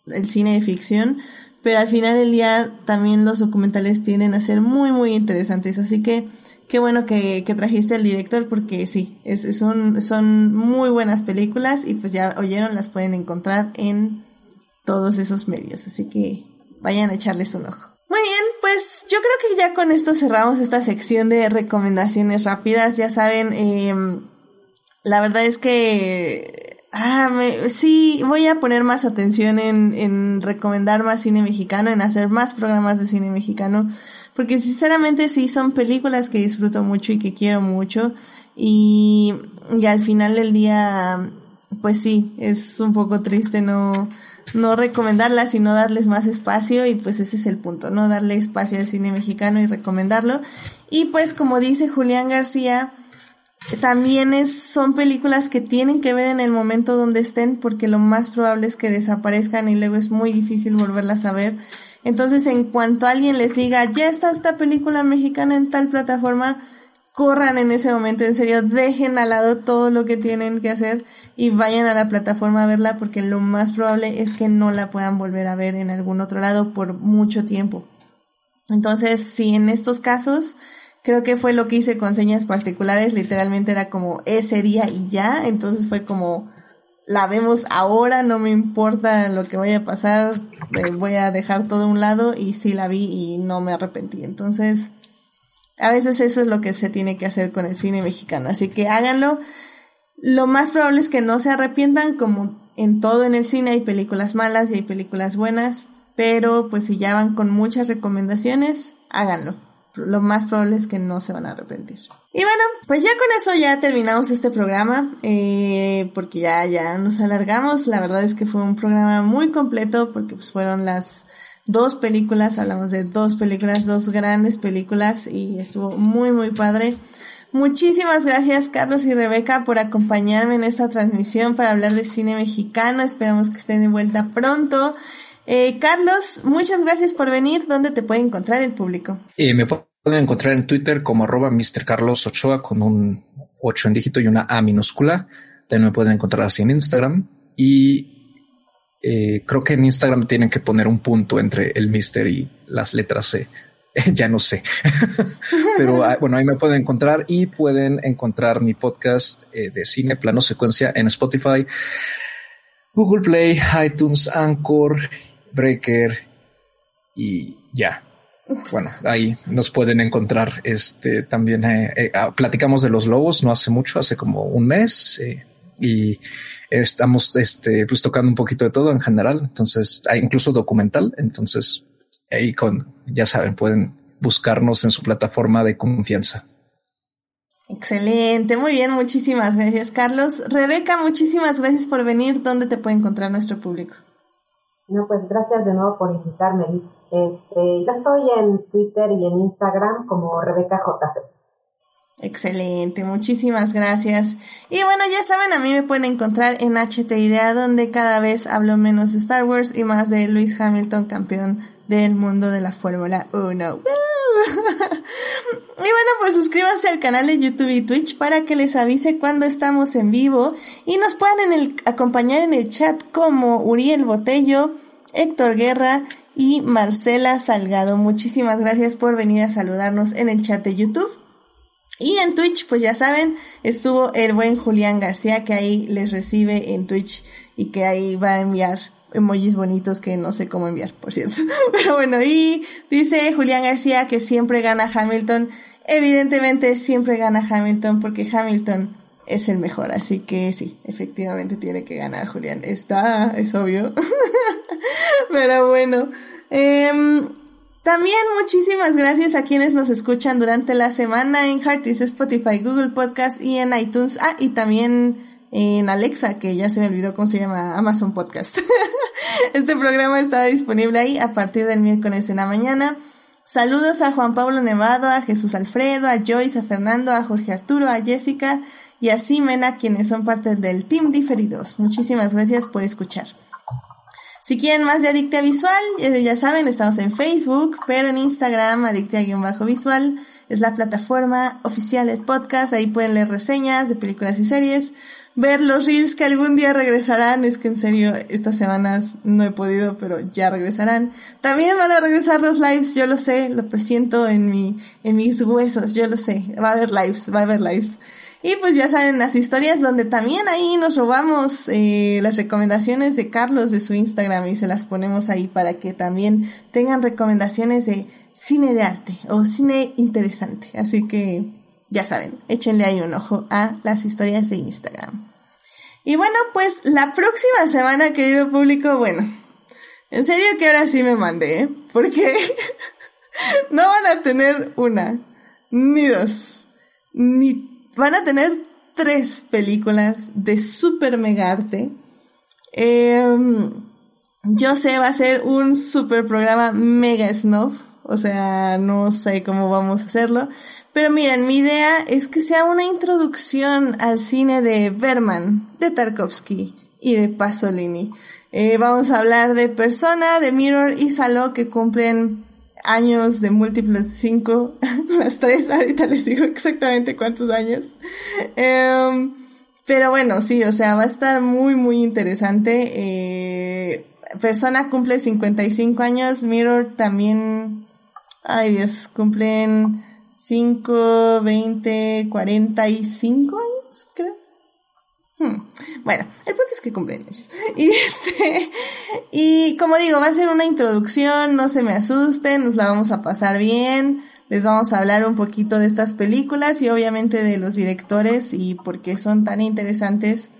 el cine de ficción, pero al final del día también los documentales tienden a ser muy, muy interesantes. Así que qué bueno que, que trajiste al director porque sí, es, es un, son muy buenas películas y pues ya oyeron, las pueden encontrar en todos esos medios. Así que vayan a echarles un ojo. Muy bien, pues yo creo que ya con esto cerramos esta sección de recomendaciones rápidas. Ya saben, eh, la verdad es que Ah, me, sí, voy a poner más atención en, en recomendar más cine mexicano, en hacer más programas de cine mexicano, porque sinceramente sí son películas que disfruto mucho y que quiero mucho, y, y al final del día, pues sí, es un poco triste no, no recomendarlas, sino darles más espacio, y pues ese es el punto, ¿no? Darle espacio al cine mexicano y recomendarlo. Y pues como dice Julián García, también es, son películas que tienen que ver en el momento donde estén porque lo más probable es que desaparezcan y luego es muy difícil volverlas a ver. Entonces, en cuanto alguien les diga, ya está esta película mexicana en tal plataforma, corran en ese momento, en serio, dejen al lado todo lo que tienen que hacer y vayan a la plataforma a verla porque lo más probable es que no la puedan volver a ver en algún otro lado por mucho tiempo. Entonces, si en estos casos, Creo que fue lo que hice con señas particulares, literalmente era como ese día y ya, entonces fue como la vemos ahora, no me importa lo que vaya a pasar, eh, voy a dejar todo a un lado y sí la vi y no me arrepentí. Entonces, a veces eso es lo que se tiene que hacer con el cine mexicano, así que háganlo. Lo más probable es que no se arrepientan, como en todo en el cine hay películas malas y hay películas buenas, pero pues si ya van con muchas recomendaciones, háganlo lo más probable es que no se van a arrepentir. Y bueno, pues ya con eso ya terminamos este programa, eh, porque ya, ya nos alargamos. La verdad es que fue un programa muy completo, porque pues fueron las dos películas, hablamos de dos películas, dos grandes películas, y estuvo muy, muy padre. Muchísimas gracias Carlos y Rebeca por acompañarme en esta transmisión para hablar de cine mexicano. Esperamos que estén de vuelta pronto. Eh, Carlos, muchas gracias por venir. ¿Dónde te puede encontrar el público? Eh, pueden encontrar en Twitter como arroba Mr. Carlos Ochoa con un 8 en dígito y una A minúscula. También me pueden encontrar así en Instagram y eh, creo que en Instagram tienen que poner un punto entre el Mister y las letras C. [laughs] ya no sé, [laughs] pero ah, bueno, ahí me pueden encontrar y pueden encontrar mi podcast eh, de cine plano secuencia en Spotify, Google Play, iTunes, Anchor Breaker y ya. Bueno, ahí nos pueden encontrar. Este también eh, eh, ah, platicamos de los lobos no hace mucho, hace como un mes eh, y estamos este, pues tocando un poquito de todo en general. Entonces, hay incluso documental. Entonces, ahí con ya saben, pueden buscarnos en su plataforma de confianza. Excelente, muy bien, muchísimas gracias, Carlos. Rebeca, muchísimas gracias por venir. ¿Dónde te puede encontrar nuestro público? No, pues gracias de nuevo por invitarme. Este, yo estoy en Twitter y en Instagram como Rebeca JC. Excelente, muchísimas gracias. Y bueno, ya saben, a mí me pueden encontrar en HT Idea, donde cada vez hablo menos de Star Wars y más de Lewis Hamilton, campeón del mundo de la Fórmula 1. [laughs] y bueno, pues suscríbanse al canal de YouTube y Twitch para que les avise cuando estamos en vivo y nos puedan acompañar en el chat como Uriel Botello, Héctor Guerra y Marcela Salgado. Muchísimas gracias por venir a saludarnos en el chat de YouTube. Y en Twitch, pues ya saben, estuvo el buen Julián García que ahí les recibe en Twitch y que ahí va a enviar emojis bonitos que no sé cómo enviar, por cierto. [laughs] Pero bueno, y dice Julián García que siempre gana Hamilton. Evidentemente siempre gana Hamilton porque Hamilton es el mejor, así que sí, efectivamente tiene que ganar Julián. Está, es obvio. [laughs] Pero bueno, eh, también muchísimas gracias a quienes nos escuchan durante la semana en Heartis, Spotify, Google Podcast y en iTunes. Ah, y también en Alexa, que ya se me olvidó cómo se llama, Amazon Podcast. [laughs] este programa está disponible ahí a partir del miércoles en la mañana. Saludos a Juan Pablo Nevado, a Jesús Alfredo, a Joyce, a Fernando, a Jorge Arturo, a Jessica y a Simena, quienes son parte del Team Diferidos. Muchísimas gracias por escuchar. Si quieren más de Adictia Visual, ya saben, estamos en Facebook, pero en Instagram, Adictia-Visual, es la plataforma oficial del podcast. Ahí pueden leer reseñas de películas y series, ver los reels que algún día regresarán. Es que en serio, estas semanas no he podido, pero ya regresarán. También van a regresar los lives, yo lo sé, lo presiento en mi, en mis huesos, yo lo sé. Va a haber lives, va a haber lives. Y pues ya saben las historias donde también ahí nos robamos eh, las recomendaciones de Carlos de su Instagram y se las ponemos ahí para que también tengan recomendaciones de cine de arte o cine interesante. Así que ya saben, échenle ahí un ojo a las historias de Instagram. Y bueno, pues la próxima semana, querido público, bueno, en serio que ahora sí me mandé, ¿eh? porque [laughs] no van a tener una, ni dos, ni van a tener tres películas de super mega arte. Em, yo sé, va a ser un super programa mega snuff. O sea, no sé cómo vamos a hacerlo. Pero miren, mi idea es que sea una introducción al cine de Berman, de Tarkovsky y de Pasolini. Eh, vamos a hablar de Persona, de Mirror y Salo que cumplen años de múltiples de 5, [laughs] las tres, ahorita les digo exactamente cuántos años. Em, pero bueno, sí, o sea, va a estar muy, muy interesante. Eh, Persona cumple 55 años, Mirror también, ay Dios, cumplen 5, 20, 45 años, creo. Hmm. Bueno, el punto es que cumpleaños. [laughs] Y este, y como digo, va a ser una introducción, no se me asusten, nos la vamos a pasar bien. Les vamos a hablar un poquito de estas películas y obviamente de los directores y por qué son tan interesantes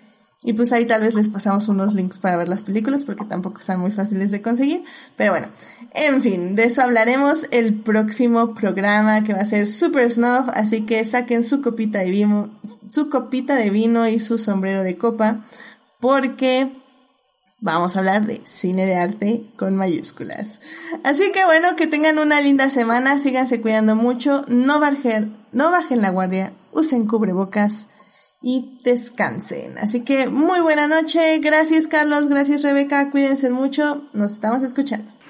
y pues ahí tal vez les pasamos unos links para ver las películas porque tampoco están muy fáciles de conseguir. Pero bueno, en fin, de eso hablaremos el próximo programa que va a ser Super Snuff. Así que saquen su copita de vino, su copita de vino y su sombrero de copa porque vamos a hablar de cine de arte con mayúsculas. Así que bueno, que tengan una linda semana, síganse cuidando mucho, no bajen, no bajen la guardia, usen cubrebocas y descansen. Así que muy buena noche. Gracias Carlos, gracias Rebeca. Cuídense mucho. Nos estamos escuchando.